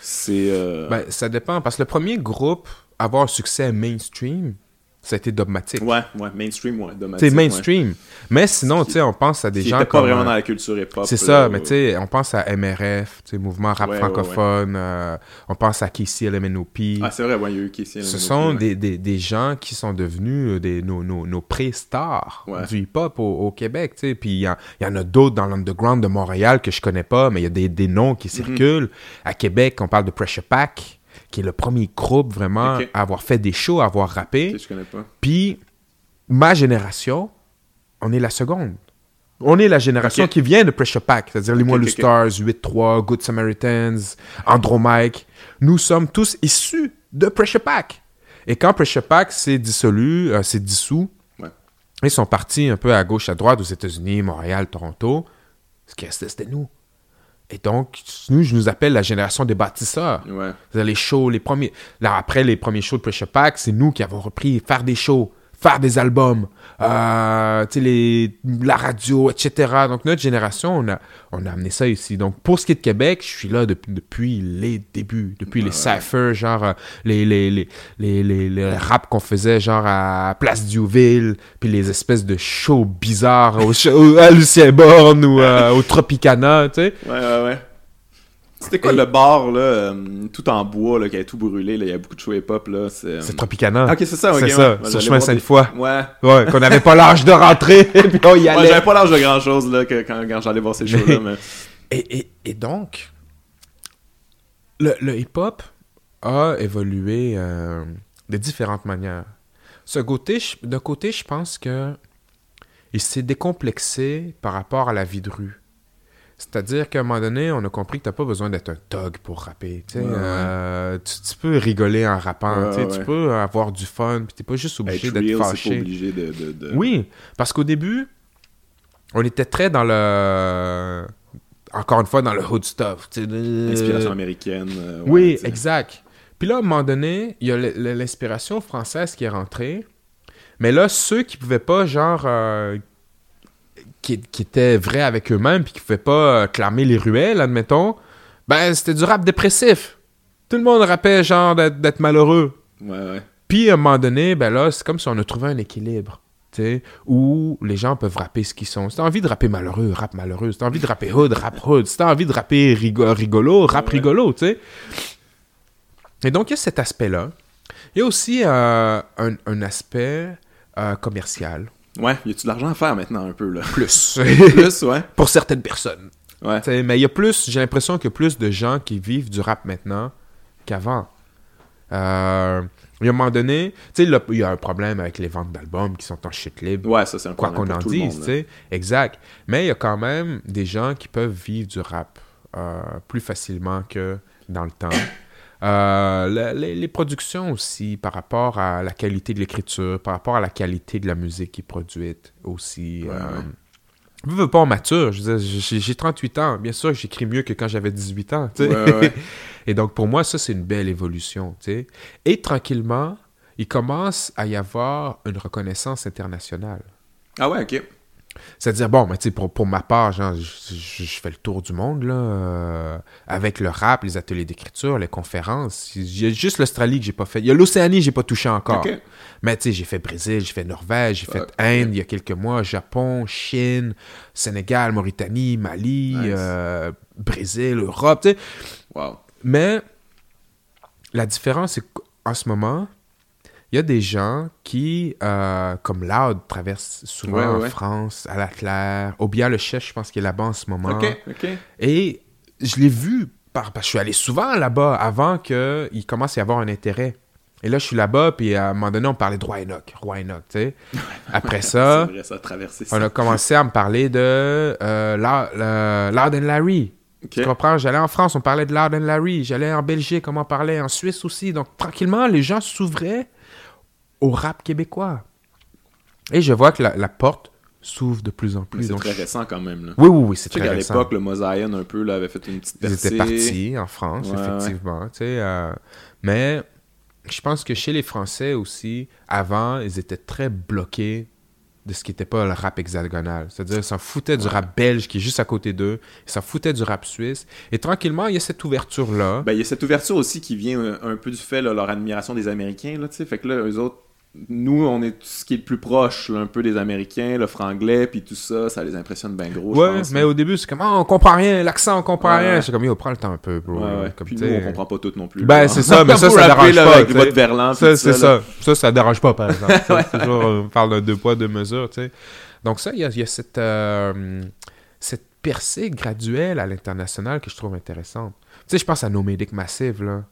c'est, euh, Ben, ça dépend, parce que le premier groupe à avoir un succès mainstream, ça a été dogmatique. Ouais, ouais, mainstream, ouais. C'est ouais. mainstream. Mais sinon, tu sais, on pense à des Qui gens était pas vraiment euh, dans la culture hip-hop. C'est ça, mais tu sais, on pense à MRF, tu sais, mouvement rap Ouais, ouais, francophone, euh, on pense à KC LMNOP. Ah, c'est vrai, ouais, il y a eu Casey. Ce sont des, des, des gens qui sont devenus euh, des, nos, nos, nos pré-stars du hip-hop au, au Québec, tu sais. Puis il y, en- il y en a d'autres dans l'underground de Montréal que je connais pas, mais il y a des, des noms qui circulent. À Québec, on parle de Pressure Pack, qui est le premier groupe vraiment à avoir fait des shows, à avoir rappé. Ok, je connais pas. Puis, ma génération, on est la seconde. On est la génération qui vient de Pressure Pack, c'est-à-dire les ok. Stars, 8-3, Good Samaritans, Andromike. Nous sommes tous issus de Pressure Pack. Et quand Pressure Pack s'est dissolu, euh, s'est dissous, Ouais. ils sont partis un peu à gauche, à droite, aux États-Unis, Montréal, Toronto. Ce qui restait, c'était nous. Et donc, nous, je nous appelle la génération des bâtisseurs. Ouais. Les shows, les premiers. Là, après les premiers shows de Pressure Pack, c'est nous qui avons repris faire des shows, faire des albums, euh, les, la radio, etc. Donc, notre génération, on a, on a amené ça ici. Donc, pour ce qui est de Québec, je suis là depuis, depuis les débuts, depuis les cyphers, genre euh, les, les, les, les, les, les raps qu'on faisait, genre à Place Diouville, puis les espèces de shows bizarres au show- à Lucien Borne ou euh, au Tropicana, tu sais. Ouais, ouais, ouais. C'était quoi Et- le bar, là, euh, tout en bois, là, qui avait tout brûlé, là, il y a beaucoup de show hip-hop, là, c'est... euh, C'est Tropicana. Ok, c'est ça, ok. C'est ouais. ça, Ouais, sur chemin voir des- Sainte-Foy. Ouais. Ouais, qu'on n'avait pas l'âge de rentrer, <laughs> puis on y Ouais, allait. j'avais pas l'âge de grand-chose, là, que, quand, quand j'allais voir ces shows-là, <laughs> mais... et, et, et donc, le, le hip-hop a évolué euh, de différentes manières. Ce côté, je- d'un côté, je pense que il s'est décomplexé par rapport à la vie de rue. C'est-à-dire qu'à un moment donné, on a compris que t'as pas besoin d'être un thug pour rapper. tu. Ouais. Euh, tu, tu peux rigoler en rappant. Ouais, tu peux avoir du fun. Puis t'es pas juste obligé Être d'être fâché. pas obligé de... de, de- Oui, parce qu'au début, on était très dans le. Encore une fois, dans le hood stuff. tu sais, de- Inspiration américaine. euh, oui, exact. Puis là, à un moment donné, il y a l'inspiration française qui est rentrée. Mais là, ceux qui pouvaient pas, genre. euh, qui, qui étaient vrais avec eux-mêmes, puis qui pouvaient pas euh, clamer les ruelles, admettons, ben, c'était du rap dépressif. Tout le monde rappait, genre, d'être malheureux. Ouais, ouais. Puis à un moment donné, ben là, c'est comme si on a trouvé un équilibre. Où les gens peuvent rapper ce qu'ils sont. Si t'as envie de rapper malheureux, rap malheureux. Si t'as envie de rapper hood, rap hood. Si t'as envie de rapper rigo- rigolo, rap Ouais. rigolo, tu sais. Et donc, il y a cet aspect-là. Il y a aussi euh, un, un aspect euh, commercial. Ouais, y a-tu de l'argent à faire maintenant, un peu, là? Plus. <laughs> Plus, ouais. Pour certaines personnes. Ouais. Mais il y a plus, j'ai l'impression qu'il y a plus de gens qui vivent du rap maintenant qu'avant. Euh, il y a un moment donné, tu sais, il y a un problème avec les ventes d'albums qui sont en shit libre. Ouais, ça, c'est un Quoi problème qu'on pour en dise, tu sais. Exact. Mais il y a quand même des gens qui peuvent vivre du rap euh, plus facilement que dans le temps. Euh, les, les productions aussi, par rapport à la qualité de l'écriture, par rapport à la qualité de la musique qui est produite aussi. Ouais, euh, je veux pas en mature. J'ai j'ai 38 ans. Bien sûr, j'écris mieux que quand j'avais 18 ans. Ouais, ouais. <laughs> Et donc, pour moi, ça, c'est une belle évolution. Et tranquillement, il commence à y avoir une reconnaissance internationale. Ah ouais, ok. C'est-à-dire, bon, mais tu sais, pour, pour ma part, genre, je, je- je fais le tour du monde, là, euh, avec le rap, les ateliers d'écriture, les conférences. Il y a juste l'Australie que j'ai pas fait. Il y a l'Océanie, j'ai pas touché encore. Mais tu sais, j'ai fait Brésil, j'ai fait Norvège, j'ai fait Ouais, Inde il y a quelques mois, Japon, Chine, Sénégal, Mauritanie, Mali, Nice. euh, Brésil, Europe, tu sais. Wow. Mais la différence, c'est qu'en ce moment, il y a des gens qui, euh, comme Loud, traversent souvent Ouais, ouais, en. France, à la Claire, au bien le chef, je pense qu'il est là-bas en ce moment. Et je l'ai vu, par, parce que je suis allé souvent là-bas avant qu'il commence à y avoir un intérêt. Et là, je suis là-bas, puis à un moment donné, on parlait de Roi Enoch. Roi Enoch, tu sais. <laughs> Après ça, vrai, on a commencé à me parler de euh, Loud and Larry. Tu comprends? J'allais en France, on parlait de Loud and Larry. J'allais en Belgique, on en parlait en Suisse aussi. Donc, tranquillement, les gens s'ouvraient au rap québécois. Et je vois que la, la porte s'ouvre de plus en plus. c'est très je- récent quand même, là. Oui, oui, oui, c'est Tu sais très qu'à récent. l'époque, le Mosaïen, un peu, là, avait fait une petite Ils percée. étaient partis en France, Ouais, effectivement. tu sais, euh, mais je pense que chez les Français aussi, avant, ils étaient très bloqués de ce qui n'était pas le rap hexagonal. C'est-à-dire, ils s'en foutaient du rap belge qui est juste à côté d'eux. Ils s'en foutaient du rap suisse. Et tranquillement, il y a cette ouverture-là. Ben, il y a cette ouverture aussi qui vient euh, un peu du fait, là, leur admiration des Américains, là. Fait que là, eux autres, nous, on est tout ce qui est le plus proche, là, un peu des Américains, le franglais, puis tout ça, ça les impressionne bien gros, je Ouais, pense, mais là. au début, c'est comme, ah, on comprend rien, l'accent, on comprend Ouais, rien. C'est comme, yo, prends le temps un peu, bro. Ouais, ouais. Comme, Puis nous, on comprend pas tout non plus. Ben, c'est ça, mais <laughs> ça, ça dérange là, pas, Avec votre verlan, Ça, c'est ça. ça. Ça, ça dérange pas, par exemple. <laughs> C'est toujours, euh, on parle d'un deux poids, deux mesures, tu sais. Donc ça, il y a, y a cette, euh, cette percée graduelle à l'international que je trouve intéressante. Tu sais, je pense à Nomadic Massive, là,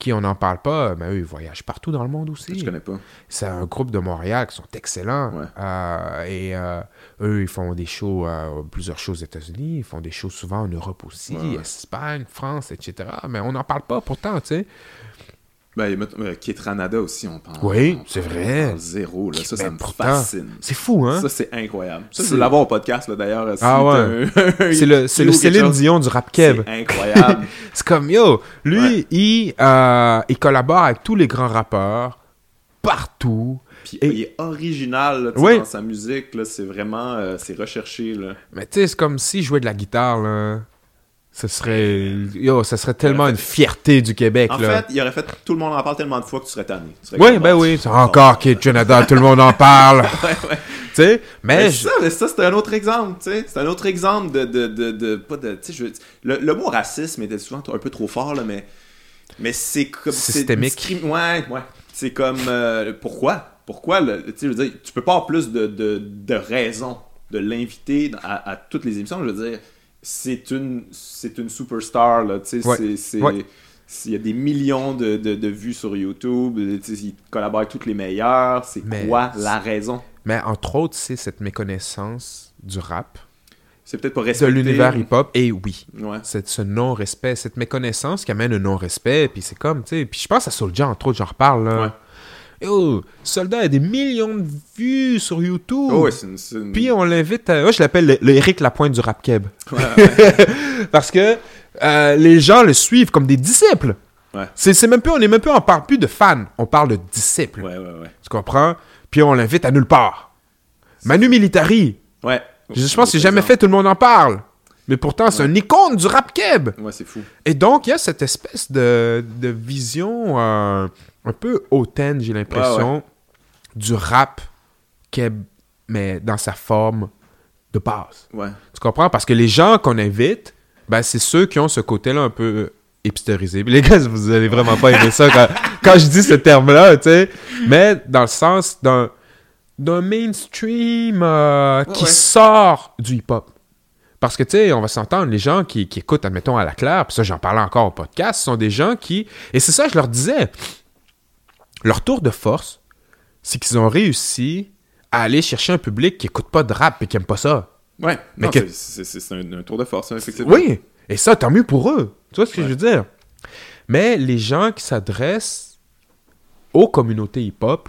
qui on n'en parle pas, mais eux, ils voyagent partout dans le monde aussi. Je connais pas. C'est un groupe de Montréal qui sont excellents. Ouais. Euh, et euh, eux, ils font des shows, euh, plusieurs shows aux États-Unis. Ils font des shows souvent en Europe aussi, Ouais. Espagne, France, etc. Mais on n'en parle pas pourtant, tu sais. Ben, euh, Kate Ranada aussi, on parle. Oui, c'est vrai. Zéro, là. Ça, ça Mais me pourtant, fascine. C'est fou, hein? Ça, c'est incroyable. Ça, je C'est- veux l'avoir au podcast, là, d'ailleurs. si Ah <laughs> un- C'est le, c'est le Céline chose. Dion du rap keb. C'est incroyable. <laughs> C'est comme, yo, lui, Ouais. il, euh, il collabore avec tous les grands rappeurs, partout. Puis Et- il est original, là, Oui. dans sa musique, là. C'est vraiment... euh, c'est recherché, là. Mais tu sais, c'est comme s'il jouait de la guitare, là. Ce serait, yo, ça serait tellement une fierté du Québec, En là. fait, il aurait fait tout le monde en parle tellement de fois que tu serais tanné. Tu serais Oui, ben oui. C'est. Encore Kid Canada, tout le monde en parle. <laughs> Ouais, ouais. Tu sais, mais Mais je- ça, mais ça c'est un autre exemple, tu sais. C'est un autre exemple de, de, de, de- pas de, je veux- le, le mot racisme était souvent un peu trop fort, là, mais, mais c'est comme... Systémique. discrim- Ouais, ouais. C'est comme, euh, pourquoi? Pourquoi, le- tu sais, je veux dire, tu peux pas avoir plus de, de, de raisons de l'inviter à, à toutes les émissions, je veux dire, c'est une, c'est une superstar, là, tu sais, Ouais. c'est... Ouais. Il y a des millions de, de, de vues sur YouTube, tu sais, il collabore avec toutes les meilleures, c'est quoi la raison? mais entre autres, c'est cette méconnaissance du rap, C'est peut-être pas de respecté. l'univers hip-hop, et oui. Ouais. C'est ce non-respect, cette méconnaissance qui amène un non-respect, puis c'est comme, tu sais, puis je pense à Soulja, entre autres, j'en reparle, là. Ouais. Yo, Soldat a des millions de vues sur YouTube. Oh, ouais, c'est une. c'est une- Puis on l'invite à... Moi, je l'appelle le, le Eric Lapointe du rap keb. Ouais, <laughs> ouais. Parce que euh, les gens le suivent comme des disciples. Ouais. C'est c'est même plus, on est même plus, on parle plus de fans, on parle de disciples. ouais, ouais, ouais. Tu comprends? Puis on l'invite à nulle part. Manu Militari. Ouais. Je, je pense que c'est jamais fait, tout le monde en parle. Mais pourtant, c'est Ouais. un icône du rap keb. Ouais, c'est fou. Et donc, il y a cette espèce de, de vision euh, un peu hautaine, j'ai l'impression, du rap keb, mais dans sa forme de base. Ouais. Tu comprends? Parce que les gens qu'on invite, ben, c'est ceux qui ont ce côté-là un peu hipsterisé. <laughs> Les gars, vous allez vraiment pas aimer ça quand, <laughs> quand je dis ce terme-là, tu sais. Mais dans le sens d'un, d'un mainstream euh, qui sort du hip-hop. Parce que, tu sais, on va s'entendre, les gens qui, qui écoutent, admettons, à la claire, puis ça, j'en parlais encore au podcast, ce sont des gens qui... Et c'est ça, je leur disais, leur tour de force, c'est qu'ils ont réussi à aller chercher un public qui écoute pas de rap et qui aime pas ça. Ouais. Mais que- c'est- un, un tour de force, hein, effectivement. Oui, et ça, tant mieux pour eux. Tu vois ce que Ouais. je veux dire? Mais les gens qui s'adressent aux communautés hip-hop,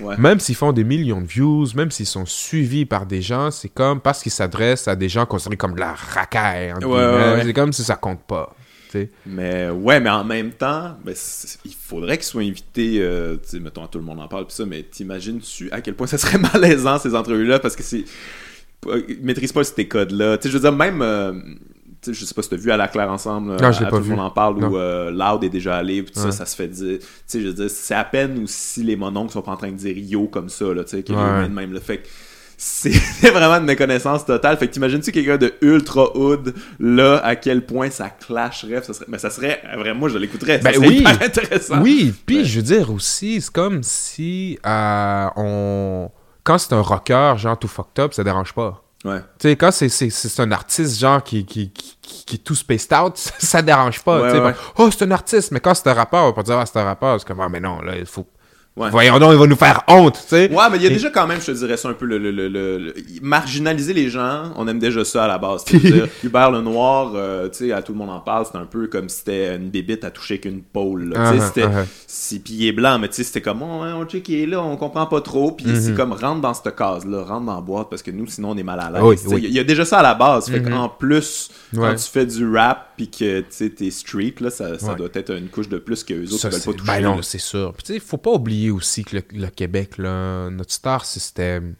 Ouais. même s'ils font des millions de views, même s'ils sont suivis par des gens, c'est comme parce qu'ils s'adressent à des gens considérés comme de la racaille. ouais. C'est comme si ça compte pas. Sais. Mais ouais, mais en même temps, ben, il faudrait qu'ils soient invités, euh, tu sais, mettons, tout le monde en parle, pis ça, mais t'imagines-tu à quel point ça serait <laughs> malaisant, ces entrevues-là, parce que c'est... euh, Ils maîtrisent pas ces codes-là. Tu sais, je veux dire, même... euh, je sais pas si t'as vu à la claire ensemble, Non, à, pas tout vu. le monde en parle, Non. où euh, Loud est déjà allé, pis tout Ouais. ça, ça se fait dire... Tu sais, je veux dire, c'est à peine aussi les mononcles sont pas en train de dire yo comme ça, là, tu sais, qui Ouais. même, le fait que <laughs> c'est vraiment une méconnaissance totale. Fait que t'imagines-tu quelqu'un de ultra hood, là, à quel point ça clasherait, ça serait, mais ça serait, vraiment, moi je l'écouterais, Ben oui. hyper intéressant. Oui, puis Ouais. je veux dire aussi, c'est comme si euh, on... Quand c'est un rocker, genre tout fucked up, ça dérange pas. Ouais. Tu sais, quand c'est, un artiste, genre, qui, qui, qui, qui- est tout spaced out, <laughs> ça, ça dérange pas. Ouais, ouais. oh, c'est un artiste, mais quand c'est un rappeur, on va pas dire, ah, c'est un rappeur. C'est comme, ah, mais non, là, il faut. Ouais. Voyons donc, il va nous faire honte, tu sais. Ouais, mais il y a Et- déjà quand même, je te dirais ça un peu, le, le, le, le- le- marginaliser les gens, on aime déjà ça à la base. Dire, <laughs> Hubert Lenoir, euh, tu sais, à tout le monde en parle, c'est un peu comme si c'était une bébite à toucher qu'une pôle. là. Tu sais, Uh-huh, c'était, uh-huh. si, puis il est blanc, mais tu sais, c'était comme, oh, hein, on check, il est là, on comprend pas trop, puis c'est comme, rentre dans cette case-là, rentre dans la boîte, parce que nous, sinon, on est mal à l'aise. Oui, oui. Il y, a déjà ça à la base, fait Mhm. qu'en plus, quand tu fais du rap, puis que, tu sais, t'es street, là, ça, ça Ouais. doit être une couche de plus que eux autres Ça, qui veulent pas toucher. ben non, c'est sûr. Puis, tu sais, faut pas oublier aussi que le, le Québec, là, notre star system,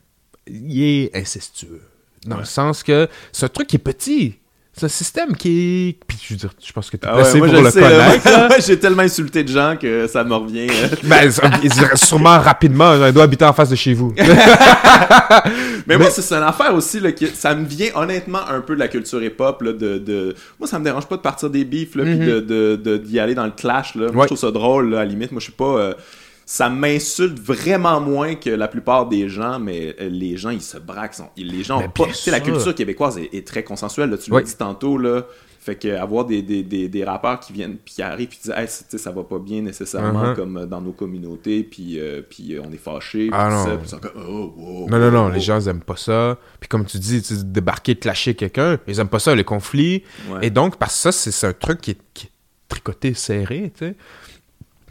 il est incestueux. Dans Ouais. le sens que c'est un truc qui est petit. C'est un système qui est... Puis je veux dire, je pense que tu es Ah placé pour le sais, connaître. Moi, <laughs> J'ai tellement insulté de gens que ça me revient. euh. <laughs> ben, sûrement rapidement, il doit habiter en face de chez vous. <laughs> Mais, moi, c'est une affaire aussi, là, qui, ça me vient honnêtement un peu de la culture hip-hop, là, de, de... Moi, ça me dérange pas de partir des beefs, là, puis Mhm. de, de, de- d'y aller dans le clash, là. Moi, Ouais. je trouve ça drôle, là, à la limite. Moi, je suis pas... euh, ça m'insulte vraiment moins que la plupart des gens, mais euh, les gens, ils se braquent. sont- Les gens ont pas... bien Tu sais, la culture québécoise est, est très consensuelle, là. Tu l'as dit tantôt, là. Fait que avoir des, des, des, des rappeurs qui viennent puis qui arrivent puis qui disent hey, ça va pas bien nécessairement Mhm. comme euh, dans nos communautés puis euh, puis on est fâchés Ah puis non. ça, puis comme, oh, Non, non, non, les gens ils aiment pas ça. Puis comme tu dis, tu débarquer, clasher quelqu'un, ils aiment pas ça, les conflits. Ouais. Et donc, parce que ça, c'est c'est un truc qui est, qui est tricoté, serré, tu sais.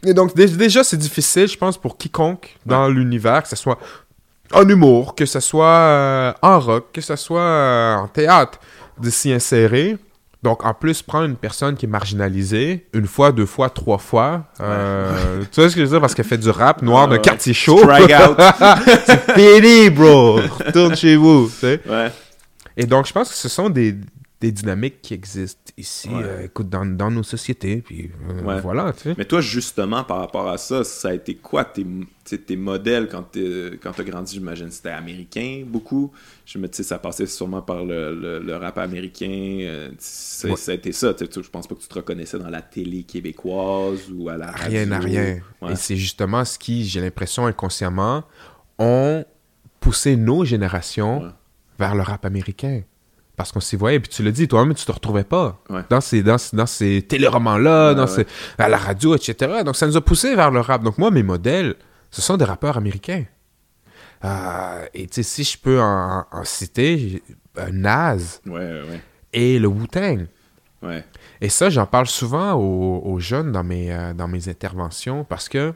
Et donc, dé- déjà, c'est difficile, je pense, pour quiconque dans l'univers, que ce soit en humour, que ce soit euh, en rock, que ce soit euh, en théâtre, de s'y insérer. Donc, en plus, prendre une personne qui est marginalisée, une fois, deux fois, trois fois. euh, Tu vois ce que je veux dire? Parce qu'elle fait du rap noir d'un ouais. quartier chaud. <laughs> C'est fini, bro! Retourne chez vous, tu sais. Et donc, je pense que ce sont des, des dynamiques qui existent ici, Ouais. euh, écoute, dans, dans nos sociétés. Puis euh, Ouais. voilà, tu sais. Mais toi, justement, par rapport à ça, ça a été quoi tes, tes modèles quand tu as grandi? J'imagine c'était américain, beaucoup. Je me dis, ça passait sûrement par le, le, le rap américain. euh, Ouais. Ça a été ça. tu Je pense pas que tu te reconnaissais dans la télé québécoise ou à la radio. Rien à rien. Et c'est justement ce qui, j'ai l'impression, inconsciemment, ont poussé nos générations vers le rap américain. Parce qu'on s'y voyait, puis tu le dis, toi-même, tu te retrouvais pas Ouais. dans ces, dans, dans ces téléromans-là, Ouais, dans ouais. ces- à la radio, etc. Donc ça nous a poussé vers le rap. Donc moi, mes modèles, ce sont des rappeurs américains. Euh, et tu sais, si je peux en, en citer, euh, ouais, et le Wu-Tang. Et ça, j'en parle souvent aux, aux jeunes dans mes, euh, dans mes interventions parce que,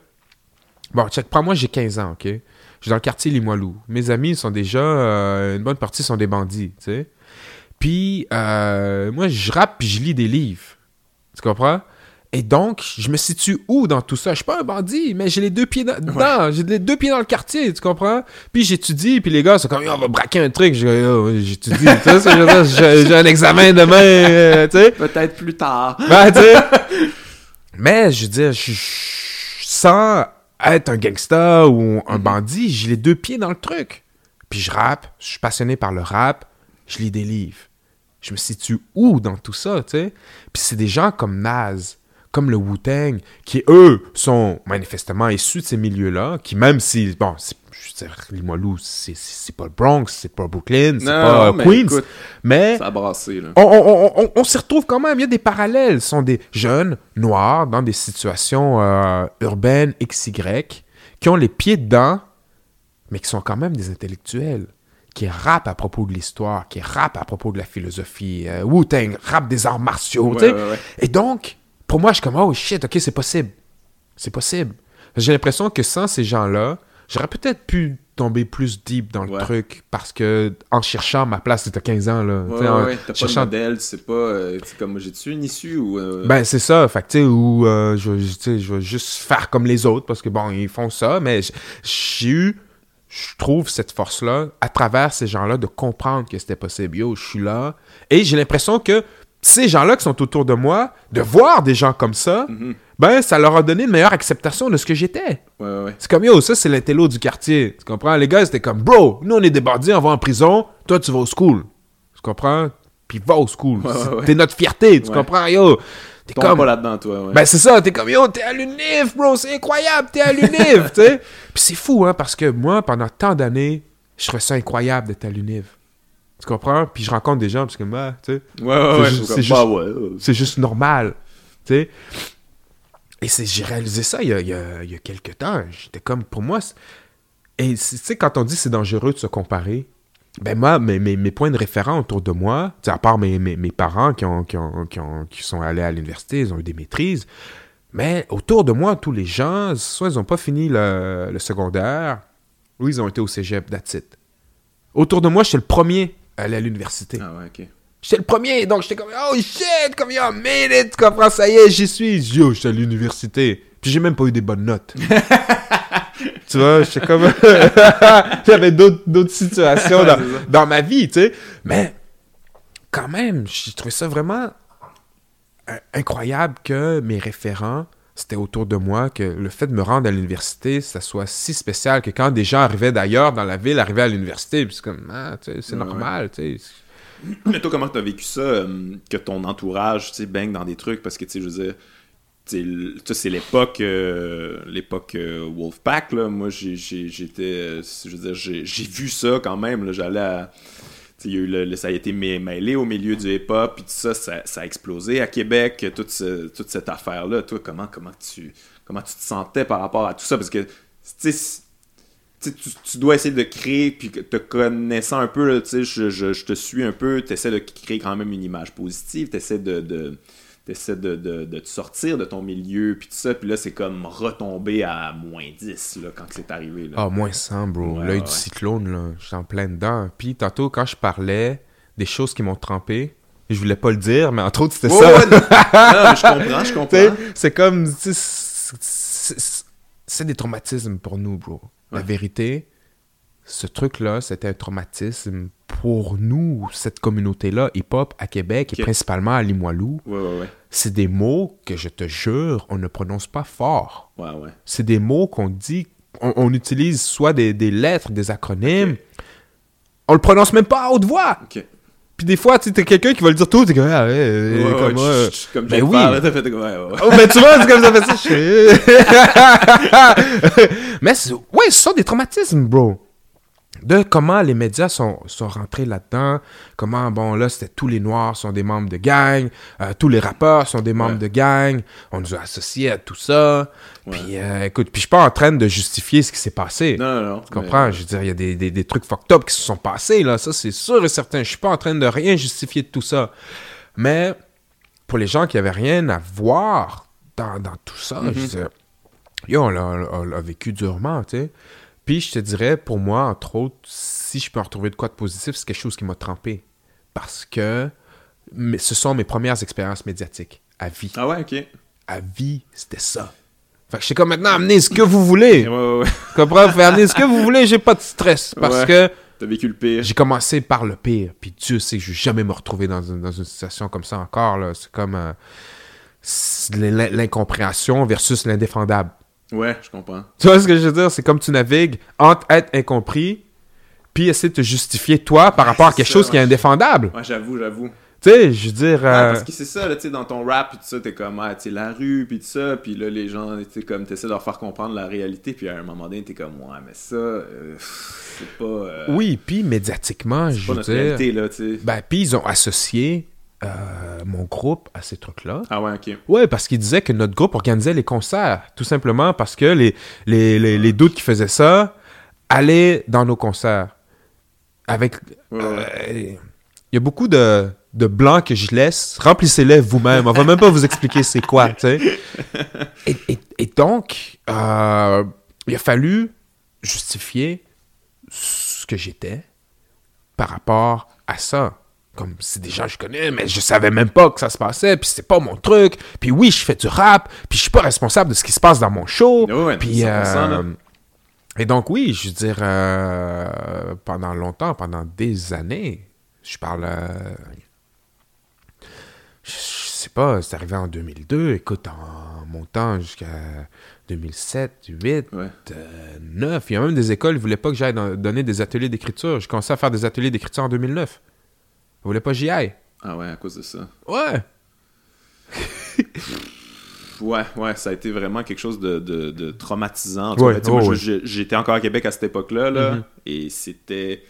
bon, check, prends-moi, j'ai 15 ans, OK? Je suis dans le quartier Limoilou. Mes amis sont déjà, euh, une bonne partie sont des bandits, tu sais? Puis, euh, moi, je rappe puis je lis des livres. Tu comprends? Et donc, je me situe où dans tout ça? Je suis pas un bandit, mais j'ai les deux pieds dans- dedans. J'ai les deux pieds dans le quartier, tu comprends? Puis j'étudie, puis les gars sont comme, on va braquer un truc. J'étudie. j'ai un examen demain, euh, tu sais. Peut-être plus tard. Ben, tu sais. <laughs> Mais, je veux dire, je, sans être un gangsta ou un bandit, j'ai les deux pieds dans le truc. Puis je rappe, je suis passionné par le rap, je lis des livres. Je me situe où dans tout ça, tu sais? Puis c'est des gens comme Nas, comme le Wu-Tang, qui, eux, sont manifestement issus de ces milieux-là, qui même si, bon, je veux dire, Limoilou, c'est c'est pas le Bronx, c'est pas Brooklyn, c'est Non, pas mais Queens, écoute, mais Ça a brassé, là. on, on- on- on- on s'y retrouve quand même. Il y a des parallèles. Ce sont des jeunes noirs dans des situations euh, urbaines XY qui ont les pieds dedans, mais qui sont quand même des intellectuels, qui rappent à propos de l'histoire, qui rappent à propos de la philosophie. Euh, Wu-Tang rappe des arts martiaux. tu sais. Ouais, ouais, ouais. Et donc, pour moi, je suis comme, oh shit, ok, c'est possible. C'est possible. J'ai l'impression que sans ces gens-là, j'aurais peut-être pu tomber plus deep dans le truc parce que en cherchant ma place, c'était 15 ans, là. Ouais, en. T'as pas de cherchant- modèle, tu sais pas, euh, comme j'ai-tu une issue ou. euh, Ben, c'est ça. Fait tu sais, où euh, je, je- je vais juste faire comme les autres parce que, bon, ils font ça, mais j'ai eu, je trouve, cette force-là, à travers ces gens-là, de comprendre que c'était possible. Yo, je suis là. Et j'ai l'impression que ces gens-là qui sont autour de moi, de voir des gens comme ça, Mhm. ben, ça leur a donné une meilleure acceptation de ce que j'étais. Ouais, ouais, ouais. C'est comme, yo, ça, c'est l'intello du quartier. Tu comprends? Les gars, c'était comme, bro, nous, on est des bandits, on va en prison. Toi, tu vas au school. Tu comprends? Puis va au school. T'es notre fierté. Tu comprends? Yo, t'es comme... pas là-dedans, toi, ouais. Ben, c'est ça, t'es comme, yo, t'es à l'UNIF, bro, c'est incroyable, t'es à l'UNIF, <laughs> tu sais. Puis c'est fou, hein, parce que moi, pendant tant d'années, je trouvais ça incroyable d'être à l'UNIF. Tu comprends? Puis je rencontre des gens, parce que moi, tu sais, ouais, ouais, ouais. c'est juste- bah, ouais, c'est juste normal, tu sais. Et j'ai réalisé ça il y a, il y a, il y a quelques temps. J'étais comme, pour moi, et tu sais, quand on dit c'est dangereux de se comparer, ben moi, mes, mes, mes points de référence autour de moi, à part mes, mes, parents qui, ont, qui, ont, qui, ont- qui sont allés à l'université, ils ont eu des maîtrises, mais autour de moi, tous les gens, soit ils n'ont pas fini le, le secondaire, ou ils ont été au cégep, that's it. Autour de moi, j'étais le premier à aller à l'université. Ah, ouais, ok. J'étais le premier, donc j'étais comme oh shit, comme made it, tu comprends, ça y est, j'y suis. Yo, j'étais à l'université. Puis j'ai même pas eu des bonnes notes. <laughs> <laughs> tu vois, j'étais comme. <laughs> J'avais d'autres, d'autres situations dans, ma vie, tu sais. Mais quand même, j'ai trouvé ça vraiment euh, incroyable que mes référents, c'était autour de moi, que le fait de me rendre à l'université, ça soit si spécial que quand des gens arrivaient d'ailleurs dans la ville, arrivaient à l'université, puis c'est comme, ah, tu sais, c'est Ouais, normal, tu sais. Mais toi, comment t'as vécu ça, euh, que ton entourage, tu sais, baigne dans des trucs, parce que, tu sais, je veux dire, c'est l'époque, euh, l'époque euh, Wolfpack, là. Moi, j'étais, je j'ai vu ça quand même. J'allais à... y a ça a été mê- mêlé au milieu du hip-hop, puis tout ça, ça, a explosé à Québec, toute, toute cette affaire-là. Toi, comment, comment, tu, comment tu te sentais par rapport à tout ça? Parce que, tu tu, dois essayer de créer, puis te connaissant un peu, je, je, je te suis un peu, tu essaies de créer quand même une image positive, tu essaies de, t'essaies de, de, de te sortir de ton milieu, puis tout ça, puis là, c'est comme retomber à moins 10, là, quand c'est arrivé. Là. Ah, moins 100, bro. Ouais, L'œil ouais, du cyclone, là. J'étais en plein dedans. Puis tantôt, quand je parlais des choses qui m'ont trempé, je voulais pas le dire, mais entre autres, c'était Ouais, ça. ouais, <laughs> non, je comprends, je comprends. c'est comme. c'est- des traumatismes pour nous, bro. La vérité, ce truc-là, c'était un traumatisme pour nous, cette communauté-là, hip-hop à Québec et principalement à Limoilou. Ouais, ouais, ouais. C'est des mots que je te jure, on ne prononce pas fort. C'est des mots qu'on dit, on, on utilise soit des, des lettres, des acronymes. On le prononce même pas à haute voix. Puis des fois, tu t'as quelqu'un qui va le dire tout, t'es comme, ah ouais, euh, Ouais, ouais, comme, je- euh, comme ben oui. fait ouais, ouais. Oh, ben tu vois, c'est comme ça fait ça. je- <laughs> <laughs> Mais ouais, ce sont des traumatismes, bro. De comment les médias sont, sont rentrés là-dedans, comment, bon, là, c'était tous les Noirs sont des membres de gang, euh, tous les rappeurs sont des membres Ouais. de gang, on nous a associés à tout ça. Ouais. Puis, euh, écoute, puis je suis pas en train de justifier ce qui s'est passé. Non, non, non. Tu comprends? Je veux dire, il y a des, des, des trucs fucked up qui se sont passés, là. Ça, c'est sûr et certain. Je suis pas en train de rien justifier de tout ça. Mais pour les gens qui avaient rien à voir dans, dans tout ça, je veux dire, yo, on l'a vécu durement, tu sais. Puis je te dirais, pour moi, entre autres, si je peux en retrouver de quoi de positif, c'est quelque chose qui m'a trempé. Parce que mais ce sont mes premières expériences médiatiques à vie. Ah ouais, ok. À vie, c'était ça. Fait que je sais comme maintenant, amenez ce que vous voulez. Ouais, ouais, ouais. Comprends? Amener ce que vous voulez, j'ai pas de stress. Parce Ouais. que T'as vécu le pire. j'ai commencé par le pire. Puis Dieu sait que je vais jamais me retrouver dans une, dans une situation comme ça encore. C'est comme euh, l'incompréhension versus l'indéfendable. Ouais, je comprends. Tu vois ce que je veux dire? C'est comme tu navigues entre être incompris puis essayer de te justifier toi par rapport à quelque ça, chose qui est indéfendable. Ouais, j'avoue, j'avoue. Tu sais, je veux dire... Ouais, euh, parce que c'est ça, là, tu sais, dans ton rap, pis tout ça, t'es comme, ah, tu la rue, pis tout ça, pis là, les gens, tu comme, t'essaies de leur faire comprendre la réalité, puis à un moment donné, t'es comme, ouais, mais ça, euh, c'est pas, euh, Oui, puis médiatiquement, je pas veux notre dire... réalité, là, tu sais. Ben, puis ils ont associé euh, mon groupe à ces trucs-là. Ah ouais, ok. Ouais, parce qu'ils disaient que notre groupe organisait les concerts. Tout simplement parce que les, les, les, les doutes qui faisaient ça allaient dans nos concerts. Avec. Ouais, ouais. euh, Il y a beaucoup de, de blancs que je laisse. Remplissez-les vous-même. On va même pas vous expliquer c'est quoi, tu sais. <laughs> Et, et, et donc, euh, il a fallu justifier ce que j'étais par rapport à ça. Comme c'est des gens que je connais, mais je savais même pas que ça se passait, puis c'était pas mon truc. Puis oui, je fais du rap, puis je suis pas responsable de ce qui se passe dans mon show. Ouais, puis 100%, là. euh, et donc oui, je veux dire euh, pendant longtemps, pendant des années, je parle euh, je, je sais pas, c'est arrivé en 2002, écoute en montant jusqu'à 2007, 2008, Ouais. euh, 9. Il y a même des écoles qui voulaient pas que j'aille donner des ateliers d'écriture. J'ai commencé à faire des ateliers d'écriture en 2009. Ils voulaient pas que j'y aille. Ah ouais, à cause de ça. Ouais. Ouais, ouais, ça a été vraiment quelque chose de, de, de traumatisant. En tout Ouais, cas, moi, oh, j'étais encore à Québec à cette époque-là, là, Mhm. et c'était...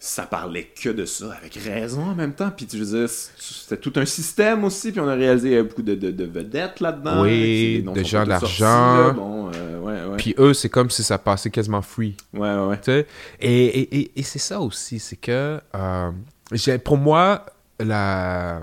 Ça parlait que de ça, avec raison en même temps. Puis tu veux dire, c'était tout un système aussi, puis on a réalisé qu'il y avait beaucoup de, de, de vedettes là-dedans. Oui, des de gens d'argent. là. Bon, euh, ouais, ouais. Puis eux, c'est comme si ça passait quasiment free. ouais, ouais, ouais. tu sais? Et, et, et, et c'est ça aussi, c'est que euh, pour moi, la...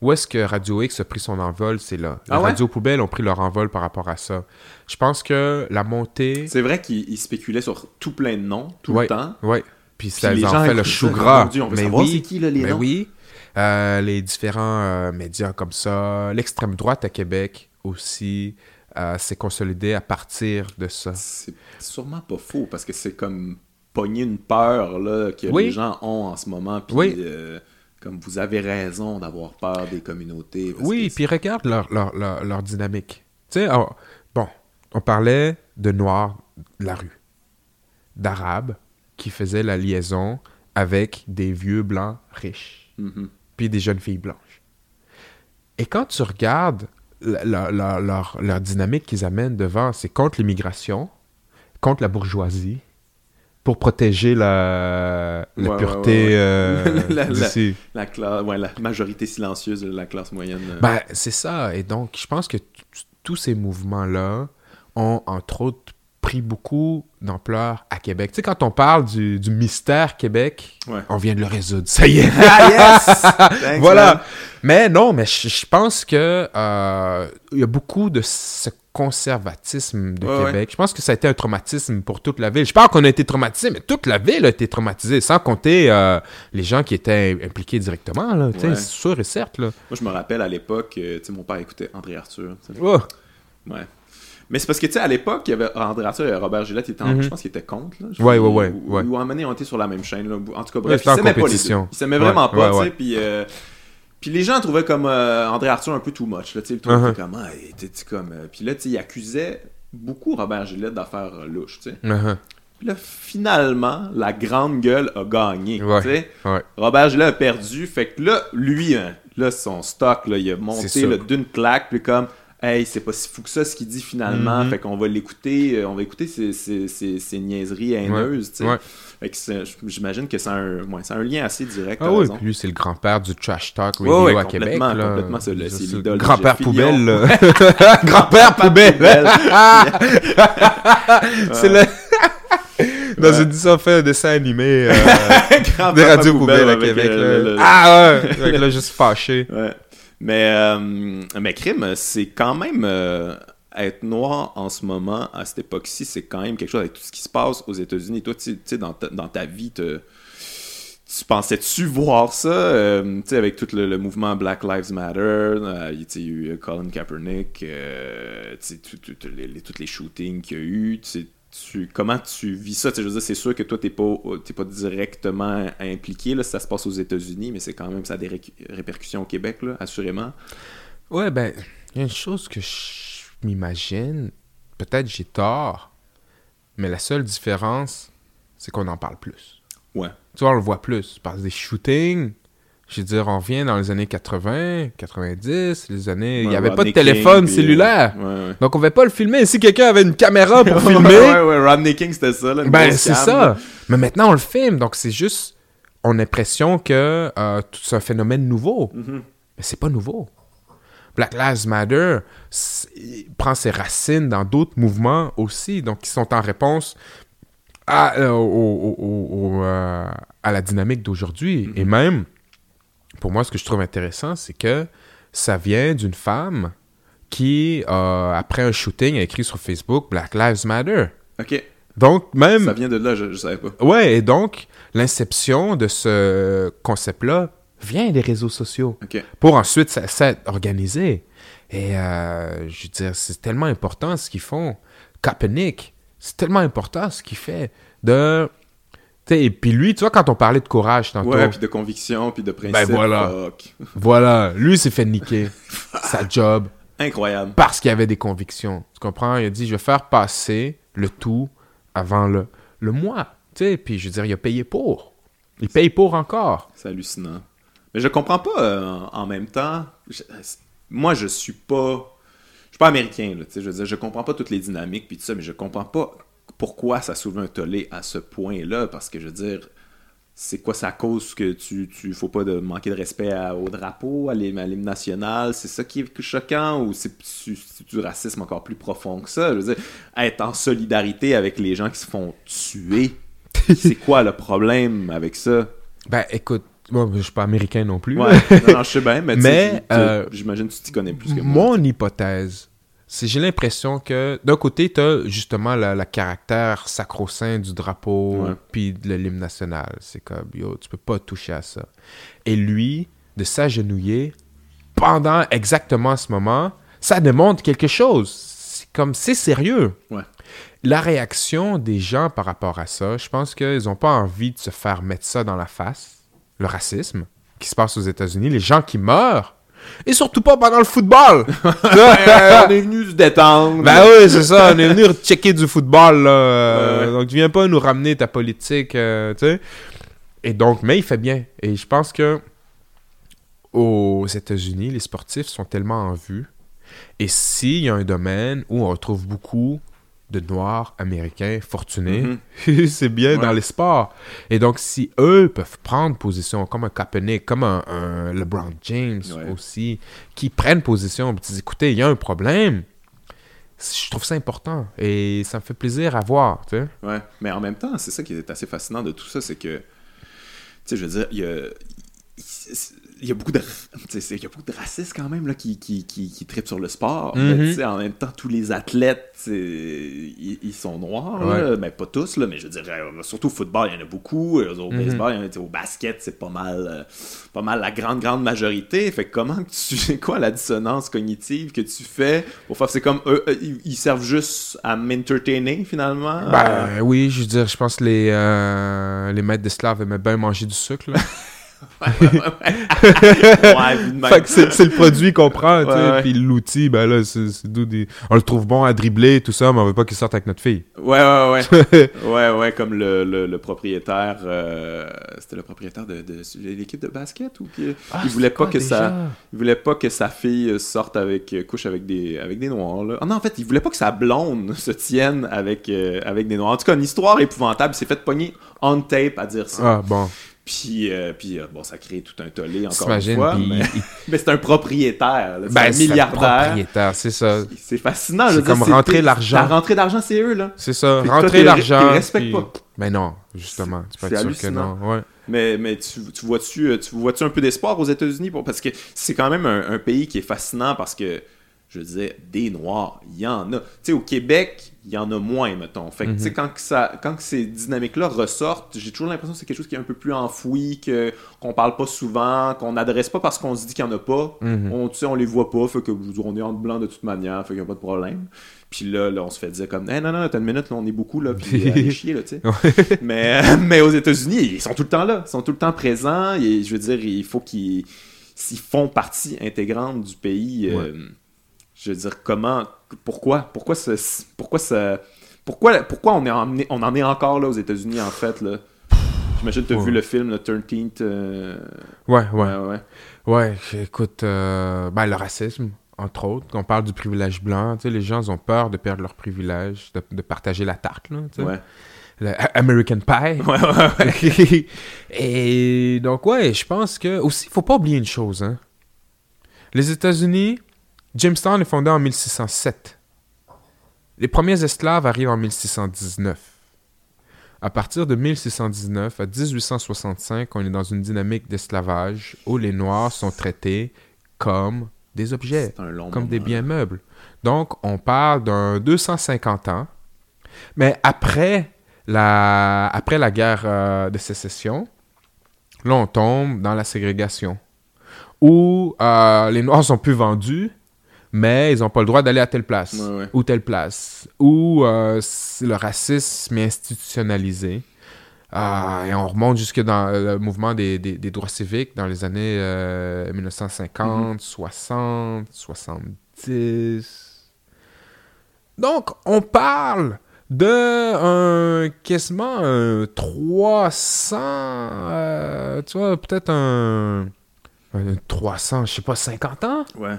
où est-ce que Radio X a pris son envol, c'est là. Les Ah ouais? Poubelles ont pris leur envol par rapport à ça. Je pense que la montée... C'est vrai qu'ils ils spéculaient sur tout plein de noms, tout Ouais, le temps. Ouais. Puis ça les en fait le chou gras. on veut Mais savoir oui, c'est qui, là, les mais noms. oui. Euh, les différents euh, médias comme ça, l'extrême droite à Québec aussi euh, s'est consolidée à partir de ça. C'est sûrement pas faux, parce que c'est comme pogner une peur là, que Oui. les gens ont en ce moment. Puis, Oui. euh, comme vous avez raison d'avoir peur des communautés. Oui, puis regarde leur, leur, leur, leur dynamique. Tu sais, bon, on parlait de noirs de la rue, d'arabes qui faisaient la liaison avec des vieux blancs riches, Mhm. puis des jeunes filles blanches. Et quand tu regardes la- leur, leur dynamique qu'ils amènent devant, c'est contre l'immigration, contre la bourgeoisie, pour protéger la, la Ouais, ouais, pureté ouais, ouais. euh, <laughs> La- la- d'ici. La, cla- ouais, la majorité silencieuse de la classe moyenne. euh, Ben, c'est ça. Et donc, je pense que tous ces mouvements-là ont, entre autres, pris beaucoup d'ampleur à Québec. Tu sais, quand on parle du, du mystère Québec, on vient de le résoudre. Ça y est. Ah yes! <laughs> Thanks, voilà. man. Mais non, mais je, pense que euh, il y a beaucoup de ce conservatisme de Ouais, Québec. Je pense que ça a été un traumatisme pour toute la ville. Je parle qu'on a été traumatisé, mais toute la ville a été traumatisée, sans compter euh, les gens qui étaient impliqués directement. Là, Ouais. C'est sûr et certes. Là. Moi, je me rappelle à l'époque, euh, mon père écoutait André Arthur. Oh. Ouais. Mais c'est parce que, tu sais, à l'époque, il y avait André Arthur et Robert Gillette, étaient en- Mhm. je pense qu'ils étaient contre. Là, Ouais, ouais, ouais, Ou, ouais. on était sur la même chaîne. Là. En tout cas, bref, ils en s'aimaient pas les deux. Ils s'aimaient vraiment pas, ouais, tu sais. ouais. Puis, euh, puis les gens trouvaient comme euh, André Arthur un peu too much. Là, truc Uh-huh. était comme, ah, comme. euh, puis là, il accusait beaucoup Robert Gillette d'affaires euh, louches, tu sais. Uh-huh. Puis là, finalement, la grande gueule a gagné. Ouais. Ouais. Robert Gillette a perdu. Fait que là, lui, hein, là, son stock, là, il a monté d'une claque. Puis comme, hey, c'est pas si fou que ça ce qu'il dit finalement. Mhm. Fait qu'on va l'écouter. on va écouter ses, ses- ses- ses niaiseries haineuses. Ouais. J'imagine que c'est un, ouais, un lien assez direct. Ah oui, puis lui, c'est le grand-père du trash talk Ouais, radio ouais, à Québec. complètement, là. complètement, c'est le- c'est le l'idole <laughs> grand-père poubelle. Grand-père poubelle. <laughs> c'est le... Dans une ça fait un dessin animé euh, <laughs> des radios poubelles à avec, Québec. euh, là. le- Ah ouais, que là, juste fâché. Ouais. Mais, euh, mais crime, c'est quand même euh, être noir en ce moment, à cette époque-ci, c'est quand même quelque chose avec tout ce qui se passe aux États-Unis. Toi, tu tu sais, dans dans ta vie, tu pensais-tu voir ça, euh, tu sais, avec tout le, mouvement Black Lives Matter, euh, tu il y a eu Colin Kaepernick, euh, tu sais, les, tous les shootings qu'il y a eu, tu tu- comment tu vis ça? Tu je veux dire, c'est sûr que toi, t'es pas, t'es pas directement impliqué, là, ça se passe aux États-Unis, mais c'est quand même, ça a des ré- répercussions au Québec, là, assurément. Ouais, ben, il y a une chose que m'imagine, peut-être j'ai tort, mais la seule différence, c'est qu'on en parle plus. Ouais. Tu vois, on le voit plus. Par des shootings, je veux dire, on vient dans les années 80, 90, les années... il n'y avait pas de téléphone King, cellulaire. euh, ouais, ouais. Donc, on ne pouvait pas le filmer. Si quelqu'un avait une caméra pour <laughs> filmer, ouais, ouais, Rodney King, c'était ça, là. ben, c'est ça. Mais maintenant, on le filme. Donc, c'est juste... On a l'impression que euh, c'est un phénomène nouveau. Mhm. Mais c'est pas nouveau. Black Lives Matter prend ses racines dans d'autres mouvements aussi, donc qui sont en réponse à, euh, au- au- au- au, euh, à la dynamique d'aujourd'hui. Et même, pour moi, ce que je trouve intéressant, c'est que ça vient d'une femme qui, euh, après un shooting, a écrit sur Facebook Black Lives Matter. Ok, Donc, même. ça vient de là, je, je savais pas. Ouais, et donc, l'inception de ce concept-là vient des réseaux sociaux pour ensuite organisé. Et euh, je veux dire, c'est tellement important ce qu'ils font. Kaepernick, c'est tellement important ce qu'il fait. De... Et puis lui, tu vois, quand on parlait de courage tantôt, Ouais, puis de conviction, puis de principe. Ben voilà. <laughs> voilà, lui s'est fait niquer <laughs> sa job Incroyable. parce qu'il avait des convictions. Tu comprends? Il a dit, je vais faire passer le tout avant le, le mois. Tu sais, puis je veux dire, il a payé pour. Il paye pour encore. C'est hallucinant. Mais je comprends pas euh, en- même temps. je- moi, je suis pas. Je suis pas américain, là. tu sais, Je veux dire, je comprends pas toutes les dynamiques puis tout ça, mais je comprends pas pourquoi ça soulève un tollé à ce point-là. Parce que je veux dire, c'est quoi sa cause que tu, tu faut pas de manquer de respect à- au drapeau, à l'hymne national C'est ça qui est choquant ou c'est du racisme encore plus profond que ça Je veux dire, être en solidarité avec les gens qui se font tuer. <laughs> c'est quoi le problème avec ça? Ben, écoute, moi, je suis pas américain non plus. Ouais, non, non, je sais bien, mais, Mais, euh, j'imagine que tu t'y connais plus que moi. Mon hypothèse, c'est j'ai l'impression que d'un côté, tu as justement le, caractère sacro-saint du drapeau puis de l'hymne national. C'est comme, yo, tu peux pas toucher à ça. Et lui, de s'agenouiller pendant exactement ce moment, ça démontre quelque chose. C'est comme, c'est sérieux. Ouais. La réaction des gens par rapport à ça, je pense qu'ils n'ont pas envie de se faire mettre ça dans la face, le racisme. qui se passe aux États-Unis, les gens qui meurent, et surtout pas pendant le football. <laughs> on est venu se détendre. Ben oui, c'est ça. On est venu checker du football, là. Euh, Ouais. Donc, tu viens pas nous ramener ta politique, euh, tu sais. Et donc, mais il fait bien. Et je pense que aux États-Unis, les sportifs sont tellement en vue. Et s'il y a un domaine où on retrouve beaucoup de Noirs américains fortunés, <laughs> c'est bien Ouais. dans les sports. Et donc, si eux peuvent prendre position, comme un Kaepernick, comme un, un LeBron James Ouais. aussi, qui prennent position, puis disent, écoutez, il y a un problème, je trouve ça important et ça me fait plaisir à voir, tu sais. Ouais, mais en même temps, c'est ça qui est assez fascinant de tout ça, c'est que, tu sais, je veux dire, il y a, il y a beaucoup de, il <laughs> y a beaucoup de racistes quand même là qui qui qui, qui trippent sur le sport. Mhm. sais, en même temps, tous les athlètes, ils, ils sont noirs, là. mais pas tous là, mais je dirais surtout au football, il y en a beaucoup. euh, Au Mhm. baseball, il y en a, au basket, c'est pas mal, euh, pas mal la grande grande majorité. Fait que comment que tu, <laughs> c'est quoi la dissonance cognitive que tu fais pour faire, c'est comme eux, eux, ils, servent juste à m'entertainer finalement. Euh, Ben oui, je veux dire, je pense que les, euh, les maîtres d'esclaves aimaient bien manger du sucre, là. <laughs> Ouais, <laughs> c'est le produit qu'on prend, tu sais. Puis l'outil, ben là, c'est des... On le trouve bon à dribbler, tout ça, mais on veut pas qu'il sorte avec notre fille. Ouais, ouais, ouais. <laughs> ouais, ouais, comme le, le, le propriétaire. euh, C'était le propriétaire de, de l'équipe de basket ou qui, il voulait pas que ça. Il voulait pas que sa fille sorte avec couche avec des avec des noirs là. Ah non en fait il voulait pas que sa blonde <laughs> se tienne avec euh, avec des noirs. En tout cas une histoire épouvantable. Il s'est fait pogner on tape à dire ça. Ah, bon. Puis euh, puis euh, bon ça crée tout un tollé encore une fois. <laughs> Mais, c'est un propriétaire. C'est Ben, un c'est un milliardaire. propriétaire, c'est ça. C'est fascinant. C'est dire, comme rentrer l'argent. La rentrée d'argent c'est eux là. C'est ça. Puis Rentrer l'argent. puis- pas. Mais non, justement. Tu peux être sûr que non. Ouais. Mais, mais tu, tu vois-tu euh, tu un peu d'espoir aux États-Unis? Pour parce que c'est quand même un, un pays qui est fascinant parce que je disais des noirs, il y en a. Tu sais au Québec, il y en a moins mettons. Fait que tu sais quand que ça quand que ces dynamiques là ressortent, j'ai toujours l'impression que c'est quelque chose qui est un peu plus enfoui que qu'on parle pas souvent, qu'on n'adresse pas parce qu'on se dit qu'il y en a pas. Mhm. On tu sais on les voit pas, fait que on est en blanc de toute manière, fait qu'il y a pas de problème. Puis là, là, on se fait dire comme, hey, non, non, t'as une minute, là, on est beaucoup, là, puis euh, allez chier, là, tu sais. <laughs> mais, mais aux États-Unis, ils sont tout le temps là, ils sont tout le temps présents, et je veux dire, il faut qu'ils s'ils font partie intégrante du pays. euh, je veux dire, comment, pourquoi, pourquoi ça, pourquoi ça, pourquoi, pourquoi on, est emmené- on en est encore là aux États-Unis, en fait, là? J'imagine que t'as Ouais. vu le film, le 13th. euh, Ouais, ouais. ouais, ouais. Ouais, écoute, euh, ben, le racisme, entre autres. On parle du privilège blanc. Tu sais, les gens ont peur de perdre leur privilège, de, de partager la tarte. Là, tu sais. Ouais. Le American Pie. Ouais, ouais, ouais. <laughs> Et donc, ouais, je pense que. Aussi, il faut pas oublier une chose. Hein. Les États-Unis, Jamestown est fondé en 1607. Les premiers esclaves arrivent en 1619. À partir de 1619 à 1865, on est dans une dynamique d'esclavage où les Noirs sont traités comme des objets, comme des biens meubles. Donc, on parle d'un 250 ans. Mais après la, après la guerre euh, de sécession, là, on tombe dans la ségrégation. Où euh, les Noirs sont plus vendus, mais ils n'ont pas le droit d'aller à telle place Ouais, ouais. ou telle place. Où euh, le racisme est institutionnalisé. Euh, et on remonte jusque dans le mouvement des, des- des droits civiques dans les années euh, 1950, 60, 70. Donc, on parle de un, quasiment un 300, euh, tu vois, peut-être un, un 300, je sais pas, 50 ans? Ouais.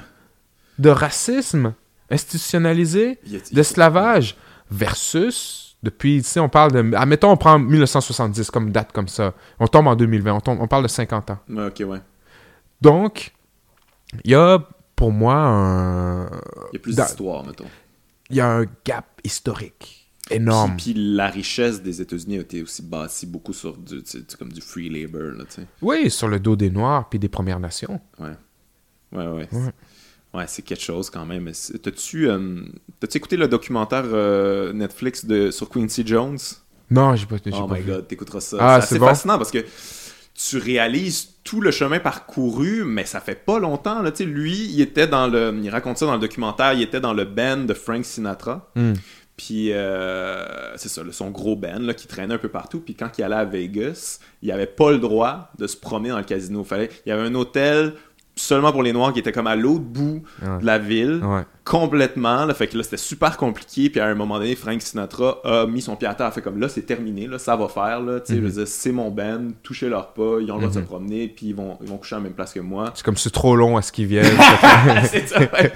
De racisme institutionnalisé, d'esclavage, versus, depuis, tu sais, on parle de, admettons, on prend 1970 comme date comme ça, on tombe en 2020, on, tombe- on parle de 50 ans. Ouais, ok, ouais. Donc, il y a, pour moi, un, Il y a plus d'histoire, mettons. il y a un gap historique énorme. Puis, puis la richesse des États-Unis a été aussi bâtie beaucoup sur du, tu sais, comme du free labor, là, tu sais. Oui, sur le dos des Noirs puis des Premières Nations. Ouais. Ouais, ouais. Ouais. Ouais, c'est quelque chose quand même. T'as-tu euh, t'as-tu écouté le documentaire euh, Netflix de, sur Quincy Jones? Non, j'ai pas, j'ai Oh pas my vu. god, t'écouteras ça. Ah, c'est bon? fascinant parce que tu réalises tout le chemin parcouru, mais ça fait pas longtemps. Là. Lui, il était dans le. Il raconte ça dans le documentaire, il était dans le band de Frank Sinatra. Hmm. Puis euh, c'est ça, son gros band là, qui traînait un peu partout. Puis quand il allait à Vegas, il avait pas le droit de se promener dans le casino. Fallait, il y avait un hôtel seulement pour les Noirs qui était comme à l'autre bout Ouais. de la ville, Ouais. complètement. Là, fait que là, c'était super compliqué. Puis à un moment donné, Frank Sinatra a mis son pied à terre. Fait comme là, c'est terminé, là, ça va faire. Là, Tu sais, Je veux dire, c'est mon band, touchez leur pas, ils ont le droit de se Mhm. promener, puis ils vont, ils vont coucher à la même place que moi. C'est comme c'est trop long à ce qu'ils viennent. <laughs> c'est ça, ouais.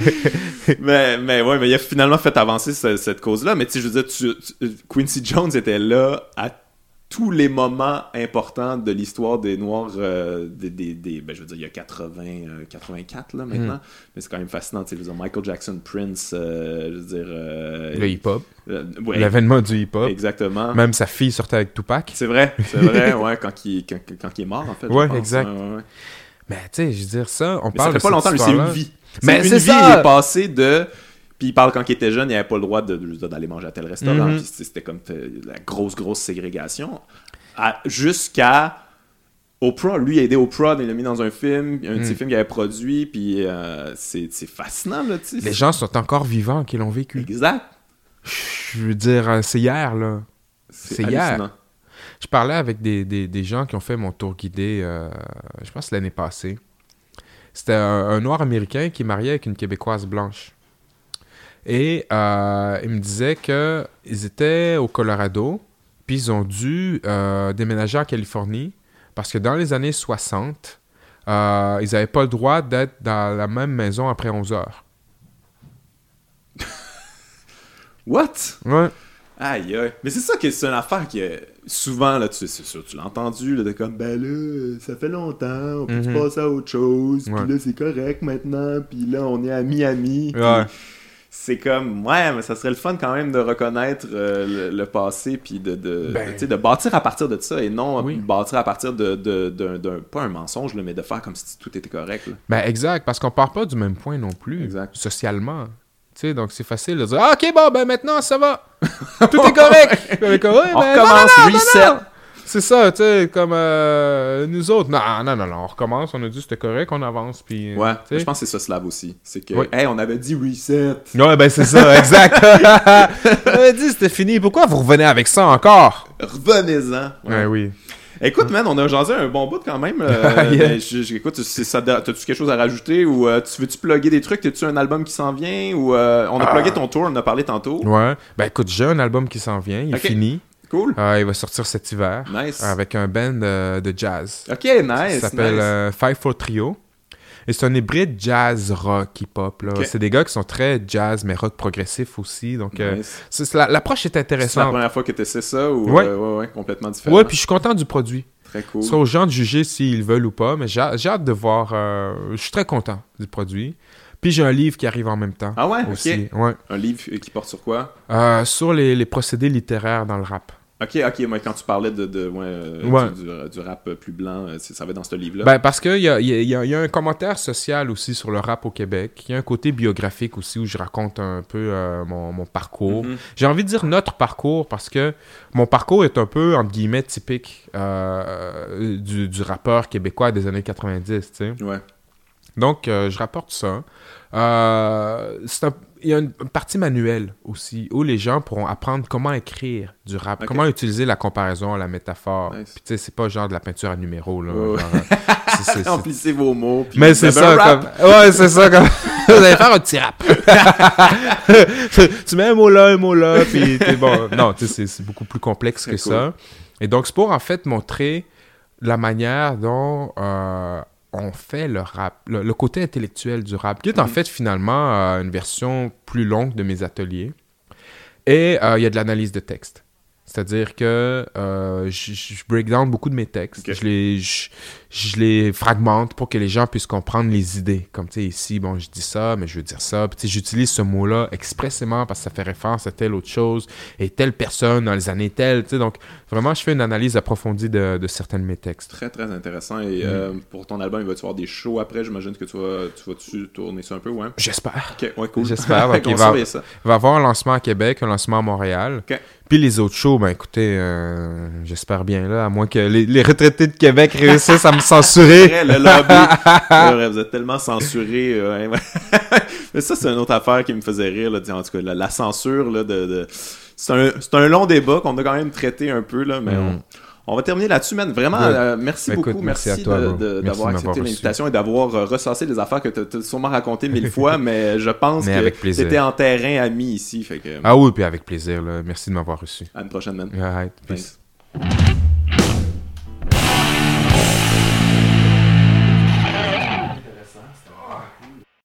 mais, mais ouais, mais il a finalement fait avancer ce- cette cause-là. Mais tu sais, je veux dire, tu- tu- Quincy Jones était là à tous les moments importants de l'histoire des Noirs, euh, des, des, des- ben, je veux dire, il y a 80, euh, 84 là maintenant, Mm. mais c'est quand même fascinant. tu sais, Je veux dire, Michael Jackson, Prince, euh, je veux dire, le hip-hop. ouais, L'avènement du hip-hop. exactement. Même sa fille sortait avec Tupac. C'est vrai, c'est vrai, <laughs> ouais, quand il, quand, quand il est mort en fait. Ouais, exact. Ouais, ouais, ouais. Mais tu sais, je veux dire ça, on Mais parle ça fait de pas longtemps, lui, c'est une vie. Mais une c'est vie, ça! il est passé de. Puis il parle quand il était jeune, il avait pas le droit d'aller manger à tel restaurant. Mhm. C'était comme la grosse, grosse ségrégation. Jusqu'à. Oprah, lui, il a aidé Oprah, il l'a mis dans un film, un de ses Mhm. films qu'il avait produit, puis euh, c'est fascinant, là, tu. Les gens sont encore vivants qui l'ont vécu. Exact. Je veux dire, euh, c'est hier, là. C'est hier. Je parlais avec des, des, des gens qui ont fait mon tour guidé, euh, je pense l'année passée. C'était un, un Noir américain qui est marié avec une Québécoise blanche. Et euh, il me disait que ils étaient au Colorado, puis ils ont dû euh, déménager en Californie parce que dans les années 60, euh, ils n'avaient pas le droit d'être dans la même maison après 11 heures. <laughs> What? Ouais. Aïe, aïe. Mais c'est ça que c'est une affaire qui est souvent, là, tu sais, c'est sûr, tu l'as entendu, là, de comme, ben là, ça fait longtemps, on peut Mhm. passer à autre chose, puis là, c'est correct maintenant, puis là, on est à Miami. Ouais. C'est comme, ouais, mais ça serait le fun quand même de reconnaître euh, le, le passé, puis de, de, Ben. de, bâtir à partir de ça, et non Oui. bâtir à partir de, de, d'un- pas un mensonge, là, mais de faire comme si tout était correct. là. Ben exact, parce qu'on part pas du même point non plus, Exact. socialement. Tu sais, donc c'est facile de dire ah, OK, bon, ben maintenant ça va. <laughs> Tout est correct. Ouais, on ben, recommence, non, non, reset. C'est ça, tu sais, comme euh, nous autres. Non, non, non, non, on recommence, on a dit c'était correct, on avance. Puis, Ouais, je pense que c'est ça, Slav aussi. C'est que, Oui. hey, on avait dit reset. Ouais, ben c'est ça, exact. <laughs> on avait dit c'était fini. Pourquoi vous revenez avec ça encore? Revenez-en. Ouais, oui. Écoute, man, on a jasé un bon bout quand même. euh, <laughs> Yeah. je- je- écoute, t'as-tu quelque chose à rajouter ou euh, tu veux-tu plugger des trucs? T'as-tu un album qui s'en vient? Ou euh, on a Ah. plugué ton tour, on en a parlé tantôt. Ouais. Ben écoute, j'ai un album qui s'en vient, il est fini. Cool. Euh, il va sortir cet hiver. Nice. Avec un band euh, de jazz. Ok, nice. Ça s'appelle nice. euh, Five Four Trio. Et c'est un hybride jazz rock hip-hop. C'est des gars qui sont très jazz, mais rock progressif aussi. Donc, euh, Nice. l'approche est C'est la intéressante. première fois que tu essaies ça ou Ouais. ouais, ouais, complètement différent? Ouais, puis je suis content du produit. Très cool. C'est aux gens de juger s'ils veulent ou pas, mais j'ai hâte de voir. je suis très content du produit. Puis j'ai un livre qui arrive en même temps. Ah ouais? aussi. Ok. Ouais. Un livre qui porte sur quoi? Euh, sur les, les procédés littéraires dans le rap. Ok, ok, moi quand tu parlais de, de ouais, euh, Ouais. Du, du- du rap plus blanc, euh, ça va dans ce livre-là? Ben, parce qu'il y a, il y, a, il y a- il y a un commentaire social aussi sur le rap au Québec. Il y a un côté biographique aussi où je raconte un peu euh, mon, mon parcours. Mhm. J'ai envie de dire notre parcours parce que mon parcours est un peu, entre guillemets, typique euh, du, du rappeur québécois des années 90, tu sais. Ouais. Donc, je rapporte ça. C'est un- il y a une, partie manuelle aussi où les gens pourront apprendre comment écrire du rap, comment utiliser la comparaison, la métaphore. Nice. Puis, tu sais, c'est pas genre de la peinture à numéro, là. Genre, euh, <laughs> Remplissez vos mots. puis mais c'est ça, comme... Ouais, c'est ça, comme... <laughs> <laughs> Vous allez faire un petit rap. tu mets un mot là, un mot là, puis t'es bon. Non, tu sais, c'est- beaucoup plus complexe que cool. ça. Et donc, c'est pour, en fait, montrer la manière dont euh, on fait le rap, le, le côté intellectuel du rap, qui est en Mhm. fait, finalement, euh, une version plus longue de mes ateliers. Et euh, il y a de l'analyse de texte. C'est-à-dire que euh, je, je break down beaucoup de mes textes. Je, les, je, je les fragmente pour que les gens puissent comprendre les idées. Comme, tu sais, ici, bon, je dis ça, mais je veux dire ça. Puis, tu sais, j'utilise ce mot-là expressément parce que ça fait référence à telle autre chose et telle personne dans les années telles. Tu sais, donc, vraiment, je fais une analyse approfondie de, de certains de mes textes. Très, très intéressant. Mm. Et euh, pour ton album, il va-tu avoir des shows après? J'imagine que tu vas, tu vas-tu tourner ça un peu, ouais? J'espère. Ok, ouais, cool. J'espère, <laughs> qu'on va- ça. Il va y avoir un lancement à Québec, un lancement à Montréal. Ok. Puis les autres shows, ben écoutez, euh, j'espère bien là, à moins que les, les retraités de Québec réussissent à me censurer. <laughs> Vrai, le lobby. <laughs> Vrai, vous êtes tellement censuré. euh, ouais. <laughs> Mais ça, c'est une autre affaire qui me faisait rire. Là, en tout cas, la, la censure là, de. de... C'est un, long débat qu'on a quand même traité un peu, là, mais Mm. on, on va terminer là-dessus, man. Vraiment, euh, merci écoute, beaucoup. merci d'avoir accepté l'invitation et d'avoir euh, ressassé les affaires que tu as sûrement racontées mille fois, mais je pense Mais que plaisir. c'était en terrain ami ici. Fait que, Ah oui, puis avec plaisir, là. Merci de m'avoir reçu. à une prochaine, man. Peace.